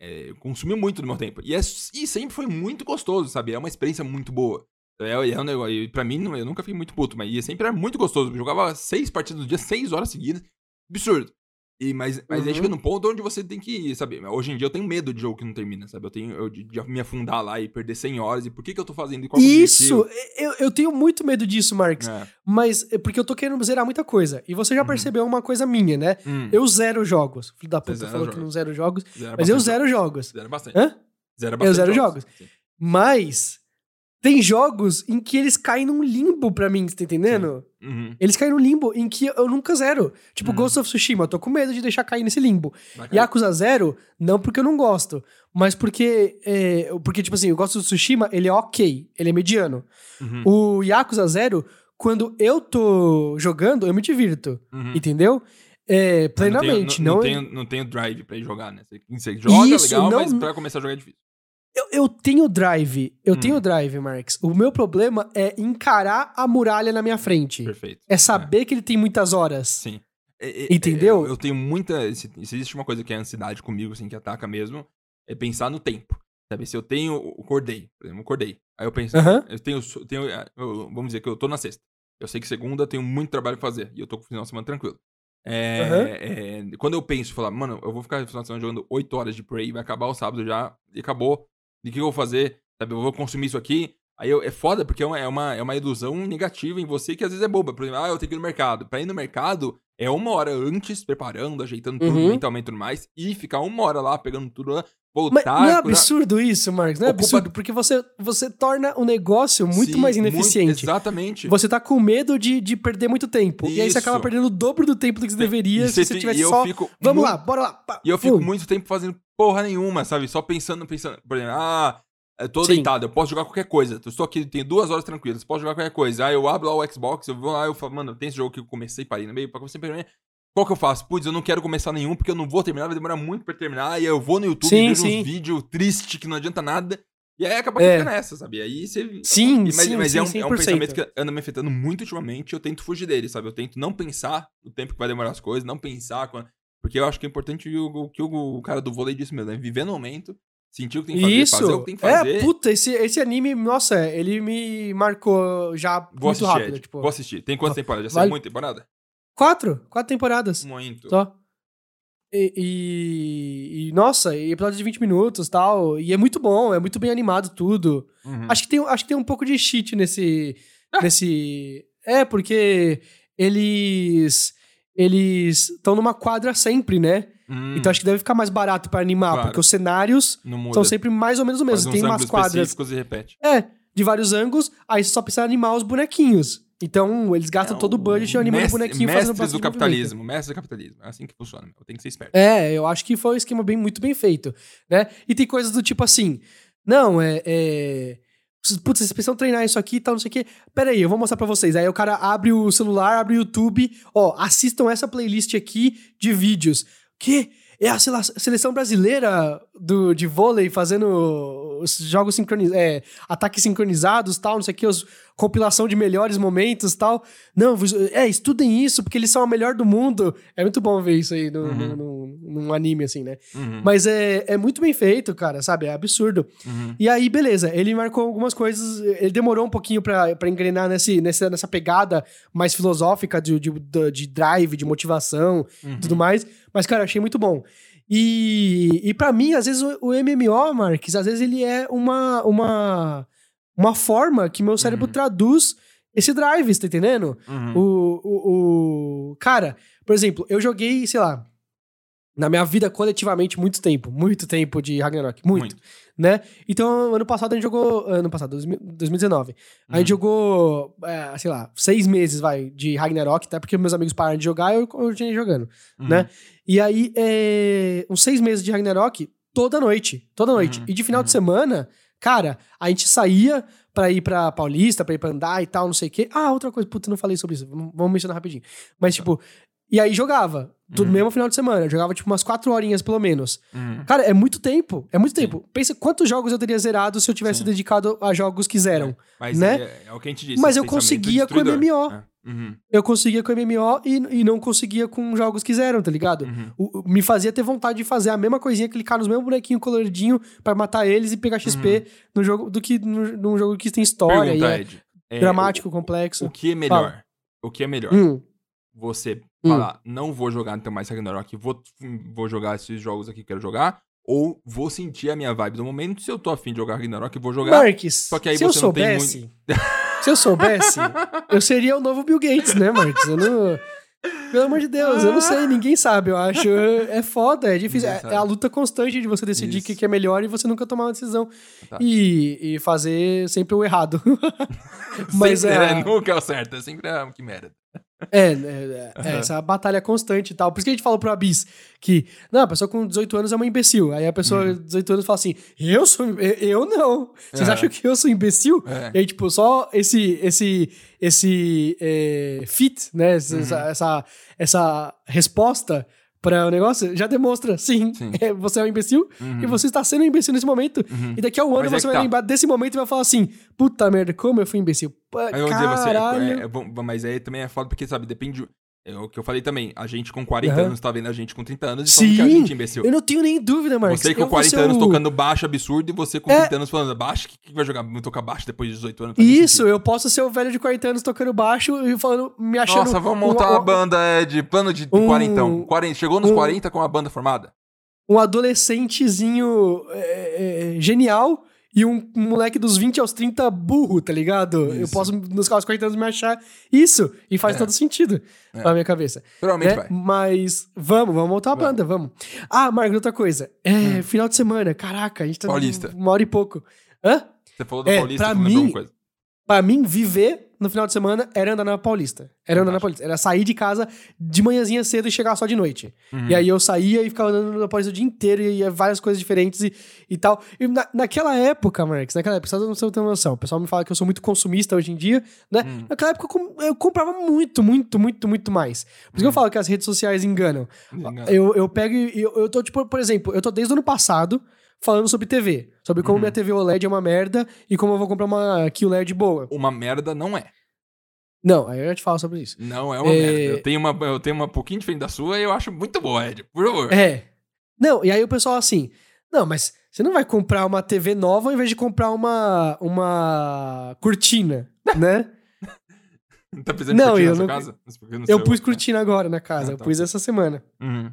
Speaker 2: é, consumiu muito do meu tempo. E, é, e sempre foi muito gostoso, sabe? É uma experiência muito boa. É, é um negócio, e pra mim, eu nunca fiquei muito puto, mas sempre era muito gostoso. Eu jogava seis partidas no dia, seis horas seguidas. Absurdo. E, mas mas aí
Speaker 1: Uhum.
Speaker 2: chega num ponto onde você tem que, sabe? Hoje em dia eu tenho medo de jogo que não termina, sabe? Eu tenho eu, de, de me afundar lá e perder 100 horas. E por que, que eu tô fazendo? É
Speaker 1: Isso! Eu, eu tenho muito medo disso, Marx.
Speaker 2: É.
Speaker 1: Mas é porque eu tô querendo zerar muita coisa. E você já
Speaker 2: Uhum.
Speaker 1: percebeu uma coisa minha, né?
Speaker 2: Hum,
Speaker 1: Eu zero jogos. Filho da puta falou que
Speaker 2: jogos.
Speaker 1: não zero jogos.
Speaker 2: zera
Speaker 1: Mas eu zero jogos.
Speaker 2: Zera bastante.
Speaker 1: Hã?
Speaker 2: Zera
Speaker 1: Eu
Speaker 2: bastante
Speaker 1: zero jogos.
Speaker 2: Sim.
Speaker 1: Mas tem jogos em que eles caem num limbo pra mim, você tá entendendo?
Speaker 2: Uhum.
Speaker 1: Eles caem num limbo em que eu nunca zero. Tipo,
Speaker 2: Uhum.
Speaker 1: Ghost of Tsushima, eu tô com medo de deixar cair nesse limbo.
Speaker 2: Cair.
Speaker 1: Yakuza Zero, não porque eu não gosto, mas porque, é, porque tipo assim, o Ghost of Tsushima, ele é ok, ele é mediano.
Speaker 2: Uhum.
Speaker 1: O Yakuza Zero, quando eu tô jogando, eu me divirto,
Speaker 2: Uhum.
Speaker 1: entendeu? É,
Speaker 2: Mas não tenho-
Speaker 1: plenamente.
Speaker 2: Não,
Speaker 1: Não,
Speaker 2: tenho, não tenho drive pra ir jogar, né? Você, você joga
Speaker 1: Isso,
Speaker 2: legal,
Speaker 1: não-
Speaker 2: mas pra começar a jogar é difícil.
Speaker 1: Eu, eu tenho drive, eu
Speaker 2: Hum.
Speaker 1: tenho drive, Marx. O meu problema é encarar a muralha na minha frente.
Speaker 2: Perfeito.
Speaker 1: É saber que ele tem muitas horas.
Speaker 2: Sim. É- é-
Speaker 1: Entendeu?
Speaker 2: é, Eu, eu tenho muita. Se, se existe uma coisa que é ansiedade comigo, assim, que ataca mesmo, é pensar no tempo. Sabe? Se eu tenho. o Acordei, por exemplo, acordei. Aí eu penso, eu tenho. eu tenho eu- vamos dizer que eu tô na sexta. Eu sei que segunda eu tenho muito trabalho pra fazer. E eu tô com o final de semana tranquilo. É,
Speaker 1: Aham.
Speaker 2: é, quando eu penso, falar, mano, eu vou ficar no final de semana jogando 8 horas de Prey, vai acabar o sábado já, e acabou. E o que eu vou fazer? Sabe, eu vou consumir isso aqui. Aí eu- é foda, porque é uma, é, uma, é uma ilusão negativa em você que às vezes é boba. Por exemplo, ah, eu tenho que ir no mercado. Pra ir no mercado, é uma hora antes, preparando, ajeitando tudo
Speaker 1: Uhum.
Speaker 2: mentalmente e tudo mais, e ficar uma hora lá, pegando tudo lá,
Speaker 1: Mas
Speaker 2: voltar.
Speaker 1: não é absurdo isso, Marcos? Não é
Speaker 2: Ocupa-
Speaker 1: absurdo? Porque você, você torna o negócio muito
Speaker 2: Sim,
Speaker 1: mais ineficiente.
Speaker 2: exatamente.
Speaker 1: Você tá com medo de, de perder muito tempo. E aí você
Speaker 2: Isso.
Speaker 1: acaba perdendo o dobro do tempo do que você deveria
Speaker 2: E
Speaker 1: se você tivesse só.
Speaker 2: fico
Speaker 1: Vamos
Speaker 2: muito-
Speaker 1: lá, bora lá. pá,
Speaker 2: E eu fico muito tempo fazendo porra nenhuma, sabe? Só pensando, pensando. Por exemplo, ah, eu tô
Speaker 1: Sim.
Speaker 2: deitado, eu posso jogar qualquer coisa. Eu estou aqui, tenho duas horas tranquilas, posso jogar qualquer coisa. Aí eu abro lá o Xbox, eu vou lá, eu falo, mano, tem esse jogo que eu comecei parei no meio, pra começar a Qual que eu faço? Putz, eu não quero começar nenhum, porque eu não vou terminar, vai demorar muito pra terminar. E aí eu vou no YouTube
Speaker 1: Sim,
Speaker 2: e vejo
Speaker 1: sim.
Speaker 2: uns vídeos tristes que não adianta nada. E aí acaba que
Speaker 1: É.
Speaker 2: fica nessa, sabe? Aí você.
Speaker 1: Sim,
Speaker 2: Mas,
Speaker 1: sim,
Speaker 2: mas
Speaker 1: sim,
Speaker 2: é, um,
Speaker 1: 100%.
Speaker 2: é um pensamento que anda me afetando muito ultimamente. Eu tento fugir dele, sabe? Eu tento não pensar o tempo que vai demorar as coisas, não pensar. Quando... Porque eu acho que é importante o, que o, cara do vôlei disse mesmo, né? Viver no momento, sentir o que tem que fazer,
Speaker 1: Isso.
Speaker 2: fazer o que tem que fazer.
Speaker 1: É, puta, esse, esse anime, nossa, ele me marcou já
Speaker 2: vou
Speaker 1: muito
Speaker 2: assistir,
Speaker 1: rápido.
Speaker 2: Ed,
Speaker 1: Tipo,
Speaker 2: Vou assistir. Tem quantas temporadas? Já
Speaker 1: Vale-
Speaker 2: saiu muita temporada?
Speaker 1: quatro, quatro temporadas.
Speaker 2: Muito.
Speaker 1: Só. E, e, e, nossa, e episódio de 20 minutos tal. E é muito bom, é muito bem animado tudo.
Speaker 2: Uhum.
Speaker 1: Acho que tem, acho que tem um pouco de cheat nesse. nesse. É, porque eles. Eles estão numa quadra sempre, né?
Speaker 2: Hum,
Speaker 1: Então acho que deve ficar mais barato pra animar,
Speaker 2: Claro.
Speaker 1: porque os cenários são sempre mais ou menos o mesmo. Tem umas quadras.
Speaker 2: e repete.
Speaker 1: É, de vários ângulos, aí você só precisa animar os bonequinhos. Então, eles gastam todo o budget animando o
Speaker 2: Mestre-
Speaker 1: bonequinho fazendo
Speaker 2: Mestres do
Speaker 1: movimento.
Speaker 2: capitalismo. Mestres do capitalismo. É assim que funciona. meu. Tem que ser esperto.
Speaker 1: É, eu acho que foi um esquema bem, muito bem feito, né? E tem coisas do tipo assim, não, é... é... Putz, vocês precisam treinar isso aqui e tal, não sei o quê. Pera aí, eu vou mostrar pra vocês. Aí o cara abre o celular, abre o YouTube, ó, assistam essa playlist aqui de vídeos. Que é a seleção brasileira do, de vôlei fazendo os jogos sincronizados, é, ataques sincronizados, tal, não sei o que, os, compilação de melhores momentos, tal. Não, é, estudem isso, porque eles são a melhor do mundo. É muito bom ver isso aí no,
Speaker 2: Uhum.
Speaker 1: no- no- num anime, assim, né?
Speaker 2: Uhum,
Speaker 1: Mas é, é muito bem feito, cara, sabe? É absurdo.
Speaker 2: uhum.
Speaker 1: E aí, beleza, ele marcou algumas coisas, ele demorou um pouquinho pra, pra engrenar nesse, nessa, nessa pegada mais filosófica de, de, de- de drive, de motivação e
Speaker 2: Uhum.
Speaker 1: tudo mais, mas, cara, achei muito bom. E, e para mim, às vezes, o, o MMO, Marques, às vezes ele é uma, uma, uma forma que meu cérebro
Speaker 2: Uhum.
Speaker 1: traduz esse drive, você tá entendendo?
Speaker 2: Uhum.
Speaker 1: O, o, o- Cara, por exemplo, eu joguei, sei lá, na minha vida coletivamente muito tempo, muito tempo de Ragnarok, muito,
Speaker 2: Muito.
Speaker 1: né? Então, ano passado a gente jogou, ano passado, 2000 2019, a gente
Speaker 2: Uhum.
Speaker 1: jogou, é, sei lá, seis meses, vai, de Ragnarok, até porque meus amigos pararam de jogar e eu continuei jogando,
Speaker 2: Uhum.
Speaker 1: né? E aí, é, uns seis meses de Ragnarok, toda noite, toda noite.
Speaker 2: Uhum,
Speaker 1: E de final de
Speaker 2: uhum.
Speaker 1: semana, cara, a gente saía pra ir pra Paulista, pra ir pra andar e tal, não sei o quê. Ah, outra coisa, puta, não falei sobre isso, vamos mencionar rapidinho. Mas, tipo, e aí jogava, tudo
Speaker 2: Uhum.
Speaker 1: mesmo final de semana, eu jogava, tipo, umas quatro horinhas pelo menos.
Speaker 2: Uhum.
Speaker 1: Cara, é muito tempo, é muito
Speaker 2: Sim.
Speaker 1: tempo. Pensa quantos jogos eu teria zerado se eu tivesse
Speaker 2: Sim.
Speaker 1: dedicado a jogos que zeram.
Speaker 2: Mas
Speaker 1: né?
Speaker 2: é, é o que a gente disse.
Speaker 1: Mas eu conseguia com. MMO.
Speaker 2: É. Uhum.
Speaker 1: Eu conseguia com MMO e, e não conseguia com jogos que zeram, tá ligado?
Speaker 2: Uhum.
Speaker 1: O- o- me fazia ter vontade de fazer a mesma coisinha, clicar nos mesmos bonequinhos coloridinho pra matar eles e pegar XP no jogo do que no, num jogo que tem história
Speaker 2: Uhum. Pergunta,
Speaker 1: e é
Speaker 2: Ed. É,
Speaker 1: dramático,
Speaker 2: o-
Speaker 1: complexo.
Speaker 2: O, que é melhor? O que é melhor?
Speaker 1: Hum,
Speaker 2: você
Speaker 1: Hum.
Speaker 2: falar, não vou jogar então mais Ragnarok, vou, vou jogar esses jogos aqui que quero jogar, ou vou sentir a minha vibe do momento, se eu tô afim de jogar Ragnarok, vou jogar.
Speaker 1: Marques,
Speaker 2: Só que aí
Speaker 1: se eu
Speaker 2: você não tem
Speaker 1: soubesse. *laughs* Se eu soubesse, eu seria o novo Bill Gates, né, Marques? Eu não. Pelo amor de Deus, eu não sei, ninguém sabe, eu acho. É foda, é difícil. É, é a luta constante de você decidir o que, que é melhor e você nunca tomar uma decisão.
Speaker 2: Tá.
Speaker 1: E, e fazer sempre o errado. *laughs* Mas
Speaker 2: sempre,
Speaker 1: é.
Speaker 2: né? Nunca é o certo, é sempre ah, que merda.
Speaker 1: É, é, é,
Speaker 2: Aham.
Speaker 1: essa batalha constante e tal. Por isso que a gente falou pro Abis que, não, a pessoa com 18 anos é uma imbecil. Aí a pessoa
Speaker 2: Uhum.
Speaker 1: com 18 anos fala assim, eu sou, eu, não. Vocês
Speaker 2: Aham.
Speaker 1: acham que eu sou imbecil?
Speaker 2: É.
Speaker 1: E aí, tipo, só esse, esse, esse é, fit, né? Essa,
Speaker 2: Uhum.
Speaker 1: essa, essa resposta para o negócio já demonstra, sim,
Speaker 2: Sim.
Speaker 1: é, você é um imbecil
Speaker 2: Uhum.
Speaker 1: e você está sendo um imbecil nesse momento.
Speaker 2: Uhum.
Speaker 1: E daqui a um ano
Speaker 2: Mas é
Speaker 1: você
Speaker 2: que
Speaker 1: vai
Speaker 2: tá.
Speaker 1: lembrar desse momento e vai falar assim, puta merda, como eu fui imbecil. Pô,
Speaker 2: Aí vamos dizer, você.
Speaker 1: caralho.
Speaker 2: É, é bom, mas aí também é foda porque, sabe, depende. É o que eu falei também. A gente com 40
Speaker 1: Aham.
Speaker 2: anos tá vendo a gente com 30 anos e falando que a
Speaker 1: Sim,
Speaker 2: gente é imbecil.
Speaker 1: Eu não tenho nem dúvida, Marcos.
Speaker 2: Você com
Speaker 1: Eu vou
Speaker 2: 40
Speaker 1: ser
Speaker 2: anos
Speaker 1: o-
Speaker 2: tocando baixo absurdo e você com
Speaker 1: É.
Speaker 2: 30 anos falando baixo, que, que vai jogar tocar baixo depois de 18 anos?
Speaker 1: Isso, eu posso ser o velho de 40 anos tocando baixo e falando, me achando.
Speaker 2: Nossa, vamos montar
Speaker 1: um,
Speaker 2: uma banda é, de plano de
Speaker 1: um-
Speaker 2: 40. 40. Chegou nos
Speaker 1: um-
Speaker 2: 40 com a banda formada?
Speaker 1: um adolescentezinho é, é, genial e um, moleque dos 20 aos 30 burro, tá ligado? Eu
Speaker 2: Isso.
Speaker 1: posso, nos casos 40 anos, me achar isso. E faz
Speaker 2: É.
Speaker 1: todo sentido
Speaker 2: É.
Speaker 1: na minha cabeça.
Speaker 2: Provavelmente
Speaker 1: né?
Speaker 2: vai.
Speaker 1: Mas vamos, vamos montar
Speaker 2: Vamos.
Speaker 1: banda, vamos. Ah, Marcos, outra coisa. É, final de semana, caraca, a gente tá
Speaker 2: Paulista.
Speaker 1: uma hora e pouco. Hã?
Speaker 2: Você falou da
Speaker 1: É,
Speaker 2: Paulista,
Speaker 1: pra mim-. Pra mim, viver no final de semana era andar na Paulista. Era andar na. Paulista. Era sair de casa de manhãzinha cedo e chegar só de noite.
Speaker 2: Uhum.
Speaker 1: E aí eu saía e ficava andando na Paulista o dia inteiro e ia várias coisas diferentes e, e tal. E na, naquela época, Marcos, naquela época, só pra você ter noção, o pessoal me fala que eu sou muito consumista hoje em dia, né?
Speaker 2: Hum.
Speaker 1: Naquela época eu, eu comprava muito, muito, muito, muito mais. Por isso que eu falo que as redes sociais enganam.
Speaker 2: Engano.
Speaker 1: Eu, eu pego e eu, eu tô, tipo, por exemplo, eu tô desde o ano passado falando sobre TV. Sobre como
Speaker 2: Uhum.
Speaker 1: minha TV OLED é uma merda e como eu vou comprar uma QLED boa.
Speaker 2: Uma merda não é.
Speaker 1: Não, aí eu já te falo sobre isso.
Speaker 2: Não é uma
Speaker 1: É.
Speaker 2: merda. Eu tenho uma, eu tenho uma pouquinho diferente da sua e eu acho muito boa, Ed. Por favor.
Speaker 1: É. Não, e aí o pessoal assim, não, mas você não vai comprar uma TV nova ao invés de comprar uma, uma cortina, *laughs* né?
Speaker 2: Tá precisando
Speaker 1: Não,
Speaker 2: de cortina
Speaker 1: eu
Speaker 2: na sua
Speaker 1: não-
Speaker 2: casa?
Speaker 1: Eu
Speaker 2: seu-
Speaker 1: pus cortina agora na casa,
Speaker 2: Ah,
Speaker 1: eu
Speaker 2: tá.
Speaker 1: pus essa semana.
Speaker 2: Uhum.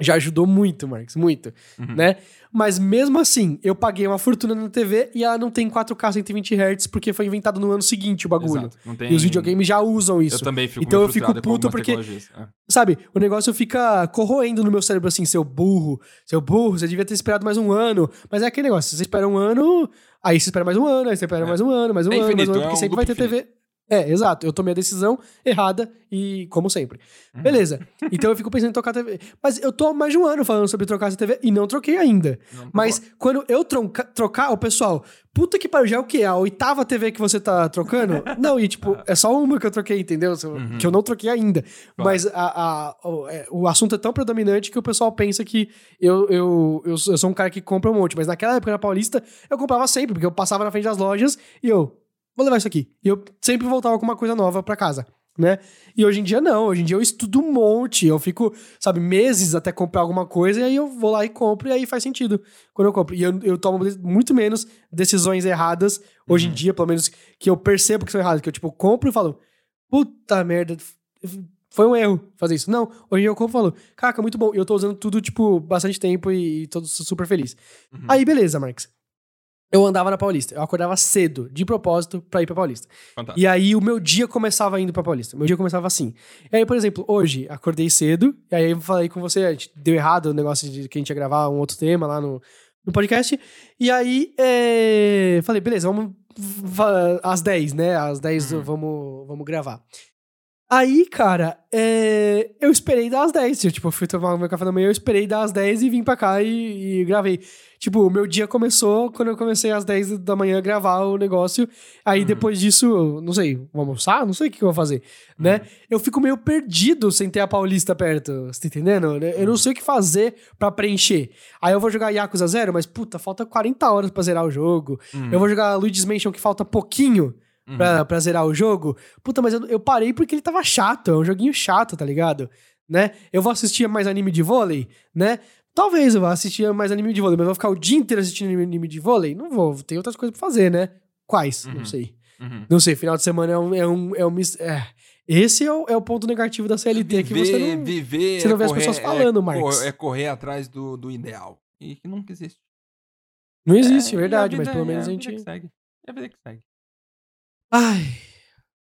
Speaker 1: Já ajudou muito, Marcos, muito,
Speaker 2: Uhum.
Speaker 1: né? Mas mesmo assim, eu paguei uma fortuna na TV e ela não tem 4K 120 Hz porque foi inventado no ano seguinte o bagulho.
Speaker 2: Tem...
Speaker 1: E os videogames já usam isso.
Speaker 2: Eu também fico
Speaker 1: Então eu fico puto porque-.
Speaker 2: É.
Speaker 1: Sabe, o negócio fica corroendo no meu cérebro assim, seu burro, seu burro, você devia ter esperado mais um ano. Mas é aquele negócio, você espera um ano, aí você espera mais um ano, aí você espera
Speaker 2: É.
Speaker 1: mais um ano, mais um
Speaker 2: É
Speaker 1: ano, mais um ano,
Speaker 2: é
Speaker 1: porque
Speaker 2: um
Speaker 1: sempre vai ter TV. É, exato. Eu tomei a decisão errada e, como sempre.
Speaker 2: Uhum.
Speaker 1: Beleza. Então eu fico pensando em trocar a TV. Mas eu tô há mais de um ano falando sobre trocar essa TV e não troquei ainda.
Speaker 2: Não, por
Speaker 1: Mas
Speaker 2: favor.
Speaker 1: quando eu tronca- trocar, o pessoal, puta que pariu, já é o quê? A oitava TV que você tá trocando? *laughs* não, e tipo, é só uma que eu troquei, entendeu?
Speaker 2: Uhum.
Speaker 1: Que eu não troquei ainda.
Speaker 2: Claro.
Speaker 1: Mas a, a- o, é, o assunto é tão predominante que o pessoal pensa que eu, eu, eu, sou eu sou um cara que compra um monte. Mas naquela época na Paulista, eu comprava sempre, porque eu passava na frente das lojas e eu, vou levar isso aqui. E eu sempre voltava com uma coisa nova pra casa. Né? E hoje em dia não, hoje em dia eu estudo um monte, eu fico, sabe, meses até comprar alguma coisa e aí eu vou lá e compro e aí faz sentido quando eu compro. E eu, eu tomo muito menos decisões erradas hoje
Speaker 2: Uhum.
Speaker 1: em dia, pelo menos que eu percebo que são erradas, que eu tipo compro e falo, puta merda, foi um erro fazer isso. Não, hoje em dia eu compro e falo, caraca, muito bom. E eu tô usando tudo, tipo, bastante tempo e, e tô super feliz.
Speaker 2: Uhum.
Speaker 1: Aí, beleza, Marx. Eu andava na Paulista. Eu acordava cedo, de propósito, pra ir pra Paulista.
Speaker 2: Fantástico.
Speaker 1: E aí o meu dia começava indo pra Paulista. Meu dia começava assim. E aí, por exemplo, hoje, acordei cedo, e aí eu falei com você, deu errado o negócio de que a gente ia gravar um outro tema lá no, no podcast. E aí, é, falei, beleza, vamos va- às 10, né? Às 10
Speaker 2: Uhum.
Speaker 1: vamos, vamos gravar. Aí, cara, é, eu esperei dar às 10. Eu, tipo, eu fui tomar meu café da manhã, eu esperei dar às 10 e vim pra cá e, e gravei. Tipo, o meu dia começou quando eu comecei às 10 da manhã a gravar o negócio. Aí
Speaker 2: Uhum.
Speaker 1: depois disso, não sei, vou almoçar? Não sei o que, eu vou fazer, né?
Speaker 2: Uhum.
Speaker 1: Eu fico meio perdido sem ter a Paulista perto, você tá entendendo? Eu
Speaker 2: Uhum.
Speaker 1: não sei o que fazer pra preencher. Aí eu vou jogar Yakuza Zero, mas puta, falta 40 horas pra zerar o jogo.
Speaker 2: Uhum.
Speaker 1: Eu vou jogar Luigi's Mansion que falta pouquinho
Speaker 2: Uhum.
Speaker 1: pra, pra zerar o jogo. Puta, mas eu, eu parei porque ele tava chato. É um joguinho chato, tá ligado? Né? Eu vou assistir mais anime de vôlei, né? Talvez eu vá assistir mais anime de vôlei, mas eu vou ficar o dia inteiro assistindo anime de vôlei? Não vou, tem outras coisas pra fazer, né? Quais? Não
Speaker 2: Uhum.
Speaker 1: sei.
Speaker 2: Uhum.
Speaker 1: Não sei, final de semana é um. É um, é um é. Esse é o, é o ponto negativo da CLT, que você não...
Speaker 2: viver
Speaker 1: você não vê as
Speaker 2: correr-
Speaker 1: pessoas falando,
Speaker 2: É correr atrás do, do ideal. E que nunca existe.
Speaker 1: Não existe,
Speaker 2: É,
Speaker 1: verdade,
Speaker 2: a
Speaker 1: mas pelo
Speaker 2: é
Speaker 1: menos a
Speaker 2: vida
Speaker 1: gente...
Speaker 2: que segue. É a vida que segue.
Speaker 1: Ai,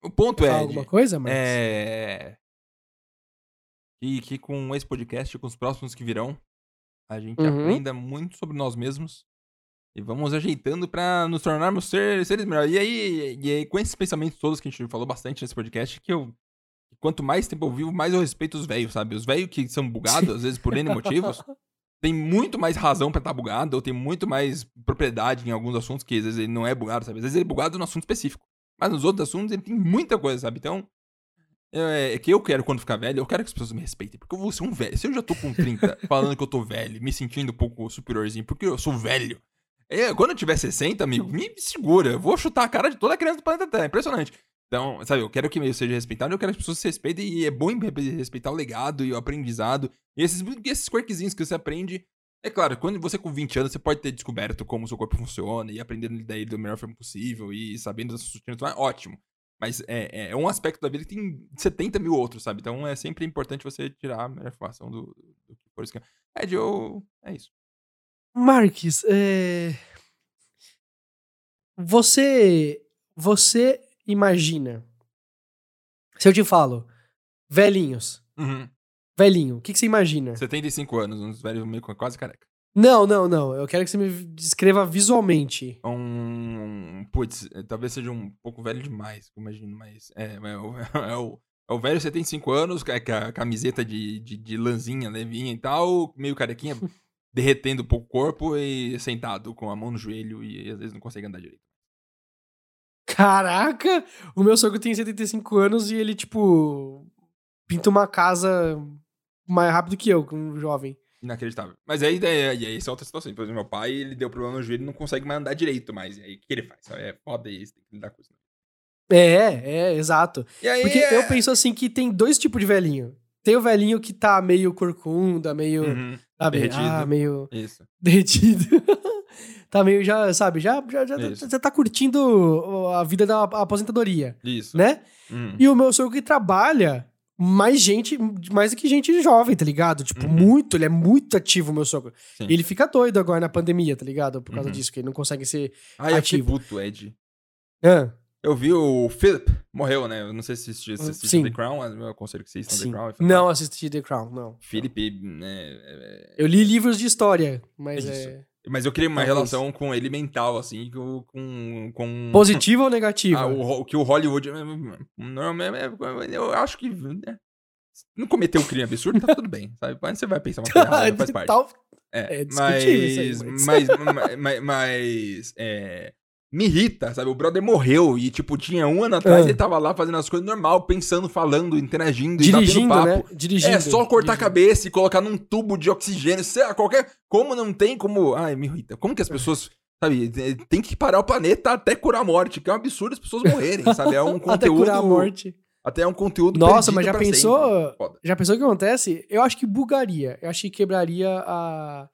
Speaker 2: O ponto é.
Speaker 1: alguma coisa, Marcos?
Speaker 2: É. E que com esse podcast e com os próximos que virão, a gente
Speaker 1: Uhum.
Speaker 2: aprenda muito sobre nós mesmos. E vamos ajeitando pra nos tornarmos ser- seres melhores. E aí, e aí, com esses pensamentos todos que a gente falou bastante nesse podcast, que eu. Quanto mais tempo eu vivo, mais eu respeito os velhos, sabe? Os velhos que são bugados, às vezes por N motivos, tem muito mais razão pra estar bugado, ou tem muito mais propriedade em alguns assuntos que às vezes ele não é bugado, sabe? Às vezes ele é bugado no assunto específico. Mas nos outros assuntos ele tem muita coisa, sabe? Então, é, é que eu quero quando ficar velho, eu quero que as pessoas me respeitem. Porque eu vou ser um velho. Se eu já tô com 30 *laughs* falando que eu tô velho, me sentindo um pouco superiorzinho, porque eu sou velho. É, quando eu tiver 60, amigo, me segura. Eu vou chutar a cara de toda criança do planeta Terra. É impressionante. Então, sabe, eu quero que eu seja respeitado, eu quero que as pessoas se respeitem, e é bom respeitar o legado e o aprendizado. E esses, esses quirkzinhos que você aprende. É claro, quando você com 20 anos, você pode ter descoberto como o seu corpo funciona e aprendendo a lidar ele da melhor forma possível e sabendo das suas rotinas, tudo mais, ótimo. Mas é, é um aspecto da vida que tem 70 mil outros, sabe? Então é sempre importante você tirar a melhor informação do, do que for isso. que- Ed, eu... é isso.
Speaker 1: Marques, é... você, você imagina, se eu te falo, velhinhos,
Speaker 2: Uhum.
Speaker 1: Velhinho, o que, que você imagina?
Speaker 2: 75 anos, uns velhos meio quase careca.
Speaker 1: Não, não, não, eu quero que você me descreva visualmente.
Speaker 2: Um. Putz, é, talvez seja um pouco velho demais, eu imagino, mas. É, é, o, *laughs* é, o, é o velho 75 anos, com a com a camiseta de, de, de lãzinha, levinha e tal, meio carequinha, *laughs* derretendo um pouco o corpo e sentado com a mão no joelho e às vezes não consegue andar direito.
Speaker 1: Caraca, o meu sogro tem 75 anos e ele, tipo, pinta uma casa mais rápido que eu, como jovem.
Speaker 2: Inacreditável. Mas aí, é, e aí isso é outra situação. Por exemplo, meu pai, ele deu problema no joelho e não consegue mais andar direito mais. E aí, o que ele faz? É foda isso, tem que lidar com isso.
Speaker 1: É, é, exato.
Speaker 2: Aí,
Speaker 1: Porque
Speaker 2: é...
Speaker 1: eu penso assim que tem dois tipos de velhinho. Tem o velhinho que tá meio corcunda, meio,
Speaker 2: Uhum,
Speaker 1: sabe,
Speaker 2: derretido.
Speaker 1: ah, meio
Speaker 2: isso.
Speaker 1: derretido. *laughs* tá meio já, sabe, já, já, já,
Speaker 2: Isso.
Speaker 1: já tá curtindo a vida da aposentadoria,
Speaker 2: Isso.
Speaker 1: né?
Speaker 2: Uhum.
Speaker 1: E o meu sogro que trabalha mais gente, mais do que gente jovem, tá ligado? Tipo,
Speaker 2: Uhum.
Speaker 1: muito, ele é muito ativo, meu sogro.
Speaker 2: Sim.
Speaker 1: E ele fica doido agora na pandemia, tá ligado? Por causa
Speaker 2: Uhum.
Speaker 1: disso, que ele não consegue ser...
Speaker 2: Ai, fiquei
Speaker 1: ativo.
Speaker 2: puto, Ed.
Speaker 1: Ah,
Speaker 2: Eu vi o Philip, morreu, né? Eu não sei se assistiu
Speaker 1: Sim.
Speaker 2: The Crown, mas eu aconselho que assistam
Speaker 1: sim.
Speaker 2: The Crown. é
Speaker 1: Não assisti The Crown, não.
Speaker 2: Philip, né? é-
Speaker 1: Eu li livros de história, mas é...
Speaker 2: Mas eu queria uma
Speaker 1: Talvez.
Speaker 2: relação com ele mental, assim, com. com.
Speaker 1: Positiva ou negativa?
Speaker 2: Ah, o, que o Hollywood. Não, é- é- eu acho que. né, Não cometeu um crime absurdo, tá tudo bem, sabe? Mas você vai pensar uma *laughs* coisa errada, faz parte.
Speaker 1: Tal-
Speaker 2: É,
Speaker 1: É discutível isso aí,
Speaker 2: mas,
Speaker 1: mas-
Speaker 2: mas, mas, *laughs* mas, é, me irrita, sabe? O brother morreu e, tipo, tinha um ano atrás
Speaker 1: Ah.
Speaker 2: ele tava lá fazendo as coisas normal, pensando, falando, interagindo
Speaker 1: Dirigindo,
Speaker 2: batendo
Speaker 1: né?
Speaker 2: papo.
Speaker 1: Dirigindo.
Speaker 2: É só cortar a
Speaker 1: dirigindo.
Speaker 2: cabeça e colocar num tubo de oxigênio, sei lá, qualquer. Como não tem como. Ai, me irrita. Como que as pessoas. Sabe, tem que parar o planeta até curar a morte, que é um absurdo as pessoas morrerem, sabe? É um conteúdo. *laughs*
Speaker 1: Até curar a morte.
Speaker 2: Até é um conteúdo.
Speaker 1: Nossa, mas já pensou-. Já pensou o que acontece? Eu acho que bugaria. Eu acho que quebraria a...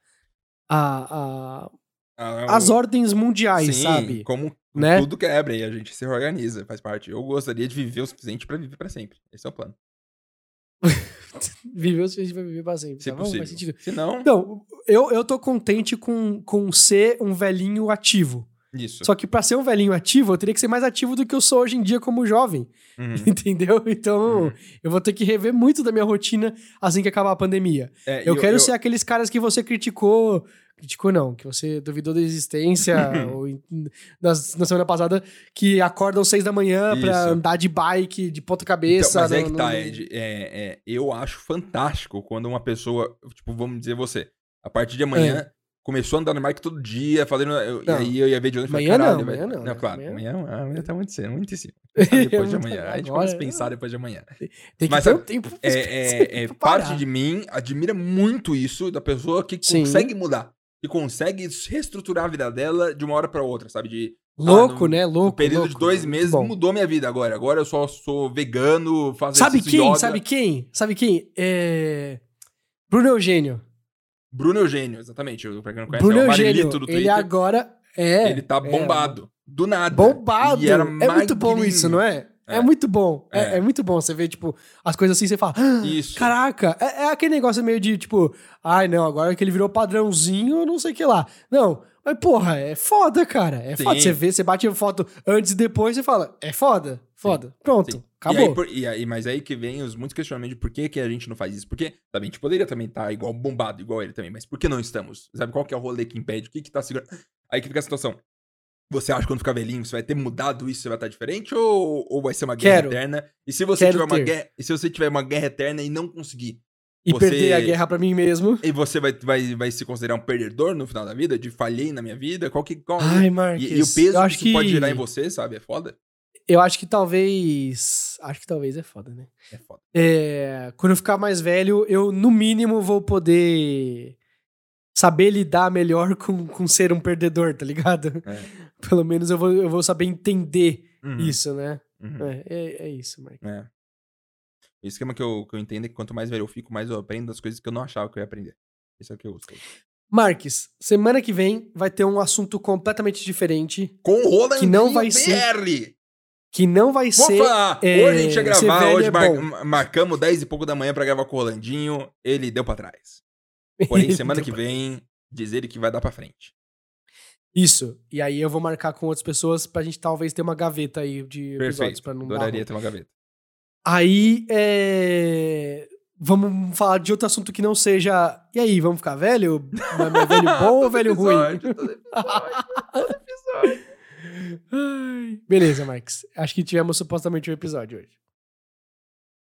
Speaker 1: a, a
Speaker 2: Ah,
Speaker 1: as ordens mundiais,
Speaker 2: Sim,
Speaker 1: sabe?
Speaker 2: como
Speaker 1: Né?
Speaker 2: tudo quebra e a gente se reorganiza, faz parte. Eu gostaria de viver o suficiente pra viver pra sempre. Esse é o plano. *laughs*
Speaker 1: Viver o suficiente vai viver pra sempre.
Speaker 2: Se
Speaker 1: tá bom? Faz
Speaker 2: possível.
Speaker 1: sentido.
Speaker 2: Se não,
Speaker 1: Então, eu, eu tô contente com, com ser um velhinho ativo.
Speaker 2: Isso.
Speaker 1: Só que pra ser um velhinho ativo, eu teria que ser mais ativo do que eu sou hoje em dia como jovem.
Speaker 2: Uhum. *laughs*
Speaker 1: Entendeu? Então,
Speaker 2: Uhum.
Speaker 1: eu vou ter que rever muito da minha rotina assim que acabar a pandemia.
Speaker 2: É,
Speaker 1: Eu,
Speaker 2: e
Speaker 1: quero ser aqueles caras que você criticou. Criticou não, que você duvidou da existência *laughs* ou nas- na semana passada, que acordam seis da manhã pra
Speaker 2: Isso.
Speaker 1: andar de bike, de ponta
Speaker 2: Então,
Speaker 1: cabeça.
Speaker 2: mas é
Speaker 1: no-
Speaker 2: que
Speaker 1: no-
Speaker 2: tá, Ed. É, é, eu acho fantástico quando uma pessoa, tipo, vamos dizer você, a partir de amanhã, começou a andar no bike todo dia, fazendo. e.
Speaker 1: Não.
Speaker 2: aí eu ia ver de onde e falei,
Speaker 1: Amanhã não, amanhã não, né?
Speaker 2: claro,
Speaker 1: Amanhã-
Speaker 2: amanhã, amanhã, tá muito cedo, muito em cima. Depois de amanhã. A gente começa a pensar depois de amanhã.
Speaker 1: Tem que
Speaker 2: Mas
Speaker 1: ter
Speaker 2: sabe,
Speaker 1: um tempo
Speaker 2: É, *laughs* é, é, parte de mim admira muito isso da pessoa que
Speaker 1: Sim.
Speaker 2: consegue mudar. Que consegue reestruturar a vida dela de uma hora pra outra, sabe? De
Speaker 1: Louco,
Speaker 2: no-
Speaker 1: né? Louco.
Speaker 2: período
Speaker 1: louco.
Speaker 2: de dois meses
Speaker 1: bom.
Speaker 2: mudou minha vida agora. Agora eu só sou vegano, faço
Speaker 1: Sabe quem?
Speaker 2: yoga.
Speaker 1: Sabe quem? Sabe quem? É... Bruno Eugênio.
Speaker 2: Bruno Eugênio, exatamente. Pra quem não conhece,
Speaker 1: Bruno
Speaker 2: é o
Speaker 1: Eugênio.
Speaker 2: Do
Speaker 1: Ele
Speaker 2: Twitter.
Speaker 1: agora é.
Speaker 2: Ele tá
Speaker 1: é,
Speaker 2: bombado. Do nada.
Speaker 1: Bombado.
Speaker 2: Era
Speaker 1: é muito bom isso, não é? É,
Speaker 2: É.
Speaker 1: muito bom. É.
Speaker 2: É.
Speaker 1: é muito bom você ver, tipo, as coisas assim, você fala, "Ah,
Speaker 2: Isso.
Speaker 1: caraca, é, é aquele negócio meio de, tipo, ai, não, agora que ele virou padrãozinho, não sei o que lá. Não, mas porra, é foda, cara. É
Speaker 2: Sim.
Speaker 1: foda. Você vê, você bate a foto antes e depois, você fala, é foda, foda. Pronto,
Speaker 2: Sim.
Speaker 1: acabou.
Speaker 2: E aí, por- e aí- mas aí que vem os muitos questionamentos de por que, que a gente não faz isso. Porque, sabe, a gente poderia também estar igual bombado, igual ele também, mas por que não estamos? Sabe, qual que é o rolê que impede? O que que tá segurando? Aí que fica a situação. Você acha que quando ficar velhinho, você vai ter mudado isso, você vai estar diferente? Ou, ou vai ser uma guerra
Speaker 1: Quero.
Speaker 2: eterna? E se você
Speaker 1: Quero
Speaker 2: tiver uma guerra. E se você tiver uma guerra eterna e não conseguir?
Speaker 1: E
Speaker 2: você-
Speaker 1: perder a guerra pra mim mesmo.
Speaker 2: E você vai, vai, vai se considerar um perdedor no final da vida? De falhei na minha vida? Qual que. Qual,
Speaker 1: Ai, Marques.
Speaker 2: e, e o peso que isso
Speaker 1: que
Speaker 2: pode gerar em você, sabe? É foda?
Speaker 1: Eu acho que talvez. Acho que talvez é foda, né?
Speaker 2: É foda.
Speaker 1: É, quando eu ficar mais velho, eu, no mínimo, vou poder saber lidar melhor com, com ser um perdedor, tá ligado?
Speaker 2: É. *laughs*
Speaker 1: Pelo menos eu vou, eu vou saber entender
Speaker 2: Uhum,
Speaker 1: isso, né?
Speaker 2: uhum.
Speaker 1: É, é, é isso, Mark.
Speaker 2: É. O esquema que eu, que eu entendo é que quanto mais velho eu fico, mais eu aprendo das coisas que eu não achava que eu ia aprender. Isso é o que eu uso.
Speaker 1: Marques, semana que vem vai ter um assunto completamente diferente,
Speaker 2: Com o Roland
Speaker 1: Que não vai ser- que não vai
Speaker 2: Vou
Speaker 1: ser.
Speaker 2: falar.
Speaker 1: é,
Speaker 2: hoje a gente ia gravar, hoje
Speaker 1: é
Speaker 2: mar- marcamos 10 e pouco da manhã pra gravar com o Rolandinho. Ele deu pra trás. Porém, *laughs* semana que vem, diz ele que vai dar pra frente.
Speaker 1: Isso. E aí eu vou marcar com outras pessoas pra gente talvez ter uma gaveta aí de episódios
Speaker 2: Perfeito.
Speaker 1: pra não dar
Speaker 2: Adoraria ter uma gaveta.
Speaker 1: Aí, é... Vamos falar de outro assunto que não seja. E aí, vamos ficar velho? Mas é velho *laughs* bom ou velho ruim?
Speaker 2: Episódio, todo episódio, *laughs* todo episódio.
Speaker 1: Beleza, Marx. Acho que tivemos supostamente um episódio hoje.